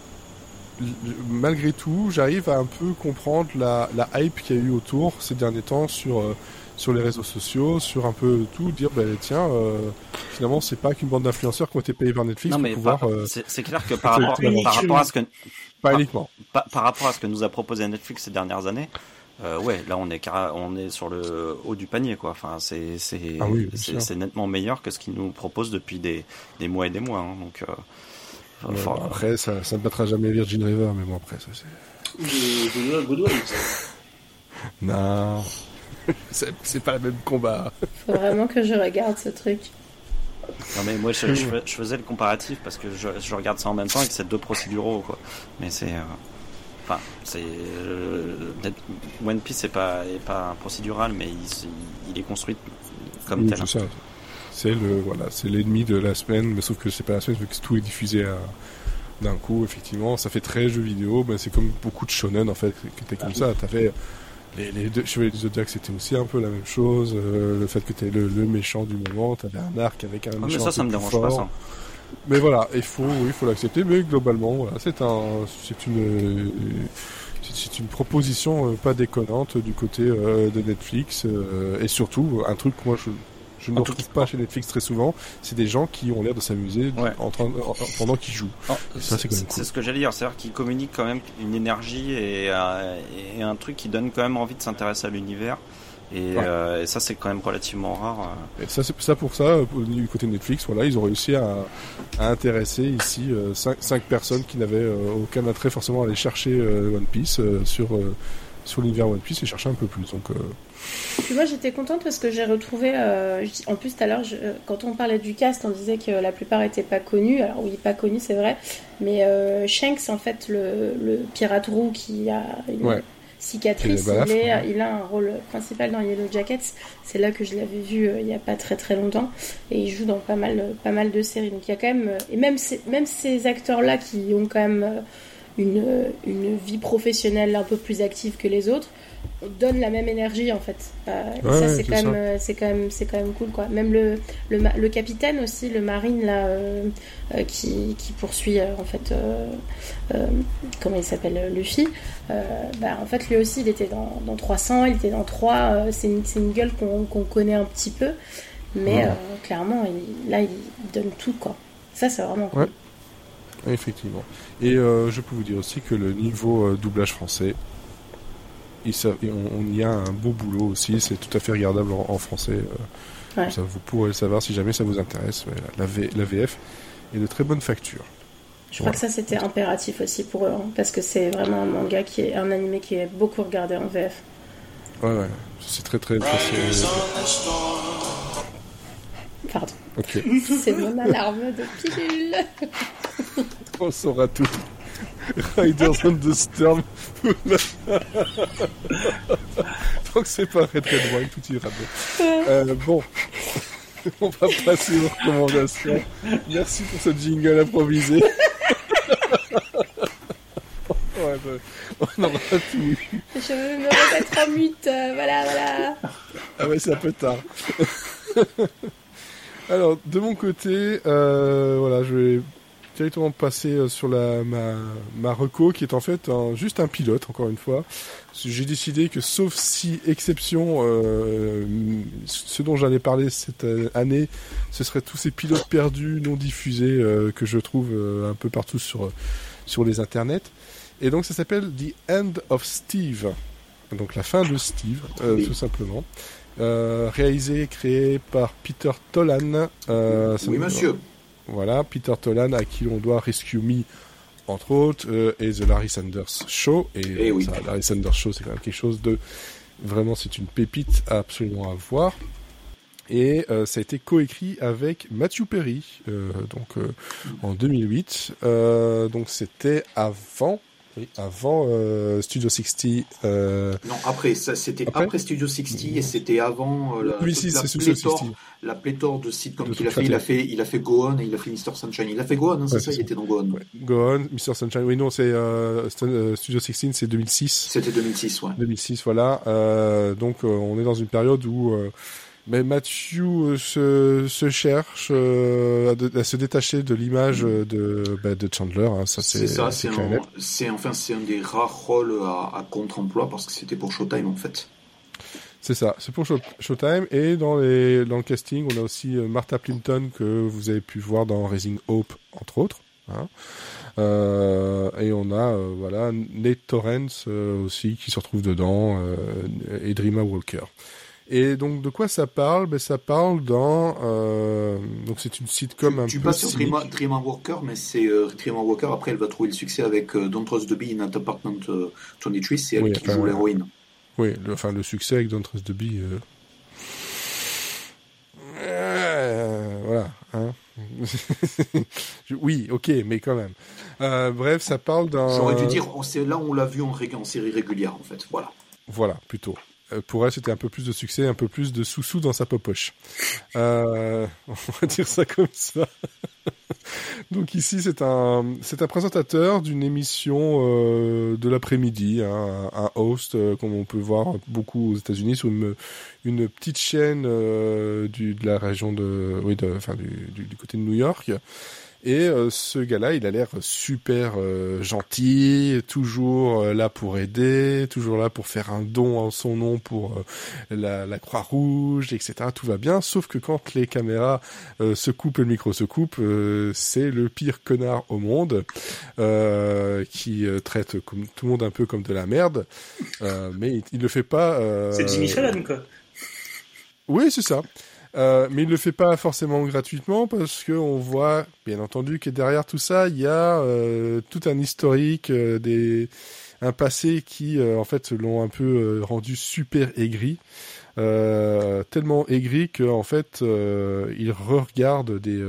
malgré tout, j'arrive à un peu comprendre la, la hype qu'il y a eu autour ces derniers temps sur euh, sur les réseaux sociaux, sur un peu tout, dire ben tiens, euh, finalement c'est pas qu'une bande d'influenceurs qui ont été payés par Netflix non, pour mais pouvoir. par- c'est clair que par rapport, par rapport à ce que pas par- uniquement. par, par rapport à ce que nous a proposé Netflix ces dernières années, euh, ouais, là on est on est sur le haut du panier quoi. Enfin, c'est c'est Ah oui, c'est nettement meilleur que ce qu'ils nous proposent depuis des des mois et des mois. hein. donc euh, faut- après, ça, ça ne battra jamais Virgin River, mais bon après ça c'est. Wives. Non, c'est pas le même combat. Faut vraiment que je regarde ce truc. Non mais moi je, je fais- je faisais le comparatif parce que je, je regarde ça en même temps et que c'est deux procéduraux quoi. Mais c'est euh, enfin c'est euh, One Piece c'est pas est pas un procédural mais il, est construit comme Oui, tel. c'est ça. C'est le voilà, c'est l'ennemi de la semaine, mais sauf que c'est pas la semaine vu que tout est diffusé à- d'un coup. Effectivement, ça fait très jeu vidéo. Ben, c'est comme beaucoup de shonen en fait, qui étaient comme ça. T'as fait les, les deux Chevaliers du Zodiac, c'était aussi un peu la même chose. euh, le fait que t'es le, le méchant du moment, t'avais un arc avec un Ah, méchant. mais ça ça me dérange fort. pas ça. Mais voilà, il faut, oui, faut l'accepter. Mais globalement, voilà, c'est un, c'est une, c'est- une proposition euh, pas déconnante du côté euh, de Netflix euh, et surtout un truc que moi je, je ne retrouve pas chez Netflix très souvent, c'est des gens qui ont l'air de s'amuser Ouais. en train, en- pendant qu'ils jouent. C'est cool. ce que j'allais dire, c'est-à-dire qu'ils communiquent quand même une énergie et, euh, et un truc qui donne quand même envie de s'intéresser à l'univers. Et, Ouais. euh, et ça, c'est quand même relativement rare. euh. Et ça, c'est ça pour ça, euh, du côté Netflix, voilà, ils ont réussi à, à intéresser ici euh, cinq, cinq personnes qui n'avaient euh, aucun attrait forcément à aller chercher euh, One Piece euh, sur euh, sur l'univers One Piece et chercher un peu plus. Donc, euh, Puis moi j'étais contente parce que j'ai retrouvé, euh, en plus tout à l'heure euh, quand on parlait du cast on disait que la plupart étaient pas connus, alors oui pas connus c'est vrai, mais euh, Shanks en fait le, le pirate roux qui a une Ouais. Cicatrice, balafre, il, est- ouais. il a un rôle principal dans Yellow Jackets, c'est là que je l'avais vu euh, il y a pas très très longtemps. Et il joue dans pas mal, pas mal de séries. Donc il y a quand même, euh, et même ces, même ces acteurs là qui ont quand même euh, une, euh, une vie professionnelle un peu plus active que les autres donne la même énergie en fait. Euh, et Ouais, ça c'est quand même euh, c'est quand même c'est quand même cool quoi. Même le le, capitaine aussi, le marine là euh, euh, qui, qui poursuit euh, en fait euh, euh, comment il s'appelle euh, Luffy. euh, bah en fait lui aussi il était dans, dans 300, il était dans 3 euh, c'est une c'est une gueule qu'on qu'on connaît un petit peu mais Ouais. euh, clairement il, là il donne tout quoi. Ça c'est vraiment cool. Ouais. Effectivement. Et euh, je peux vous dire aussi que le niveau euh, doublage français, il et on, on y a un beau boulot aussi, c'est tout à fait regardable en, en français. euh, Ouais. Ça, vous pourrez le savoir si jamais ça vous intéresse. Ouais, la, V- la VF est de très bonne facture. Je crois que ça c'était impératif aussi pour eux hein, parce que c'est vraiment un manga qui est un animé qui est beaucoup regardé en VF. Ouais, ouais. C'est très très. Pardon. C'est mon alarme de pilule. On saura tout. Riders on the Storm. Tant que c'est pas Red Red Wine, tout ira bien. Euh, bon. On va passer aux recommandations. Merci pour ce jingle improvisé. Ouais, bah, on aura tout. Je veux me remettre en mute. euh, voilà, voilà. Ah ouais, c'est un peu tard. Alors, de mon côté, euh, voilà, je vais directement passer euh, sur la, ma, ma reco, qui est en fait un- juste un pilote, encore une fois. J'ai décidé que, sauf si exception, euh, ce dont j'allais parler cette euh, année, ce serait tous ces pilotes perdus, non diffusés, euh, que je trouve euh, un peu partout sur, sur les internets. Et donc, ça s'appelle The End of Steve. Donc, la fin de Steve, euh, tout simplement. Euh, réalisé et créé par Peter Tolan. Euh, Oui, monsieur. Voilà, Peter Tolan, à qui l'on doit Rescue Me, entre autres, euh, et The Larry Sanders Show. Et, Eh oui. ça, Larry Sanders Show, c'est quand même quelque chose de... Vraiment, c'est une pépite absolument à voir. Et euh, ça a été coécrit avec Matthew Perry, euh, donc en 2008. Euh, donc c'était avant, oui, avant euh, Studio 60. Euh, Non, après, ça c'était Après après, Studio 60 et c'était avant euh, la, 2006, toute la pléthore, 60. la pléthore de sitcoms De qu'il a fait. Il a fait, il a fait Go On et il a fait Mr. Sunshine. Il a fait Go On, hein, c'est Ouais, ça, c'est il ça. était dans Go On. Ouais. Go On, Mr. Sunshine. Oui, non, c'est euh, euh, Studio 16, c'est 2006. C'était 2006, ouais. 2006, voilà. Donc, on est dans une période où Mais Matthew euh, se, se cherche euh, à, de- à se détacher de l'image euh, de, bah, de Chandler. hein, ça c'est C'est ça, c'est un, enfin c'est un des rares rôles à, à contre-emploi parce que c'était pour Showtime en fait. C'est ça, c'est pour Show- Showtime. Et dans, les, dans le casting, on a aussi Martha Plimpton que vous avez pu voir dans Raising Hope, entre autres. hein. Euh, et on a euh, voilà Nate Torrance euh, aussi qui se retrouve dedans euh, et Dreama Walker. Et donc de quoi ça parle? Ben, Ça parle dans... euh, donc c'est une sitcom tu un tu peu... passes sur Dreamer Walker, mais c'est euh, Walker. Après, elle va trouver le succès avec euh, Don't Trust the Bee in At Apartment euh, 23. C'est elle Oui, qui enfin, joue l'héroïne. Oui, le, enfin le succès avec Don't Trust the Bee. euh, euh, voilà. Hein. Oui, ok, mais quand même. Euh, bref, ça parle d'un. J'aurais dû dire, on- c'est là où on l'a vu en, en série régulière en fait. Voilà. Voilà, plutôt. Euh, pour elle, c'était un peu plus de succès, un peu plus de sous-sous dans sa popoche. Euh, on va dire ça comme ça. Donc ici, c'est un, c'est un présentateur d'une émission euh, de l'après-midi, hein, un host, euh, comme on peut voir beaucoup aux États-Unis, sur une, petite chaîne euh, du, de la région de, oui, de, enfin du, du côté de New York. Et euh, ce gars-là, il a l'air super euh, gentil, toujours euh, là pour aider, toujours là pour faire un don en son nom pour la, la Croix-Rouge, etc. Tout va bien, sauf que quand les caméras euh, se coupent, le micro se coupe, euh, c'est le pire connard au monde euh, qui traite comme, tout le monde un peu comme de la merde, euh, mais il, il le fait pas. euh, C'est Jimmy Fallon, quoi. oui, c'est ça. Euh, mais il le fait pas forcément gratuitement parce que on voit, bien entendu, que derrière tout ça, il y a euh, tout un historique, euh, des un passé qui, euh, en fait, l'ont un peu euh, rendu super aigri, tellement aigri que en fait, il re-regarde des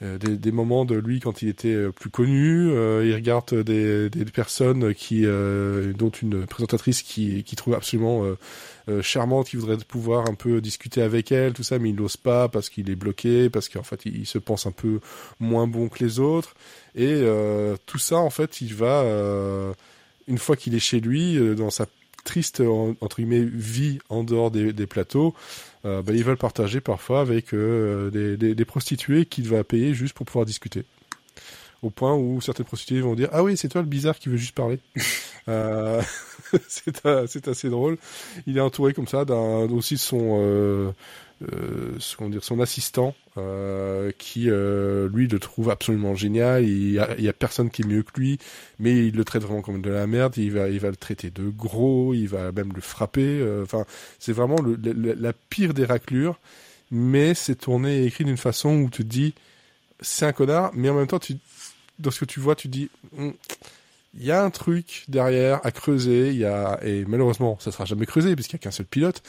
des, des moments de lui quand il était plus connu. il regarde des, des personnes qui, dont une présentatrice qui, qui trouve absolument euh, charmante, qui voudrait pouvoir un peu discuter avec elle, tout ça, mais il n'ose pas parce qu'il est bloqué, parce qu'en fait il, se pense un peu moins bon que les autres. Et euh, tout ça, en fait, il va euh, une fois qu'il est chez lui, euh, dans sa triste en- entre guillemets vie en dehors des, plateaux, euh, bah, il va le partager parfois avec euh, des, prostituées qu'il va payer juste pour pouvoir discuter. Au point où certaines prostituées vont dire ah oui c'est toi le bizarre qui veut juste parler. c'est assez drôle. Il est entouré comme ça d'un aussi son euh, euh, dire son assistant euh, qui euh, lui le trouve absolument génial. Il y, a, a personne qui est mieux que lui, mais il le traite vraiment comme de la merde. Il va il va le traiter de gros, il va même le frapper. euh, Enfin c'est vraiment le, le- la pire des raclures, mais c'est tourné et écrit d'une façon où tu te dis c'est un connard, mais en même temps tu dans ce que tu vois tu dis Hum, il y a un truc derrière à creuser, il y a et malheureusement ça sera jamais creusé puisqu'il y a qu'un seul pilote.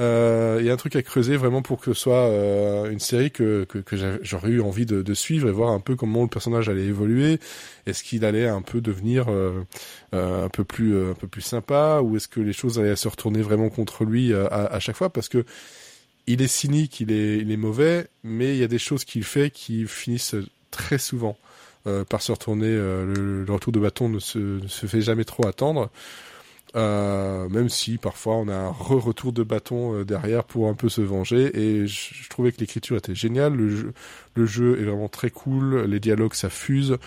Euh, il y a un truc à creuser vraiment pour que ce soit euh, une série que que, que j'a- j'aurais eu envie de, suivre et voir un peu comment le personnage allait évoluer. Est-ce qu'il allait un peu devenir euh, euh, un peu plus sympa ou est-ce que les choses allaient se retourner vraiment contre lui à, à chaque fois? Parce que il est cynique, il est il est mauvais, mais il y a des choses qu'il fait qui finissent très souvent par se retourner. euh, le, le retour de bâton ne se, ne se fait jamais trop attendre. Euh, même si parfois on a un re-retour de bâton euh, derrière pour un peu se venger et je, je trouvais que l'écriture était géniale le jeu, le jeu est vraiment très cool les dialogues ça fuse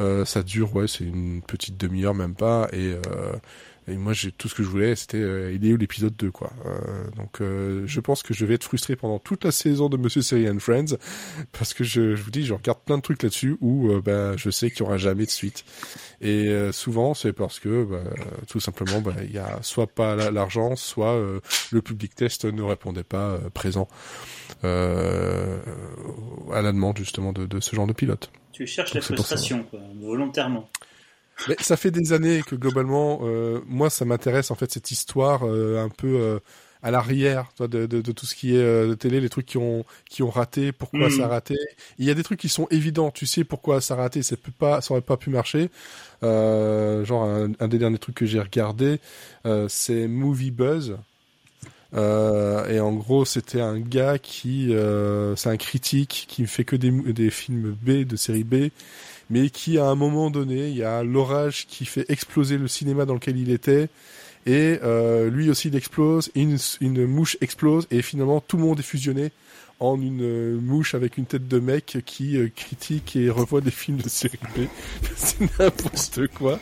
euh, ça dure ouais c'est une petite demi-heure même pas et euh, et moi, j'ai tout ce que je voulais, c'était euh, il est où l'épisode 2 quoi. Euh, donc, euh, je pense que je vais être frustré pendant toute la saison de Monsieur Seri and Friends parce que je, je vous dis, je regarde plein de trucs là-dessus où euh, bah, je sais qu'il y aura jamais de suite. Et euh, souvent, c'est parce que bah, tout simplement, bah, il y a soit pas la- l'argent, soit euh, le public test ne répondait pas euh, présent euh, à la demande justement de, de ce genre de pilote. Tu cherches Donc la frustration, quoi, volontairement. Mais ça fait des années que globalement, euh, moi, ça m'intéresse en fait cette histoire euh, un peu euh, à l'arrière de, de, de tout ce qui est euh, de télé, les trucs qui ont qui ont raté, pourquoi ça a raté. Il y a des trucs qui sont évidents, tu sais pourquoi ça a raté, ça peut pas, ça aurait pas pu marcher. Euh, genre un, un des derniers trucs que j'ai regardé, euh, c'est Movie Buzz. Euh, et en gros, c'était un gars qui, euh, c'est un critique qui fait que des, des films B, de série B, mais qui, à un moment donné, il y a l'orage qui fait exploser le cinéma dans lequel il était, Et euh, lui aussi, il explose, une, une mouche explose, et finalement, tout le monde est fusionné en une euh, mouche avec une tête de mec qui euh, critique et revoit des films de série B. c'est n'importe quoi.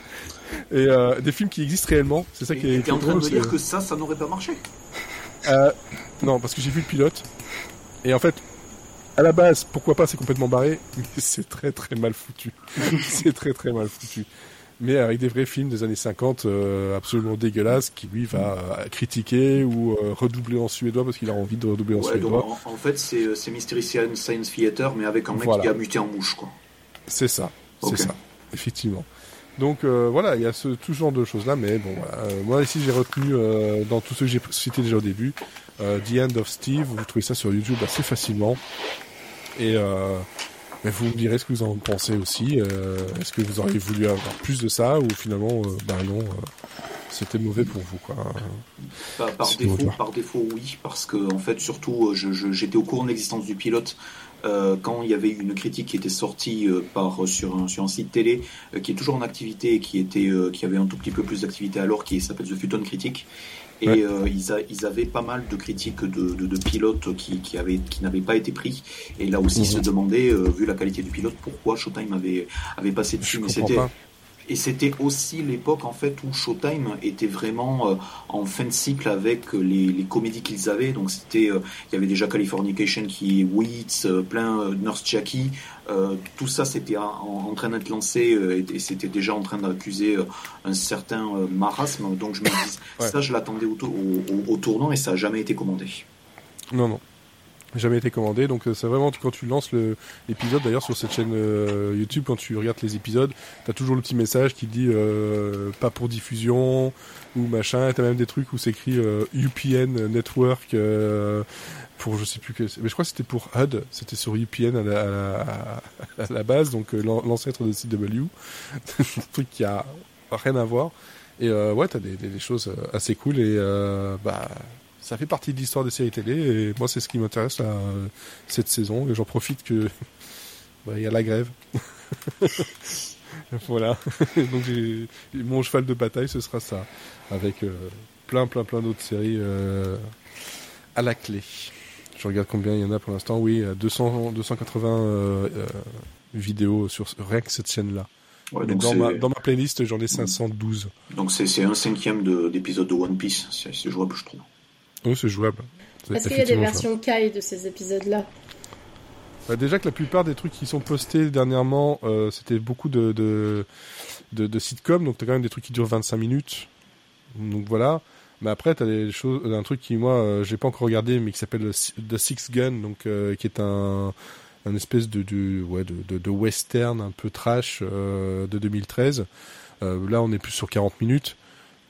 Et euh, des films qui existent réellement, c'est ça qui est, T'es en train de drôle, me c'est- dire que ça, ça n'aurait pas marché Euh, non, parce que j'ai vu le pilote. Et en fait, à la base, pourquoi pas, c'est complètement barré, mais c'est très très mal foutu. c'est très très mal foutu. Mais avec des vrais films des années 50 euh, absolument dégueulasses, qui lui va euh, critiquer ou euh, redoubler en suédois parce qu'il a envie de redoubler en Ouais, donc suédois. en, en fait, c'est c'est Mystery Science Theater, mais avec un mec Voilà. qui a muté en mouche, quoi. C'est ça, c'est ça, effectivement. Donc euh, voilà, il y a ce, tout ce genre de choses-là, mais bon, voilà. Euh, moi ici j'ai retenu euh, dans tout ce que j'ai cité déjà au début, The End of Steve, vous trouvez ça sur YouTube assez facilement. Et euh, mais vous me direz ce que vous en pensez aussi. euh, Est-ce que vous auriez voulu avoir plus de ça ou finalement, euh, bah non, euh, c'était mauvais pour vous quoi. Par, par défaut, par défaut, oui, parce que en fait, surtout, j'étais au courant de l'existence du pilote euh, quand il y avait une critique qui était sortie euh, par sur un, sur un site télé euh, qui est toujours en activité et qui était euh, qui avait un tout petit peu plus d'activité alors, qui s'appelle The Futon Critique. Et Ouais. euh, ils, a- ils avaient pas mal de critiques de, de, de pilotes qui, qui, avaient, qui n'avaient pas été pris. Et là aussi, Mhm. se demandaient, euh, vu la qualité du pilote, pourquoi Showtime avait, avait passé dessus. Je Mais comprends c'était pas. Et c'était aussi l'époque en fait où Showtime était vraiment euh, en fin de cycle avec euh, les, les comédies qu'ils avaient. Donc c'était, euh, il y avait déjà Californication qui, Wits, euh, plein Nurse Jackie, tout ça c'était en, en train d'être lancé et, et c'était déjà en train d'accuser un certain marasme. Donc je me dis, Ouais. ça je l'attendais au, to- au, au- au tournant et ça a jamais été commandé. Non, non. Jamais été commandé, donc euh, c'est vraiment quand tu lances l'épisode, d'ailleurs sur cette chaîne euh, YouTube, quand tu regardes les épisodes, t'as toujours le petit message qui dit euh, pas pour diffusion ou machin, t'as même des trucs où c'est écrit euh, UPN Network euh, pour je sais plus que mais je crois que c'était pour HUD, c'était sur UPN à la, à la, base, donc euh, l'an- l'ancêtre de CW, un truc qui a rien à voir. Et ouais, t'as des, des, des choses assez cool. Et bah ça fait partie de l'histoire des séries télé et moi c'est ce qui m'intéresse là, euh, cette saison et j'en profite que bah, il y a la grève. voilà. Donc j'ai mon cheval de bataille ce sera ça avec euh, plein plein plein d'autres séries euh, à la clé. Je regarde combien il y en a pour l'instant. Oui, euh, 200 280 euh, vidéos sur rien que cette chaîne là. Ouais, donc dans, ma, dans ma playlist, j'en ai 512. donc c'est c'est un cinquième de- d'épisode de, One Piece. C'est c'est jouable, je trouve. Oui, c'est jouable. Est-ce qu'il y a des versions Kai de ces épisodes-là Bah, déjà que la plupart des trucs qui sont postés dernièrement, euh, c'était beaucoup de, de, de, de sitcoms, donc t'as quand même des trucs qui durent 25 minutes. Donc voilà. Mais après, t'as des choses, un truc qui, moi, euh, j'ai pas encore regardé, mais qui s'appelle The Six Gun, donc, euh, qui est un, un espèce de, de, ouais, de, western un peu trash euh, de 2013. Euh, là, on est plus sur 40 minutes.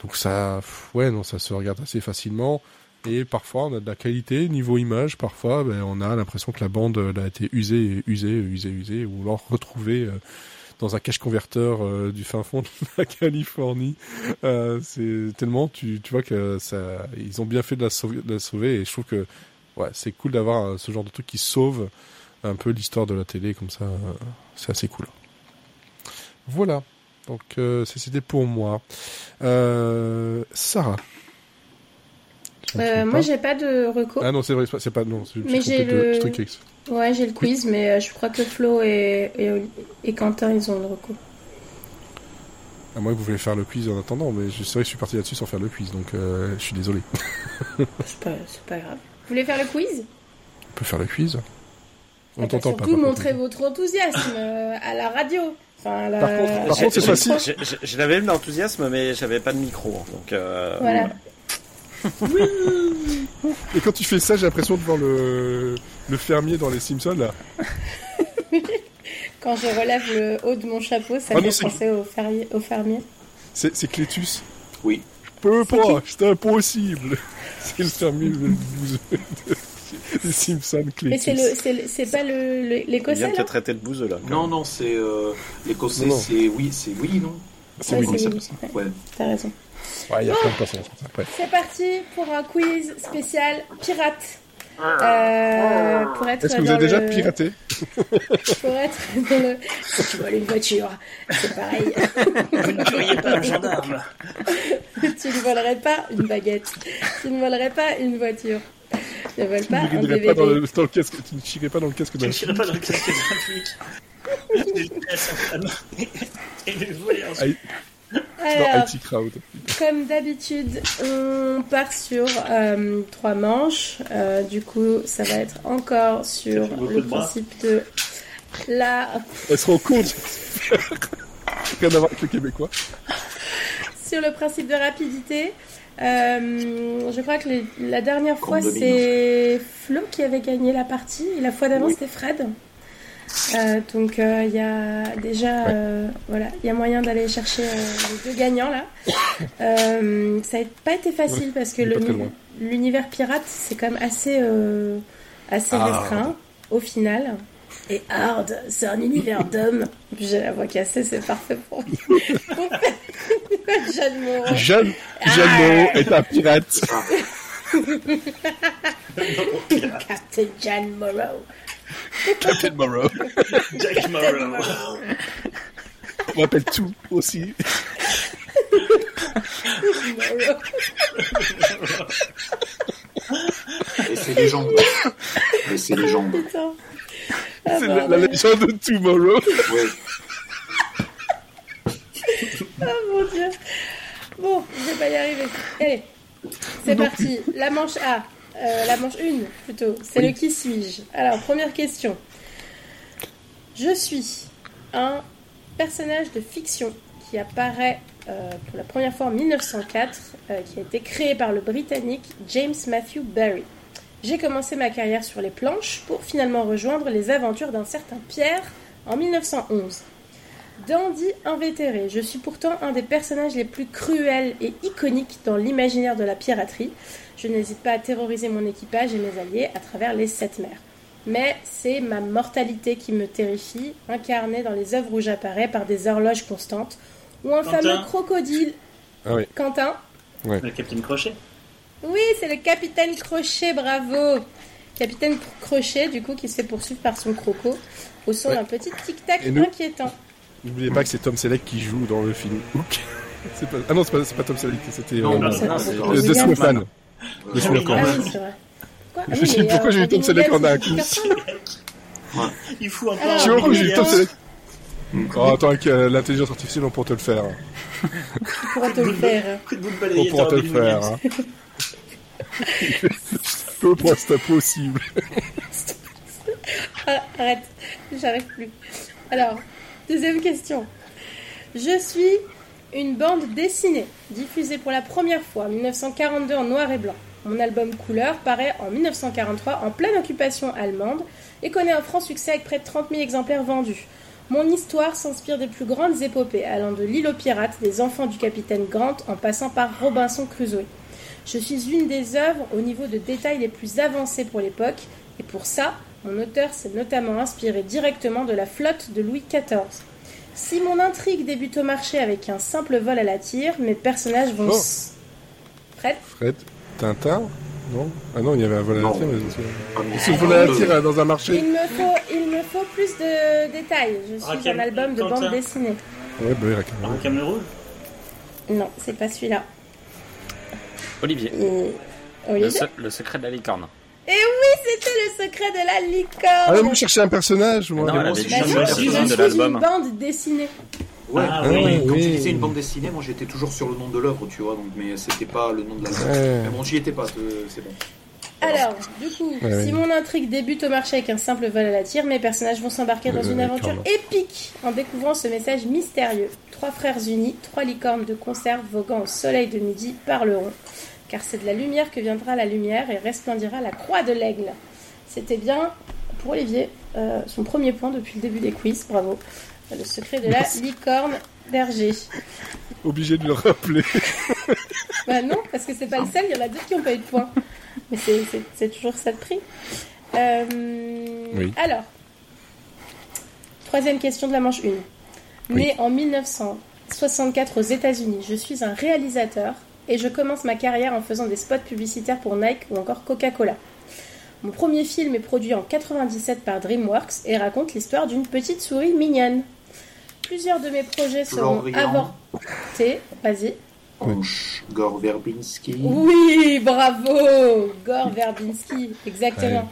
Donc ça, ouais, non, ça se regarde assez facilement. Et parfois, on a de la qualité niveau image. Parfois, ben, on a l'impression que la bande euh, elle a été usée, usée, usée, usée, ou alors retrouvée euh, dans un cache converteur euh, du fin fond de la Californie. Euh, c'est tellement, tu, tu vois que ça, ils ont bien fait de la sauver, de la sauver et je trouve que ouais, c'est cool d'avoir euh, ce genre de truc qui sauve un peu l'histoire de la télé comme ça. euh, c'est assez cool. Voilà. Donc euh, c'était pour moi. Euh, Sarah. Je Euh, Moi, j'ai pas de recours. Ah non, c'est vrai, c'est pas-. Non, c'est Mais j'ai de le-. Ouais, j'ai le quiz, mais euh, je crois que Flo et, et, et Quentin, ils ont le recours. À moins que vous voulez faire le quiz en attendant, mais je- c'est vrai que je suis parti là-dessus sans faire le quiz, donc euh, je suis désolé. C'est pas, grave. Vous voulez faire le quiz? On peut faire le quiz On t'entend pas. Surtout montrer votre enthousiasme à la radio. Enfin, à la... Par contre- par à- contre, c'est facile. Je l'avais eu l'enthousiasme, mais j'avais pas de micro. Donc, euh, Voilà. Et quand tu fais ça, j'ai l'impression de voir le, le fermier dans les Simpsons là. Quand je relève le haut de mon chapeau, ça Ah non, fait c'est- penser au, fermier- au fermier. C'est Clétus. Oui. Je peux C'est pas, c'est impossible. C'est le fermier le bouseux des Simpsons, Mais Clétus. c'est le, c'est pas le, le- Il l'écossais vient de là traiter de bouseux là. Non, non, c'est euh, l'écossais, c'est oui, c'est oui, non? C'est s'appelle ça? Ouais. T'as raison. Ouais, il y a plein de personnages comme ça. Ouais. C'est parti pour un quiz spécial pirate. Euh, pour être Est-ce que vous avez déjà le- piraté Pour être dans le... Si tu voles une voiture, c'est pareil. Vous ne tueriez pas un gendarme. tu ne volerais pas une baguette. Tu ne volerais pas une voiture. Tu ne voles Tu pas un DVD. pas dans le, dans le casque, tu ne chierais pas dans le casque d'un ne tirerai pas dans le casque d'un flic. Je l'ai à sa femme. Et le voler ensuite. Dans Alors, IT Crowd. comme d'habitude, on part sur euh, trois manches. Euh, du coup, ça va être encore sur le principe de la Elle se rend compte. Rien à voir avec le Québécois. sur le principe de rapidité. Euh, je crois que les- la dernière fois c'est Flo qui avait gagné la partie et la fois d'avant Oui. c'était Fred. Euh, donc euh, il y a déjà euh, voilà il y a moyen d'aller chercher euh, les deux gagnants là. Euh, ça n'a pas été facile parce que l'univers pirate c'est quand même assez euh, assez Hard. restreint au final. Et hard, c'est un univers d'hommes. J'ai la voix cassée, c'est parfait pour, Jeanne Moreau. Jeanne, Ah. Jeanne Moreau est un pirate. Captain Jeanne Moreau. Captain Moreau. Jack Morrow. On m'appelle tout aussi. Et c'est légende. Et c'est légende. Putain. Ah, C'est la, la bordel. légende de Tomorrow. Ouais. Ah, mon dieu. Bon, je vais pas y arriver. Allez, c'est parti. La manche A. Euh, la manche 1 plutôt. C'est Oui. le qui suis-je? Alors, première question. Je suis un personnage de fiction qui apparaît euh, pour la première fois en 1904, euh, qui a été créé par le Britannique James Matthew Barry. J'ai commencé ma carrière sur les planches pour finalement rejoindre les aventures d'un certain Pierre en 1911. Dandy invétéré, je suis pourtant un des personnages les plus cruels et iconiques dans l'imaginaire de la piraterie. Je n'hésite pas à terroriser mon équipage et mes alliés à travers les sept mers. Mais c'est ma mortalité qui me terrifie, incarnée dans les œuvres où j'apparais par des horloges constantes, ou un Quentin. fameux crocodile. Ah oui. Quentin Le Capitaine Crochet. Oui, c'est le capitaine Crochet, bravo Capitaine Crochet, du coup, qui se fait poursuivre par son croco, au son Ouais. d'un petit tic-tac inquiétant. N'oubliez pas que c'est Tom Selleck qui joue dans le film Hook. C'est pas... Ah non, c'est pas, Tom Selleck, c'était Non, euh, non, c'est- non, c'est- c'est euh, c'est- The Euh, d'accord. Ah Ouais. oui, c'est vrai. Quoi Je me suis dit, pourquoi j'ai eu Tom Selleck en un coup Il fout un peu Tu vois pourquoi j'ai eu Tom Selleck Oh, attends, avec euh, l'intelligence artificielle, on pourra te le faire. Tu pourras te le faire. On pourra te le faire. Peu pour c'est possible. Ah, arrête, j'arrive plus. Alors, deuxième question. Je suis une bande dessinée, diffusée pour la première fois en 1942 en noir et blanc. Mon album Couleur paraît en 1943 en pleine occupation allemande et connaît un franc succès avec près de 30 000 exemplaires vendus. Mon histoire s'inspire des plus grandes épopées, allant de l'île aux pirates, des enfants du capitaine Grant, en passant par Robinson Crusoe. Je suis une des œuvres au niveau de détail les plus avancés pour l'époque, et pour ça, mon auteur s'est notamment inspiré directement de la flotte de Louis XIV. Si mon intrigue débute au marché avec un simple vol à la tire, mes personnages vont... Oh. s- Fred Fred, Tintin Non Ah non, il y avait un vol à la Non. tire, mais. Ah, se volait à la tire euh, dans un marché. il me, faut, il me faut plus de détails. Je suis Raquel, un album de Quentin. bande dessinée. Ouais, bah oui, Raquel. Rackham le Rouge. Non, c'est pas celui-là. Olivier. Et- Le, Olivier se- le secret de la licorne. Et oui, c'était le secret de la licorne Ah, vous cherchez un personnage, moi. Non, je la suis de une bande dessinée. Ouais, Ah, oui, oui. Quand oui. tu disais une bande dessinée, moi j'étais toujours sur le nom de l'œuvre, tu vois, donc, mais c'était pas le nom de l'album. Ouais. Mais bon, j'y étais pas, euh, c'est bon. Alors, du coup, Ouais, si mon intrigue débute au marché avec un simple vol à la tire, mes personnages vont s'embarquer dans Ouais, une aventure épique en découvrant ce message mystérieux. Trois frères unis, trois licornes de conserve voguant au soleil de midi parleront. Car c'est de la lumière que viendra la lumière et resplendira la croix de l'aigle. C'était bien, pour Olivier, euh, son premier point depuis le début des quiz, bravo. Le secret de la Merci. licorne berger. Obligé de le rappeler. Bah non, parce que c'est pas le seul, il y en a d'autres qui n'ont pas eu de points. Mais c'est- toujours ça de prix. Euh, Oui. Alors, troisième question de la manche 1. Né en 1964 aux États-Unis, je suis un réalisateur et je commence ma carrière en faisant des spots publicitaires pour Nike ou encore Coca-Cola. Mon premier film est produit en 97 par DreamWorks et raconte l'histoire d'une petite souris mignonne. Plusieurs de mes projets seront avortés. Vas-y. Gore Verbinski. Oui, bravo Gore Verbinski, exactement.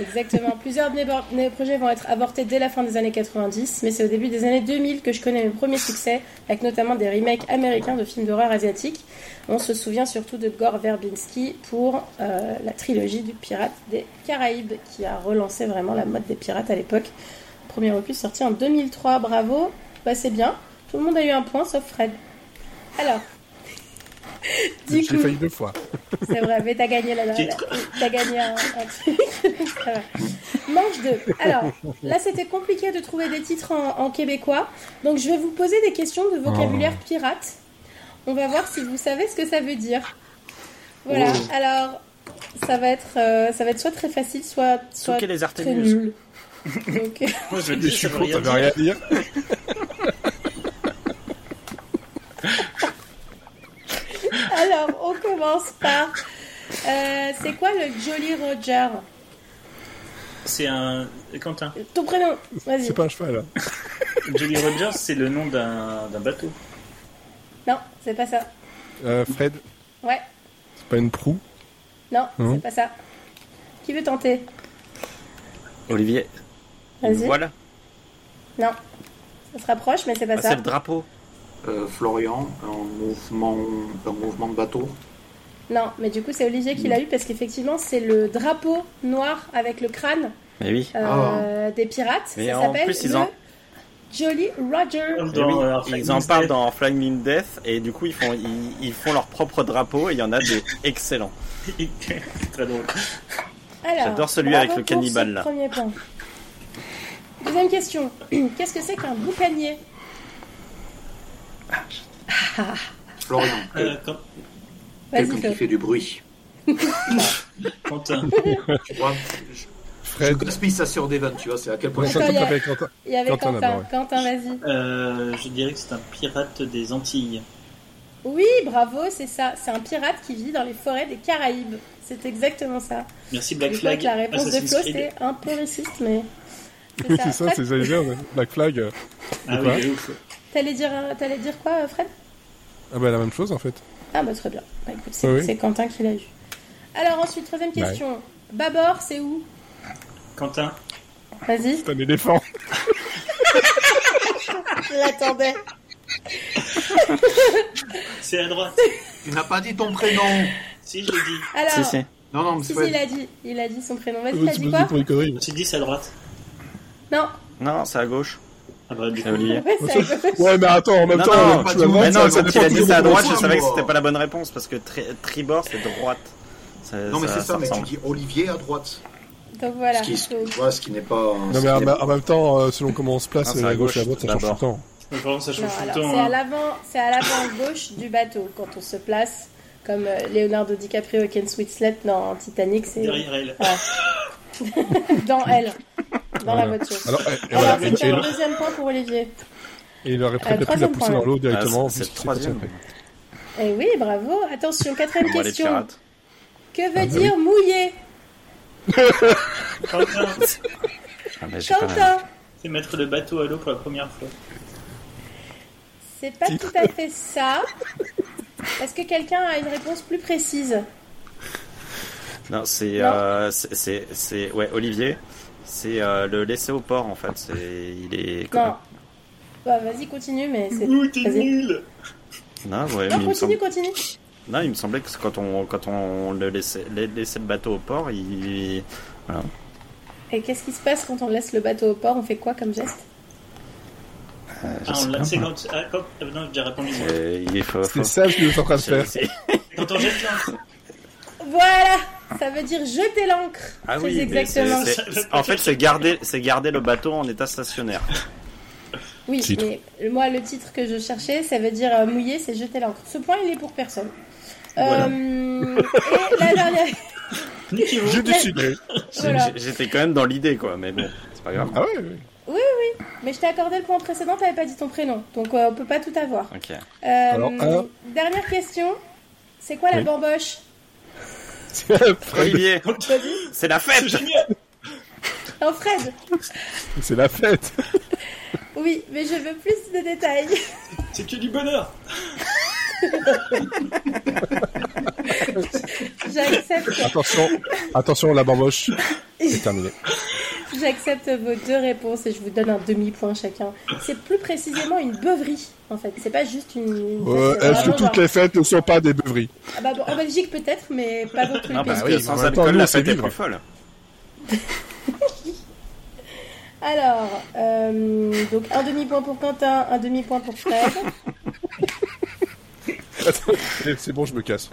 Exactement. Plusieurs de mes projets vont être avortés dès la fin des années 90, mais c'est au début des années 2000 que je connais mes premiers succès, avec notamment des remakes américains de films d'horreur asiatiques. On se souvient surtout de Gore Verbinski pour euh, la trilogie du Pirate des Caraïbes, qui a relancé vraiment la mode des pirates à l'époque. Premier opus sorti en 2003, bravo. Bah, c'est bien. Tout le monde a eu un point, sauf Fred. Alors, du J'ai coup, failli deux fois. c'est vrai, mais t'as gagné la, Titre. t'as gagné un, un truc. Manche 2. Alors, là, c'était compliqué de trouver des titres en, en québécois. Donc, je vais vous poser des questions de vocabulaire pirate. On va voir si vous savez ce que ça veut dire. Voilà. Oh. Alors, ça va être, euh, ça va être soit très facile, soit, soit les très nul. Donc, Moi, je le Je dis, suis dire. rien dire? alors, on commence par. euh, c'est quoi le Jolly Roger? C'est un. Quentin. Ton prénom Vas-y. C'est pas un cheval. hein. Jolly Roger, c'est le nom d'un d'un bateau. Non, c'est pas ça. Euh, Fred, Ouais. c'est pas une proue? Non, Non. c'est pas ça. Qui veut tenter? Olivier. Vas-y. Voilà. Non. Ça se rapproche, mais c'est pas Ah, ça. c'est le drapeau. Euh, Florian, un mouvement, un mouvement de bateau. Non, mais du coup, c'est Olivier qui l'a eu parce qu'effectivement, c'est le drapeau noir avec le crâne Mais oui. euh, des pirates. Mais ça en s'appelle plus, ils le en- Jolly Roger. Mais oui, dans, euh, ils Flying en parlent Death. dans Flying Death et du coup ils font ils, ils font leur propre drapeau et il y en a des excellents. C'est très drôle. J'adore celui avec le cannibale, ce là. Premier point. Deuxième question. Qu'est-ce que c'est qu'un boucanier Florian, Euh, quand- quelqu'un qui fait du bruit. Quentin. Tu vois, je, gaspille ça sur Devon, tu vois, c'est à quel point. Attends, il y a- avec Quentin. Il y avait Quentin Quentin. d'abord, ouais. Quentin, vas-y. Euh, je dirais que c'est un pirate des Antilles. Oui, bravo, c'est ça. C'est un pirate qui vit dans les forêts des Caraïbes. C'est exactement ça. Merci Je Black crois Flag. que la réponse de Flo, c'était un peu raciste, mais Oui, c'est c'est ça. ça, c'est dire. Black Flag. Ah oui, ouf. T'allais dire, t'allais dire quoi, euh, Fred? Ah bah la même chose en fait. Ah bah très bien. Bah, écoute, c'est Oui, oui. c'est Quentin qui l'a eu. Alors ensuite, troisième Ouais. question. Babord, c'est où? Quentin. Vas-y, C'est un éléphant. je l'attendais. C'est à droite. Tu n'as pas dit ton prénom. Si, je l'ai dit. Alors, Si si, si. Non, non, mais si, c'est il a dit. Il a dit son prénom. Vas-y, Vous t'as tu dit quoi? J'ai dit c'est à droite. Non. Non, c'est à gauche. Ah bah, du coup. Ouais. Ouais, mais attends, en même Non, temps, non, pas tu du vas tout. voir, Mais non, ça quand il a dit ça à droite, je savais que c'était pas la bonne réponse parce que tri- tribord c'est droite. Ça- Non, mais c'est ça, mais tu dis Olivier à droite. Donc voilà. Ce qui, vois, ce qui n'est pas. Non, mais en, même temps, euh, selon comment on se place, Ah, c'est la à gauche et la gauche, droite, ça change tout le temps. Vraiment, ça non, change tout le alors, temps. c'est à hein. l'avant, c'est à l'avant gauche du bateau quand on se place, comme euh, Leonardo DiCaprio et Ken Winslet dans Titanic, c'est Derrière elle. dans elle, dans la voiture. Alors, et, et Alors, voilà, et- un deuxième point pour Olivier. et il aurait Euh, peut-être pu la pousser point, dans l'eau Ah, directement. c'est- vu c'est ce le troisième. Eh oui, bravo. Attention, quatrième question. Que veut Ah, bah dire mouiller Quentin, Ah, Quentin c'est mettre le bateau à l'eau pour la première fois. C'est pas tout à fait ça. Est-ce que quelqu'un a une réponse plus précise? Non, c'est Non. euh, c'est- c'est c'est ouais Olivier. C'est euh, le laisser au port en fait. C'est il est Non. Bah, vas-y, continue, mais c'est. Ouh, t'es Vas-y. nul Non, ouais, Non, mais me semble- continue, continue. non, il me semblait que quand on quand on le laissait la- laissait le bateau au port, il Et qu'est-ce qui se passe quand on laisse le bateau au port? On fait quoi comme geste? Euh, je Ah, on l'a- c'est quand. Ah, quand... ah, non, j'ai déjà répondu. Euh, il est faux. C'est ça ce que vous êtes en train de faire. Quand on jette l'encre. Voilà Ça veut dire jeter l'encre. Ah oui, exactement. c'est- en fait, c'est garder, c'est garder le bateau en état stationnaire. Oui, Titre. mais moi, le titre que je cherchais, ça veut dire euh, mouiller, c'est jeter l'encre. Ce point, il est pour personne. Voilà. Euh, et la dernière. J'ai décidé. Voilà. J'étais quand même dans l'idée, quoi. Mais bon, c'est pas grave. Ah ouais, ouais. Mais je t'ai accordé le point précédent, t'avais pas dit ton prénom. Donc euh, on peut pas tout avoir. Ok. Euh, Alors. Dernière question. C'est quoi la Oui. bamboche? C'est un Fred. Olivier, c'est la C'est fête génial Un Fred. C'est la fête. Oui, mais je veux plus de détails. C'est que du bonheur J'accepte, Attention, attention, la bamboche. C'est terminé. j'accepte vos deux réponses et je vous donne un demi-point chacun. C'est plus précisément une beuverie, en fait. C'est pas juste une. Euh, Est-ce que toutes genre- les fêtes ne sont pas des beuveries? Ah bah bon, en Belgique peut-être, mais pas dans tous les Non, pays. parce oui, que sans alcool, la fête est plus folle. Alors, euh, donc un demi-point pour Quentin, un demi-point pour Fred. Attends, C'est bon, je me casse.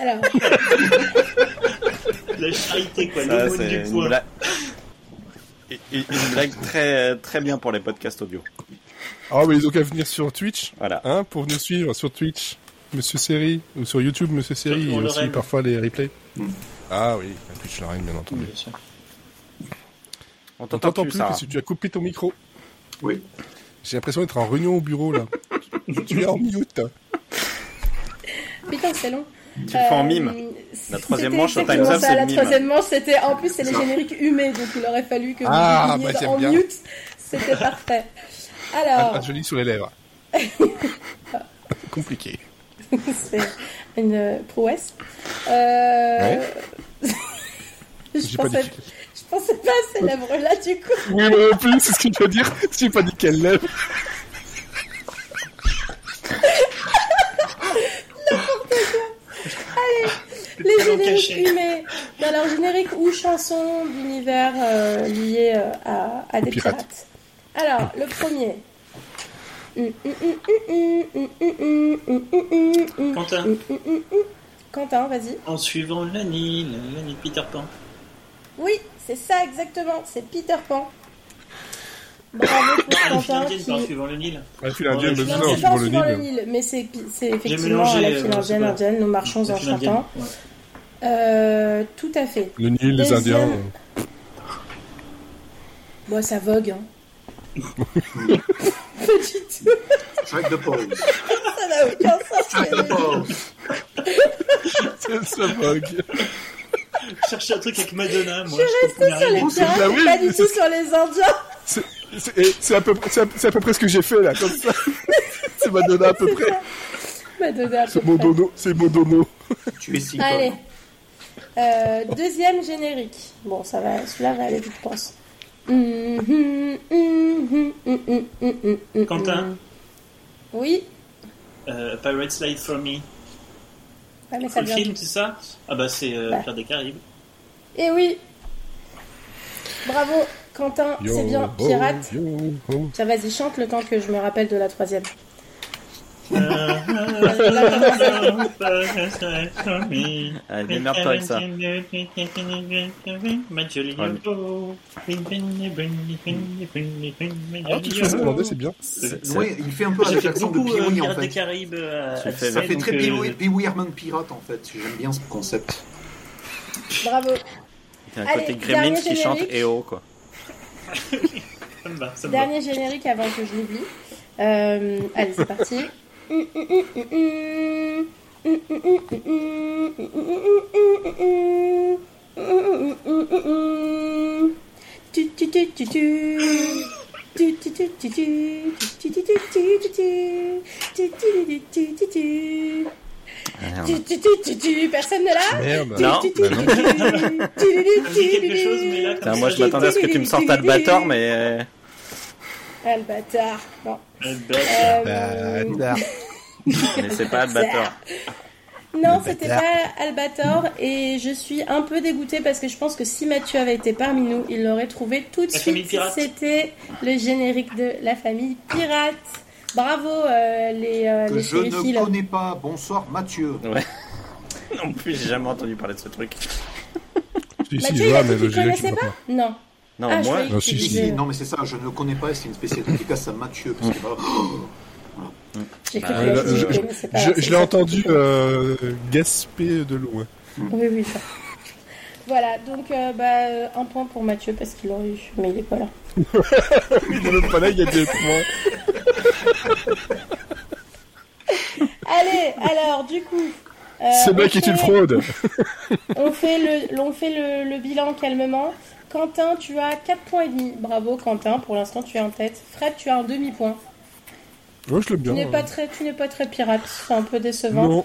Alors, La charité, quoi, Ça, du une, poids. bla- Et- et- une blague très, très bien pour les podcasts audio. Ah oui, donc à venir sur Twitch, Voilà. hein, pour nous suivre sur Twitch, Monsieur Série, ou sur YouTube, Monsieur Sur et aussi parfois les replays. Mm. Ah oui, la Twitch Lorraine, bien entendu. Bien sûr. On On t'entend plus, plus parce que tu as coupé ton micro. Oui. J'ai l'impression d'être en réunion au bureau là. tu es en mute. Putain, c'est long. Tu le fais en Euh, mime. La troisième manche au exactement Time's Up, ça, c'est La troisième manche, c'était en plus c'est les génériques humés, donc il aurait fallu que Ah, vous bah, en bien. mute. C'était parfait. Alors, Un joli sur les lèvres. Compliqué. c'est une euh, prouesse. Euh... je, J'ai pas pensais... dit. je pensais pas à ces lèvres-là du coup. Oui, moi non plus, c'est ce que je veux dire. J'ai pas dit quelle lèvre. Alors, générique ou chanson d'univers euh, lié euh, à, à des pirates. pirates. Alors, le premier. Quentin, Quentin, vas-y. en suivant la Nile, la Nile Peter Pan. Oui, c'est ça exactement, c'est Peter Pan. Bravo pour Ah, la file Quentin indienne qui... suivant le Nil. La file indienne, mais Non, non, c'est pas en suivant le Nil. Mais c'est effectivement mélangé, la euh, file c'est indienne, indienne, nous marchons en chantant. Euh, tout à fait. Le Nil, les. Indiens. Bon, ça vogue, hein. Strike the pose. Ça n'a aucun sens. Strike the pose. Ça vogue. Je cherchais un truc avec Madonna, moi. Je Je comprenais sur les pirates, oui, pas du tout sur les Indiens. C'est à, peu près- c'est à- à peu près ce que j'ai fait là, comme ça. C'est Madonna à peu près. Madonna, à peu près. C'est mon dono. Tu es si Allez. Euh, deuxième générique. Bon, ça va, celui-là va aller vite, je pense. Quentin. Oui. Euh, Pirate Slide for Me. Ah, mais ça C'est le film, c'est ça? Ah bah c'est euh, Bah. Pierre des Caraïbes. Et oui. Bravo, Quentin, c'est bien. Pirate. yo. Tiens, vas-y, chante le temps que je me rappelle de la troisième. Allez, démerde-toi avec ça. Ah, tu fais anglais, c'est bien. Ouais, il fait un peu avec l'accent de beaucoup euh, en fait. Caraïbes euh, Ça fait très euh, Pee-wee Herman pirate en fait. J'aime bien ce concept. Bravo. Il y a un côté Gremlins qui chante. EO, quoi. Ça me va, ça me va. Dernier générique avant que je l'oublie. Euh, allez, c'est parti. Tu, tu, tu, tu, tu. Tu, tu, tu, tu, tu. Tu, tu, tu, tu, tu, tu. Tu, tu, tu, tu, tu, tu. Tu, tu, tu, tu, tu. Personne ne l'a Merde. Non. Tu, tu, tu, Bah non. tu, tu. Tu, tu, Ça me dit tu, quelque tu, chose, mais là, tu. comme Putain, moi, ça, je m'attendais à ce que tu me sortes Albator, mais... euh, Albatar. Non. Euh, Mais c'est pas Albator. Non, c'était pas Albator et je suis un peu dégoûtée parce que je pense que si Mathieu avait été parmi nous, il l'aurait trouvé tout de La famille suite. pirate. C'était le générique de La famille pirate. Bravo euh, les, euh, Que les je ne connais pas. Bonsoir Mathieu. Non plus, j'ai jamais entendu parler de ce truc. Si, si, Mathieu, je vois, mais dit le générique, vois pas pas. Non. Non, Ah, je moi, croyais Non, si, si, mais c'est ça, je ne le connais pas c'est une spéciale dédicace à Mathieu. Parce que, voilà. Bah, qu'il Euh, je-. Je, je l'ai ça. entendu euh, gasper de loin. Oui, oui. ça. Voilà, donc euh, bah, euh, un point pour Mathieu parce qu'il aurait eu, mais il est pas là. Il n'est même pas là, il y a des points. Allez, alors du coup, Euh, Ce mec est une fraude. On fait le, on fait le, le bilan calmement. Quentin, tu as 4 points et demi. Bravo Quentin, pour l'instant tu es en tête. Fred, tu as un demi-point. Je l'aime Tu bien. n'es pas très, tu n'es pas très pirate, c'est un peu décevant. Non,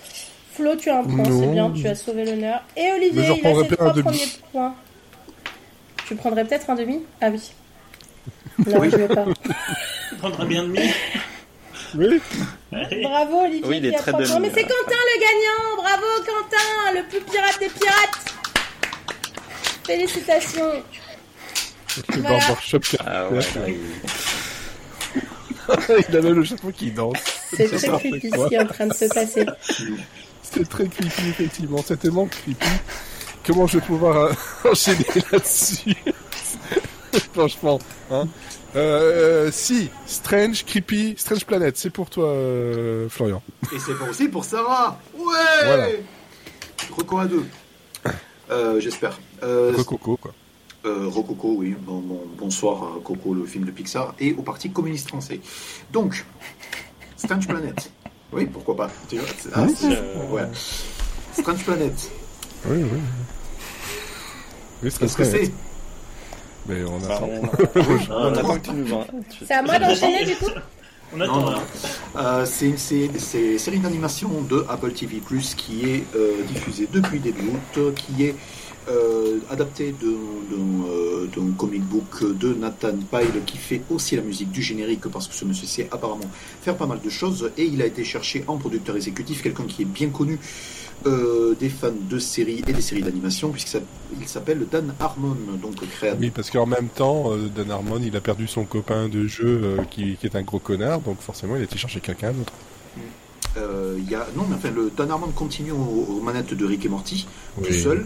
Flo, tu as un point, Non. c'est bien, tu as sauvé l'honneur. Et Olivier, il a ses trois un demi. premiers points. Tu prendrais peut-être un demi? Ah oui. Non, Oui. je veux pas. Tu prendras bien demi? oui. Bravo Olivier, Oui, il est qui a très trois demi, points. Mais c'est. Quentin le gagnant Bravo Quentin, le plus pirate des pirates Félicitations Le Voilà. barbershop qui Ah ouais, Il a même le chapeau qui danse. C'est très creepy ce qui est en train de se passer. C'est très creepy, effectivement. C'est tellement creepy. Comment je vais pouvoir euh, enchaîner là-dessus? Franchement. Hein euh, si, Strange, Creepy, Strange Planet, c'est pour toi, euh, Florian. Et c'est pour aussi pour Sarah Ouais Voilà. Reco à deux. Euh, J'espère. Euh, Coco, quoi. euh, Rococo, oui. Bon, bon- bonsoir à Coco, le film de Pixar, et au Parti communiste français. Donc, Strange Planet. Oui, pourquoi pas. Tu vois, ah, ouais. Strange Planet. Oui, oui. Oui, Qu'est-ce que c'est Mais on Enfin, attend. on, on attend que tu nous en. tu- C'est à moi d'enchaîner du coup On Non, attend. non. alors. Euh, c'est une sé- c'est une série d'animation de Apple TV Plus qui est euh, diffusée depuis début août, qui est euh, d'un- d'un euh, d'un comic book de Nathan Pyle qui fait aussi la musique du générique parce que ce monsieur sait apparemment faire pas mal de choses et il a été cherché en producteur exécutif quelqu'un qui est bien connu euh, des fans de séries et des séries d'animation puisqu'il s'app- il s'appelle Dan Harmon donc créateur Oui, parce qu'en même temps, euh, Dan Harmon, il a perdu son copain de jeu euh, qui, qui est un gros connard, donc forcément, il a été chercher quelqu'un d'autre. Y a non mais enfin le Dan Harmon continue aux, aux manettes de Rick et Morty tout seul.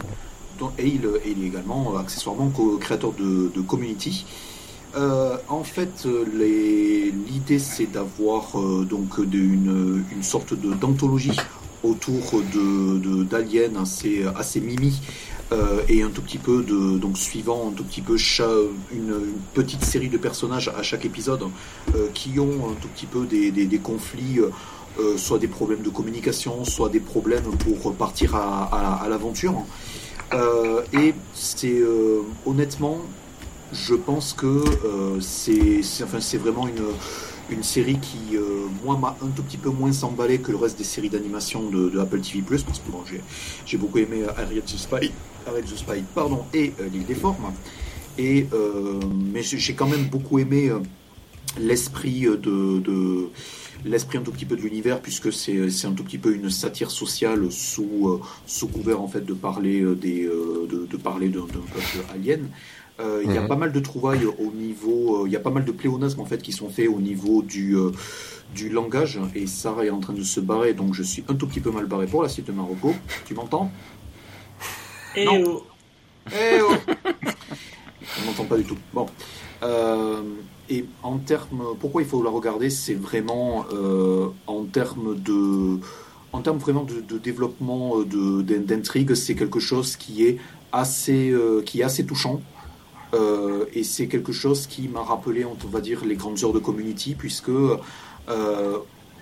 Et, il, est également euh, accessoirement co- créateur de, Community. Euh, en fait, euh, l'idée c'est d'avoir donc une, une sorte d'anthologie autour de d'aliens assez mimi et un tout petit peu de donc suivant un tout petit peu une, petite série de personnages à chaque épisode qui ont un tout petit peu des, conflits. soit des problèmes de communication, soit des problèmes pour partir à l'aventure. Euh, et c'est euh, honnêtement, je pense que euh, c'est enfin, vraiment une, une série qui, moi, m'a un tout petit peu moins emballé que le reste des séries d'animation de, de Apple TV+, parce que bon, j'ai- beaucoup aimé Harriet the Spy, Spy pardon, et L'île des formes. Et, mais j'ai quand même beaucoup aimé l'esprit de, de l'esprit un tout petit peu de l'univers puisque c'est c'est un tout petit peu une satire sociale sous euh, sous couvert en fait de parler euh, des euh, de, de parler d'un peuple alien Euh, il y a Mhm. pas mal de trouvailles au niveau euh, il y a pas mal de pléonasmes en fait qui sont faits au niveau du euh, du langage et Sarah est en train de se barrer donc je suis un tout petit peu mal barré pour la suite de Marocco tu m'entends? Non. oh, eh oh On n'entend pas du tout. Bon. Et en termes, pourquoi il faut la regarder C'est vraiment euh, en termes de, en termes vraiment de, développement euh, d'intrigue, c'est quelque chose qui est assez, euh, qui est assez touchant. Et c'est quelque chose qui m'a rappelé, on va dire, les grandes heures de Community, puisque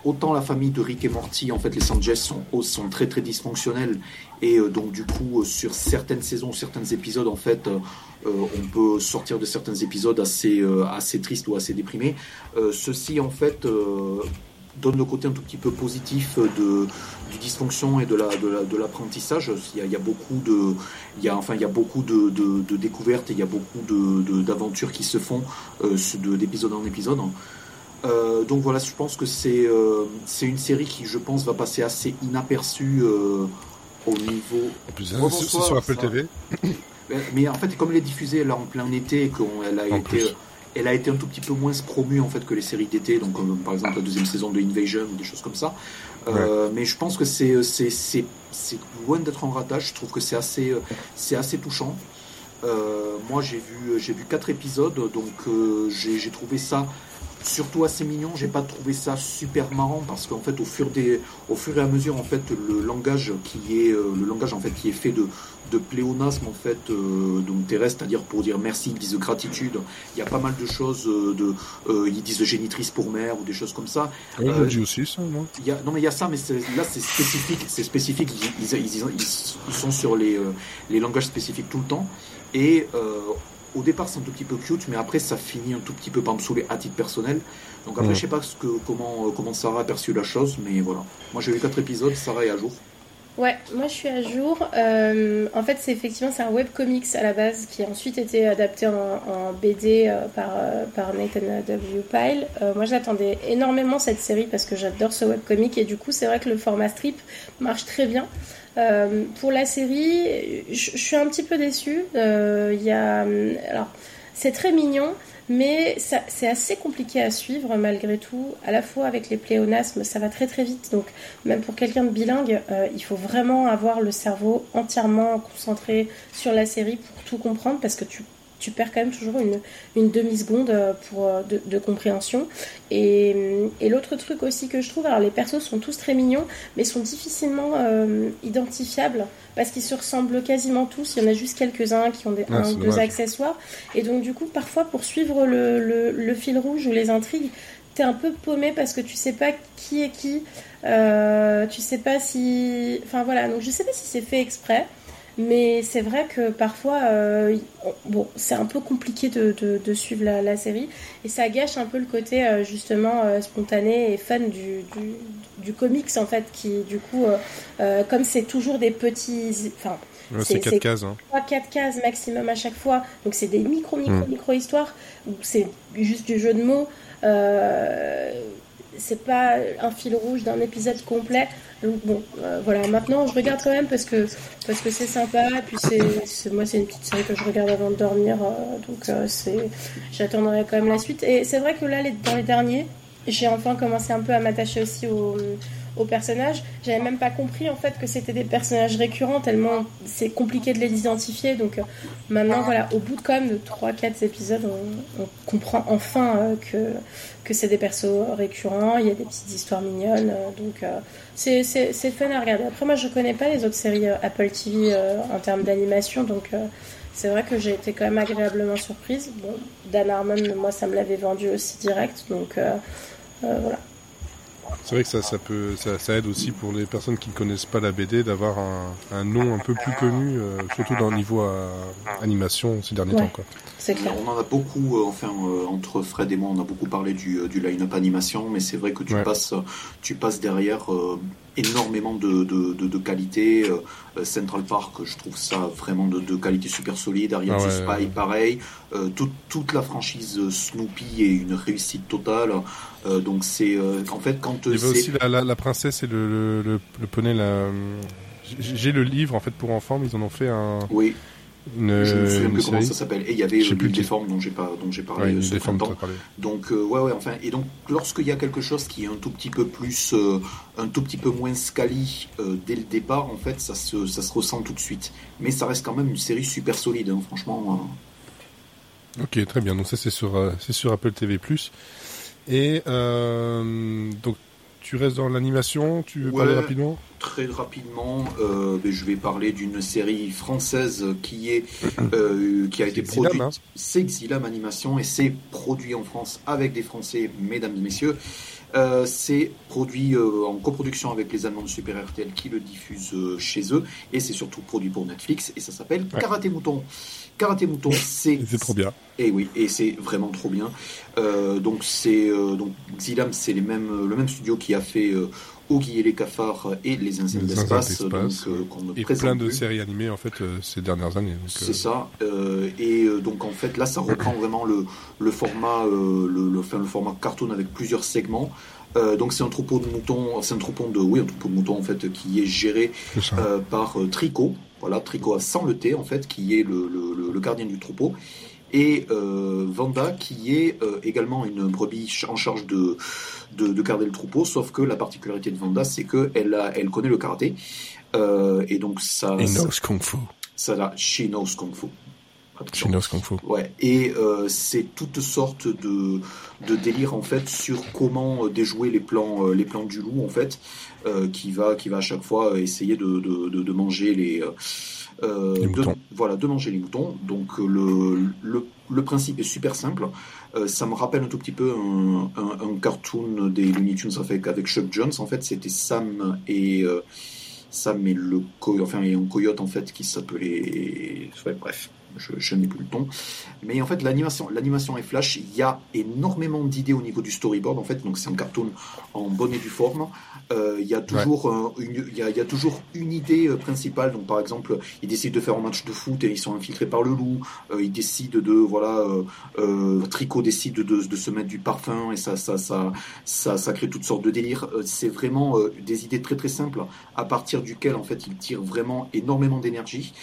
autant la famille de Rick et Morty, en fait, les Sanchez sont, sont très très dysfonctionnels, et euh, donc du coup, euh, sur certaines saisons, certains épisodes, en fait, euh, on peut sortir de certains épisodes assez assez tristes ou assez déprimés. Ceci, en fait, donne le côté un tout petit peu positif de du dysfonction et de la de la- de l'apprentissage. il, y a, beaucoup de il y a enfin il y a beaucoup de, de, découvertes et il y a beaucoup d'aventures qui se font de- d'épisode en épisode. Euh, donc voilà, je pense que c'est euh, c'est une série qui, je pense, va passer assez inaperçue euh, au niveau. En plus, Bonsoir, c'est sur Apple ça. TV. Mais, mais en fait, comme elle est diffusée là en plein été, qu'elle a En été, plus. elle a été un tout petit peu moins promue en fait que les séries d'été, donc par exemple la deuxième saison de Invasion ou des choses comme ça. Mais je pense que c'est loin d'être un ratage. Je trouve que c'est assez c'est assez touchant. Moi, j'ai vu j'ai vu quatre épisodes, donc j'ai trouvé ça surtout assez mignon. J'ai pas trouvé ça super marrant parce qu'en fait, au fur, des, au fur et à mesure, en fait, le langage qui est, euh, le langage en fait qui est fait de, de pléonasme en fait, euh, donc terrestre, c'est-à-dire pour dire merci, ils disent gratitude. Il y a pas mal de choses euh, de, ils disent génitrice pour mère ou des choses comme ça. Oui, on dit aussi ça, non? y a, Non, mais il y a ça, mais là c'est spécifique, c'est spécifique. Ils, ils, ils, ils, sont sur les, les langages spécifiques tout le temps et au départ c'est un tout petit peu cute, mais après ça finit un tout petit peu par me saouler à titre personnel. Donc après, je sais pas ce que, comment, euh, comment Sarah a perçu la chose, mais voilà. Moi j'ai vu quatre épisodes, Sarah est à jour. Ouais, moi je suis à jour. Euh, en fait, c'est effectivement c'est un webcomics à la base qui a ensuite été adapté en, BD euh, par, par Nathan W. Pyle. moi j'attendais énormément cette série parce que j'adore ce webcomic et du coup c'est vrai que le format strip marche très bien. Euh, pour la série, je suis un petit peu déçue. Euh, y a, alors, c'est très mignon, mais c'est assez compliqué à suivre malgré tout. À la fois avec les pléonasmes, ça va très très vite. Donc, même pour quelqu'un de bilingue, euh, il faut vraiment avoir le cerveau entièrement concentré sur la série pour tout comprendre parce que tu tu perds quand même toujours une, une demi-seconde euh, pour, euh, de, compréhension. Et, et l'autre truc aussi que je trouve, alors les persos sont tous très mignons, mais sont difficilement euh, identifiables parce qu'ils se ressemblent quasiment tous. Il y en a juste quelques-uns qui ont des, ah, un ou deux accessoires. Et donc, du coup, parfois, pour suivre le, le, le fil rouge ou les intrigues, t'es un peu paumé parce que tu sais pas qui est qui. Euh, tu sais pas si. Enfin voilà, donc je sais pas si c'est fait exprès. Mais c'est vrai que parfois, euh, bon, c'est un peu compliqué de, de, suivre la, la, série et ça gâche un peu le côté euh, justement euh, spontané et fun du, du, du, comics en fait, qui du coup, comme c'est toujours des petits, enfin, c'est 4 cases. Hein. 4 cases maximum à chaque fois, donc c'est des micro, micro, hmm. micro histoires, c'est juste du jeu de mots. c'est pas un fil rouge d'un épisode complet. Donc bon, euh, voilà. Maintenant, je regarde quand même parce que parce que c'est sympa. Et puis c'est moi, c'est une petite série que je regarde avant de dormir. Euh, donc euh, c'est, j'attendrai quand même la suite. Et c'est vrai que là, dans les derniers, j'ai enfin commencé un peu à m'attacher aussi au aux personnages. J'avais même pas compris en fait que c'était des personnages récurrents tellement c'est compliqué de les identifier. Donc euh, maintenant voilà, au bout de quand même de 3-4 épisodes, on, comprend enfin euh, que que c'est des persos récurrents. Il y a des petites histoires mignonnes, euh, donc c'est c'est fun à regarder. Après moi je connais pas les autres séries Apple TV en termes d'animation, donc c'est vrai que j'ai été quand même agréablement surprise. Bon, Dan Harmon, moi ça me l'avait vendu aussi direct, donc voilà. C'est vrai que ça, ça peut, ça, aide aussi pour les personnes qui ne connaissent pas la BD d'avoir un, nom un peu plus connu, euh, surtout dans le niveau euh, animation ces derniers temps. Quoi. Clair. On en a beaucoup, euh, enfin entre Fred et moi, on a beaucoup parlé du, du line-up animation, mais c'est vrai que tu passes, tu passes derrière énormément de, de, de, qualité. Central Park, je trouve ça vraiment de, de qualité super solide. Ariel ah Spy, pareil. toute, toute la franchise Snoopy est une réussite totale. Euh, donc c'est euh, en fait quand il y avait aussi la, la, princesse et le, le, le, poney là. J'ai le livre en fait pour enfants, mais ils en ont fait un. Oui. Une, je me souviens plus comment ça s'appelle. Et il y avait l'île des formes dont j'ai pas dont j'ai parlé ce printemps. Donc euh, ouais ouais enfin et donc lorsqu'il y a quelque chose qui est un tout petit peu plus un tout petit peu moins scali dès le départ en fait ça se ça se ressent tout de suite. Mais ça reste quand même une série super solide hein, franchement. Ok très bien donc ça c'est sur c'est sur Apple TV+. Et euh, donc, tu restes dans l'animation, tu veux parler rapidement? Très rapidement, euh, ben, je vais parler d'une série française qui est euh, qui a été produite. Hein? C'est Xilam Animation et c'est produit en France avec des Français, mesdames et messieurs. Euh, c'est produit euh, en coproduction avec les Allemands de Super RTL qui le diffusent euh, chez eux et c'est surtout produit pour Netflix et ça s'appelle Karaté Mouton. Karaté Mouton, c'est c'est trop bien. Et oui, et c'est vraiment trop bien. donc c'est donc Xilam, c'est les mêmes le même studio qui a fait Oggy et les cafards et les insectes d'espace. Euh, et plein de séries animées en fait euh, ces dernières années. C'est euh, ça. et donc en fait là ça reprend vraiment le, le format le, le, le, format cartoon avec plusieurs segments. donc c'est un troupeau de moutons, c'est un troupeau de oui un troupeau de moutons en fait qui est géré par Tricot. Voilà Tricot à sans le T en fait qui est le, le gardien du troupeau et euh, Vanda qui est euh, également une brebis en charge de, de, de, garder le troupeau, sauf que la particularité de Vanda, c'est qu'elle elle connaît le karaté, euh, et donc ça... knows Kung Fu. Ça, là, she knows Kung Fu. Chinos Kung Fu. Ouais, et euh, c'est toutes sortes de, de délires en fait sur comment déjouer les plans, euh, les plans du loup en fait, euh, qui va, qui va à chaque fois essayer de, de, de, de manger les, euh, Les de, moutons. voilà, de manger les moutons. Donc euh, le, le, le principe est super simple. Euh, ça me rappelle un tout petit peu un, un, un cartoon des Looney Tunes avec, avec Chuck Jones. En fait, c'était Sam et euh, Sam et le co enfin et un coyote en fait qui s'appelait ouais, bref je, je n'ai plus le ton. Mais en fait l'animation l'animation est flash. Il y a énormément d'idées au niveau du storyboard en fait. Donc c'est un cartoon en bonne et due forme. Euh, il y a toujours un- une, il y a, il y a toujours une idée euh, principale. Donc par exemple ils décident de faire un match de foot et ils sont infiltrés par le loup. Euh, ils décident de voilà euh, euh, Tricot décide de, de se mettre du parfum et ça ça ça ça, ça crée toutes sortes de délires. Euh, c'est vraiment euh, des idées très très simples à partir duquel en fait il tire vraiment énormément d'énergie.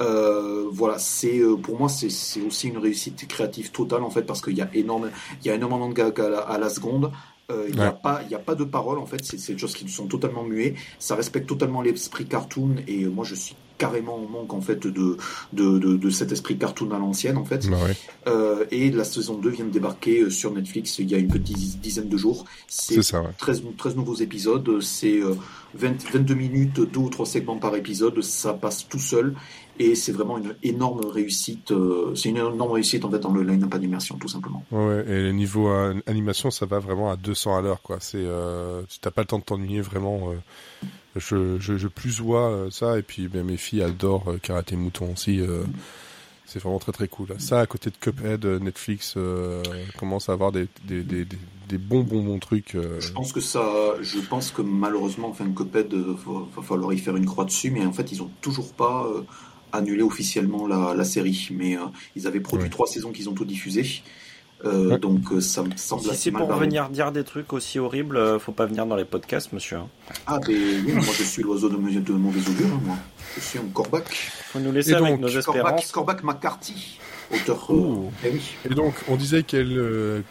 Euh, voilà, c'est euh, pour moi c'est c'est aussi une réussite créative totale en fait parce qu'il y a énorme il y a énormément de gags à la, à la seconde. Euh, Il n'y a pas il y a pas de paroles en fait, c'est c'est des choses qui sont totalement muets. Ça respecte totalement l'esprit cartoon et moi je suis carrément en manque en fait de de, de, de cet esprit cartoon à l'ancienne en fait. Bah ouais. Et la saison 2 vient de débarquer sur Netflix il y a une petite dizaine de jours. C'est ça, ouais. 13, 13 nouveaux épisodes, c'est euh, 20, 22 minutes, deux ou trois segments par épisode, ça passe tout seul et c'est vraiment une énorme réussite. euh, c'est une énorme réussite en fait dans le line-up d'immersion tout simplement. Ouais, et le niveau animation, ça va vraiment à 200 à l'heure, quoi. C'est, euh, tu t'as pas le temps de t'ennuyer vraiment. euh, je, je, je plus vois ça, et puis ben, mes filles adorent Karaté Mouton aussi. c'est vraiment très très cool. Ça, à côté de Cuphead, Netflix commence à avoir des, des, des, des, des bons bons bons trucs. euh, Je pense que ça, je pense que malheureusement, enfin, Cuphead, euh, va, va falloir y faire une croix dessus, mais en fait, ils ont toujours pas euh, annulé officiellement la, la série, mais euh, ils avaient produit Ouais. trois saisons qu'ils ont tout diffusé. Euh, Ouais. Donc euh, ça me semble Si assez c'est mal pour barré. venir dire des trucs aussi horribles, euh, faut pas venir dans les podcasts, monsieur. hein. Ah, ben oui, moi je suis l'oiseau de, de mauvais augure, moi. Je suis un Corbac. Faut nous laisser Et avec donc, nos Corbac, espérances. Corbac McCarthy, auteur. euh, eh oui. Et donc, on disait qu'elle, euh,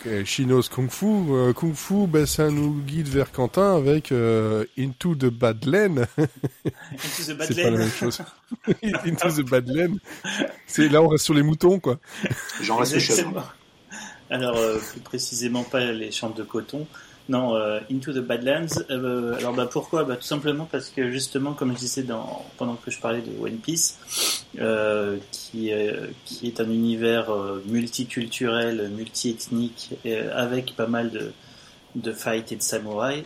Kung Fu, euh, Kung Fu, ben, ça nous guide vers Quentin avec euh, Into the Bad Lane. Into the Bad C'est pas la Lane. même chose. Into the Bad Lane. C'est là, on reste sur les moutons, quoi. J'en reste chef. Exactement. Alors, euh, plus précisément, pas les champs de coton. Non, euh, Into the Badlands. Euh, alors, bah, pourquoi? Bah, Tout simplement parce que, justement, comme je disais dans, pendant que je parlais de One Piece, euh, qui, euh, qui est un univers euh, multiculturel, multiethnique, euh, avec pas mal de, de fights et de samouraïs,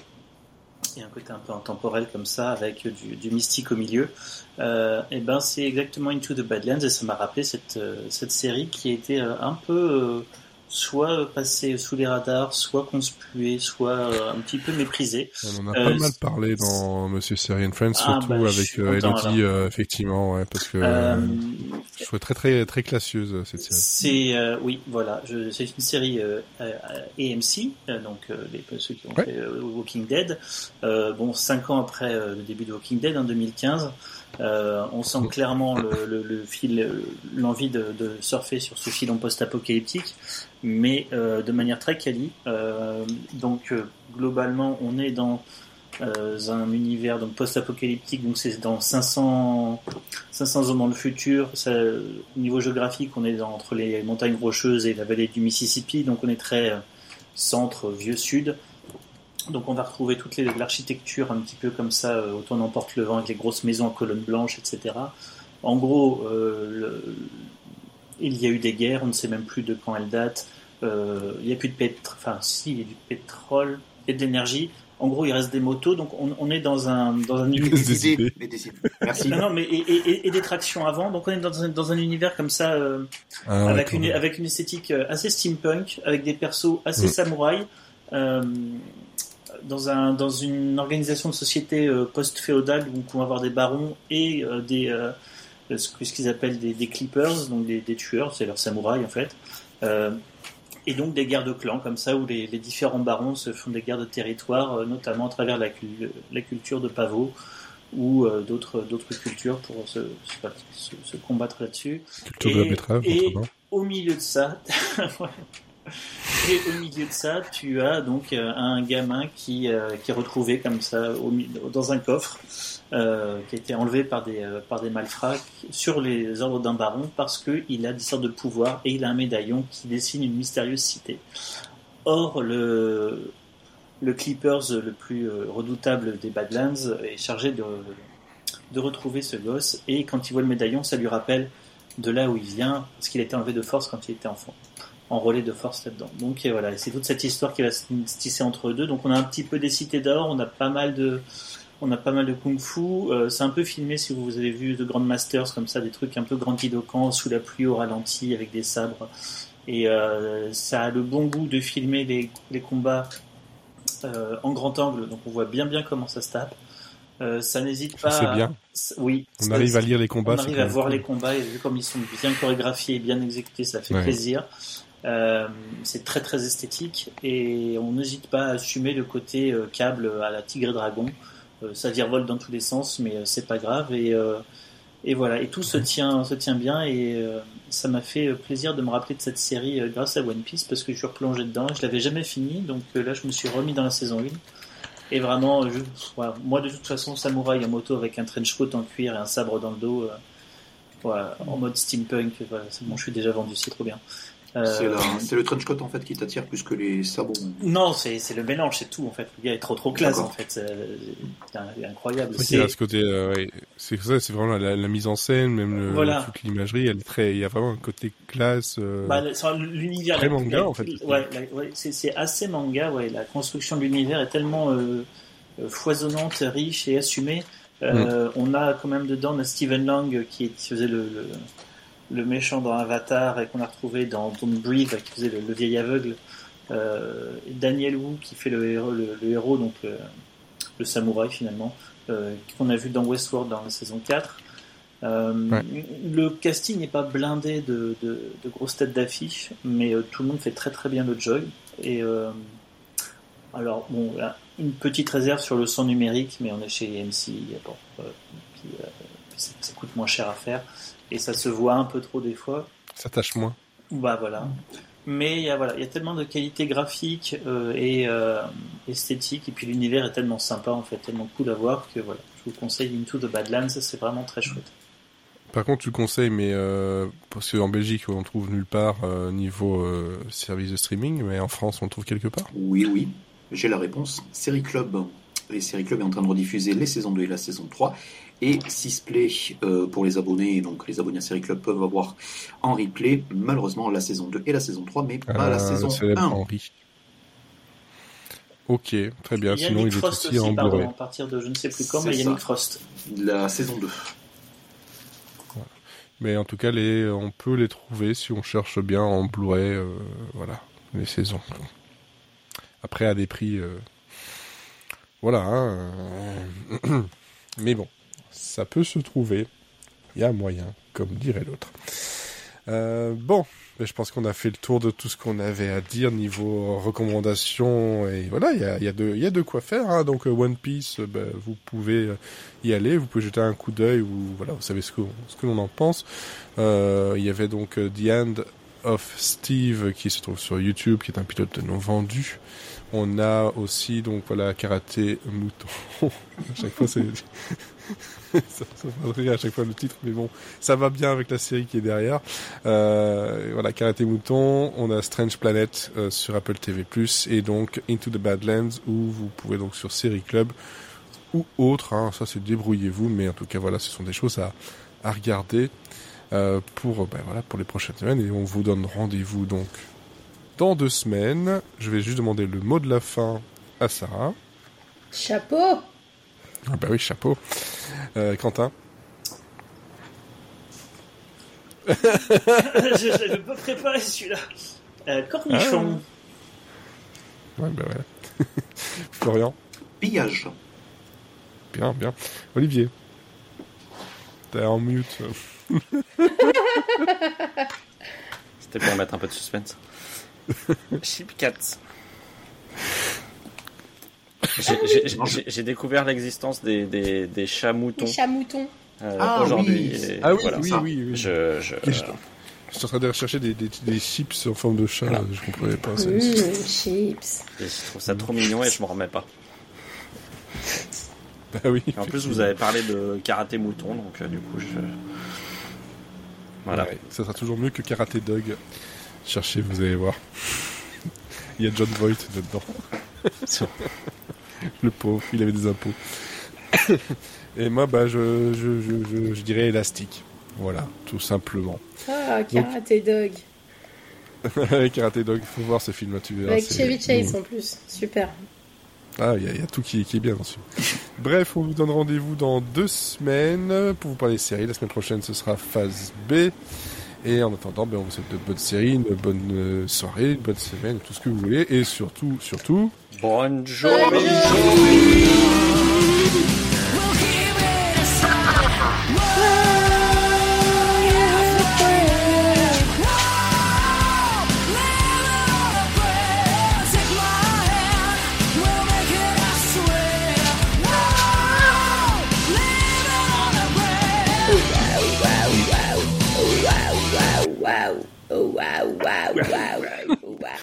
et un côté un peu intemporel comme ça, avec du, du mystique au milieu. Euh, et ben c'est exactement Into the Badlands et ça m'a rappelé cette, cette série qui était un peu soit passée sous les radars, soit conspuée, soit euh, un petit peu méprisée. On en a Euh, pas mal parlé dans Monsieur Seri and Friends, Ah, surtout bah, avec euh, Elodie, euh, effectivement, ouais, parce que je trouvais très très très classieuse cette série. c'est euh, oui voilà, c'est une série euh, euh, AMC, euh, donc euh, les, ceux qui ont Ouais. fait Walking Dead. Euh, bon, cinq ans après le début de Walking Dead en 2015, euh, on sent clairement le, fil, l'envie de, surfer sur ce filon post-apocalyptique, mais euh, de manière très quali. Euh, donc globalement, on est dans un univers donc post-apocalyptique, donc c'est dans 500 500 ans dans le futur. Ça, au niveau géographique, on est entre les montagnes rocheuses et la vallée du Mississippi, donc on est très centre, vieux sud. Donc on va retrouver toute les- l'architecture un petit peu comme ça, euh, autant n'emporte le vent, avec les grosses maisons en colonnes blanches, etc. En gros, euh, le- il y a eu des guerres, on ne sait même plus de quand elles datent. Euh, il n'y a plus de pétrole, enfin si, il y a du pétrole et de l'énergie. En gros, il reste des motos, donc on, on est dans un dans un Des Des idées. idées, mais des idées. Merci. non, non, mais et, et- et des tractions avant. Donc on est dans un, dans un univers comme ça, euh, Ah, avec, une, avec une esthétique assez steampunk, avec des persos assez Mm. samouraïs, euh, dans, un, dans une organisation de société euh, post-féodale où on va avoir des barons et euh, des euh, ce qu'ils appellent des, des clippers, donc des, des tueurs, c'est leurs samouraïs en fait. Euh, et donc des guerres de clans comme ça où les, les différents barons se font des guerres de territoire, notamment à travers la, cul- la culture de pavot ou euh, d'autres d'autres cultures pour se, se, se combattre là-dessus. Culture de la et- betterave, et-. Au milieu de ça. et au milieu de ça, tu as donc euh, un gamin qui, euh, qui est retrouvé comme ça dans un coffre euh, qui a été enlevé par des, malfrats sur les ordres d'un baron parce qu'il a des sortes de pouvoirs et il a un médaillon qui dessine une mystérieuse cité. Or, le, Clippers le plus redoutable des Badlands est chargé de, de retrouver ce gosse et quand il voit le médaillon, ça lui rappelle de là où il vient parce qu'il a été enlevé de force quand il était enfant enrôlé de force là-dedans. Donc et voilà, c'est toute cette histoire qui va se tisser entre eux deux. Donc on a un petit peu des cités d'or, on a pas mal de, on a pas mal de kung-fu. Euh, c'est un peu filmé si vous avez vu de Grand Masters comme ça, des trucs un peu grandiloquents sous la pluie au ralenti avec des sabres. Et euh, ça a le bon goût de filmer les, les combats euh, en grand angle, donc on voit bien bien comment ça se tape. Euh, ça n'hésite pas. C'est bien. Oui. On arrive à lire les combats. on arrive à voir cool. les combats et vu comme ils sont bien chorégraphiés et bien exécutés, ça fait Ouais. plaisir. Euh, c'est très très esthétique et on n'hésite pas à assumer le côté euh, câble à la tigre et dragon. Euh, ça virevolte dans tous les sens, mais euh, c'est pas grave et euh, et voilà et tout se tient se tient bien et ça m'a fait plaisir de me rappeler de cette série grâce à One Piece parce que je suis replongé dedans. Je l'avais jamais fini donc là je me suis remis dans la saison 1 et vraiment je, voilà, moi de toute façon samouraï en moto avec un trench coat en cuir et un sabre dans le dos. voilà, en mode steampunk, voilà, bon, je suis déjà vendu, c'est trop bien. Euh, C'est le trench coat en fait qui t'attire plus que les sabots. Non, c'est le mélange, c'est tout en fait. Le gars est trop trop classe en fait. C'est c'est incroyable. C'est ce côté, euh, ouais, c'est ça, c'est vraiment la, la mise en scène, même le, Voilà. toute l'imagerie, elle est très, il y a vraiment un côté classe. euh, bah, l'univers. Très manga, la- en fait. Ouais, c'est assez manga. Ouais, la construction de l'univers est tellement euh, euh, foisonnante, riche et assumée. Euh, Mm. On a quand même dedans Stephen Lang qui, qui faisait le, le, le méchant dans Avatar et qu'on a retrouvé dans Don't Breathe qui faisait le, le vieil aveugle. Euh, Daniel Wu qui fait le héros, le, le héros donc le, le samouraï finalement, euh, qu'on a vu dans Westworld dans la saison 4. Euh, Ouais. Le casting n'est pas blindé de, de, de grosses têtes d'affiche, mais euh, tout le monde fait très très bien le job. Et euh, alors bon, là, une petite réserve sur le son numérique, mais on est chez MC, bon, euh, puis, euh, puis ça, ça coûte moins cher à faire et ça se voit un peu trop des fois. Ça tâche moins. Bah voilà. Mais il y a voilà, il y a tellement de qualité graphique euh, et euh, esthétique, et puis l'univers est tellement sympa en fait, tellement cool à voir que voilà, je vous conseille Into the Badlands, c'est vraiment très chouette. Par contre, tu le conseilles, mais euh, parce qu'en Belgique, on trouve nulle part euh, niveau euh, service de streaming, mais en France, on le trouve quelque part? Oui, oui, j'ai la réponse. Série Club. Les Série Club est en train de rediffuser les saisons 2 et la saison 3. Et Sisplay euh, pour les abonnés, donc les abonnés à Série Club peuvent avoir en replay, malheureusement, la saison 2 et la saison 3, mais pas la Euh, saison célèbre 1. Henri. Ok, très bien. il y a Sinon, Nick il est Frost aussi aussi, en pardon, à partir de je ne sais plus quand, mais il y a. Nick Frost. La saison 2. Mais en tout cas, les, on peut les trouver si on cherche bien en Blu-ray, euh, voilà, les saisons. Après, à des prix, euh, voilà. hein, Mais bon, ça peut se trouver. Il y a moyen, comme dirait l'autre. Euh, bon, je pense qu'on a fait le tour de tout ce qu'on avait à dire niveau recommandations et voilà, il y a, de, quoi faire. hein. Donc euh, One Piece, euh, ben, vous pouvez euh, y aller, vous pouvez jeter un coup d'œil voilà, vous savez ce que l'on en pense. Il y avait donc The End of Steve qui se trouve sur YouTube, qui est un pilote non vendu. On a aussi donc voilà Karaté Mouton. à chaque fois c'est ça, à chaque fois le titre, mais bon, ça va bien avec la série qui est derrière. Euh, voilà Karaté Mouton. On a Strange Planet euh, sur Apple TV+ et donc Into the Badlands où vous pouvez donc sur Série Club ou autre. Hein, ça c'est débrouillez-vous, mais en tout cas voilà, ce sont des choses à à regarder pour ben, voilà pour les prochaines semaines et on vous donne rendez-vous donc dans deux semaines. Je vais juste demander le mot de la fin à Sarah. Chapeau Ah bah oui, chapeau. Euh, Quentin. je n'avais pas préparé celui-là. Euh, cornichon. Ouais, bah ouais. Florian. Pillage. Bien, bien. Olivier. T'es en mute. C'était pour mettre un peu de suspense. Chip Cats. J'ai- j'ai- découvert l'existence des, des, des chats moutons Les chats moutons. euh, Ah, aujourd'hui. oui. Ah oui, voilà. oui, oui, oui. Je, je, Je- Je suis en train de rechercher des, des, des chips en forme de chat. Voilà. Je comprenais pas. ça. Mmh, chips. je trouve ça trop mignon et je m'en remets pas. Bah oui. En plus, vous avez parlé de karaté mouton, donc euh, du coup, je. Voilà. Ouais, ça sera toujours mieux que Karate Dog. Cherchez, vous allez voir. Il y a John Voight dedans. Le pauvre, il avait des impôts. Et moi, bah, je, je, je, je, je dirais élastique. Voilà, tout simplement. Ah, Karate Dog. Karate Dog, il faut voir ce film-là, tu verras. Avec Chevy Chase en plus. Super. Ah, il y, a- il y a tout qui, qui est bien dans ce film. Bref, on vous donne rendez-vous dans deux semaines pour vous parler des séries. La semaine prochaine, ce sera phase B. Et en attendant, ben, on vous souhaite de bonnes séries, une bonne euh, soirée, une bonne semaine, tout ce que vous voulez. Et surtout, surtout, Bonne journée. so glad.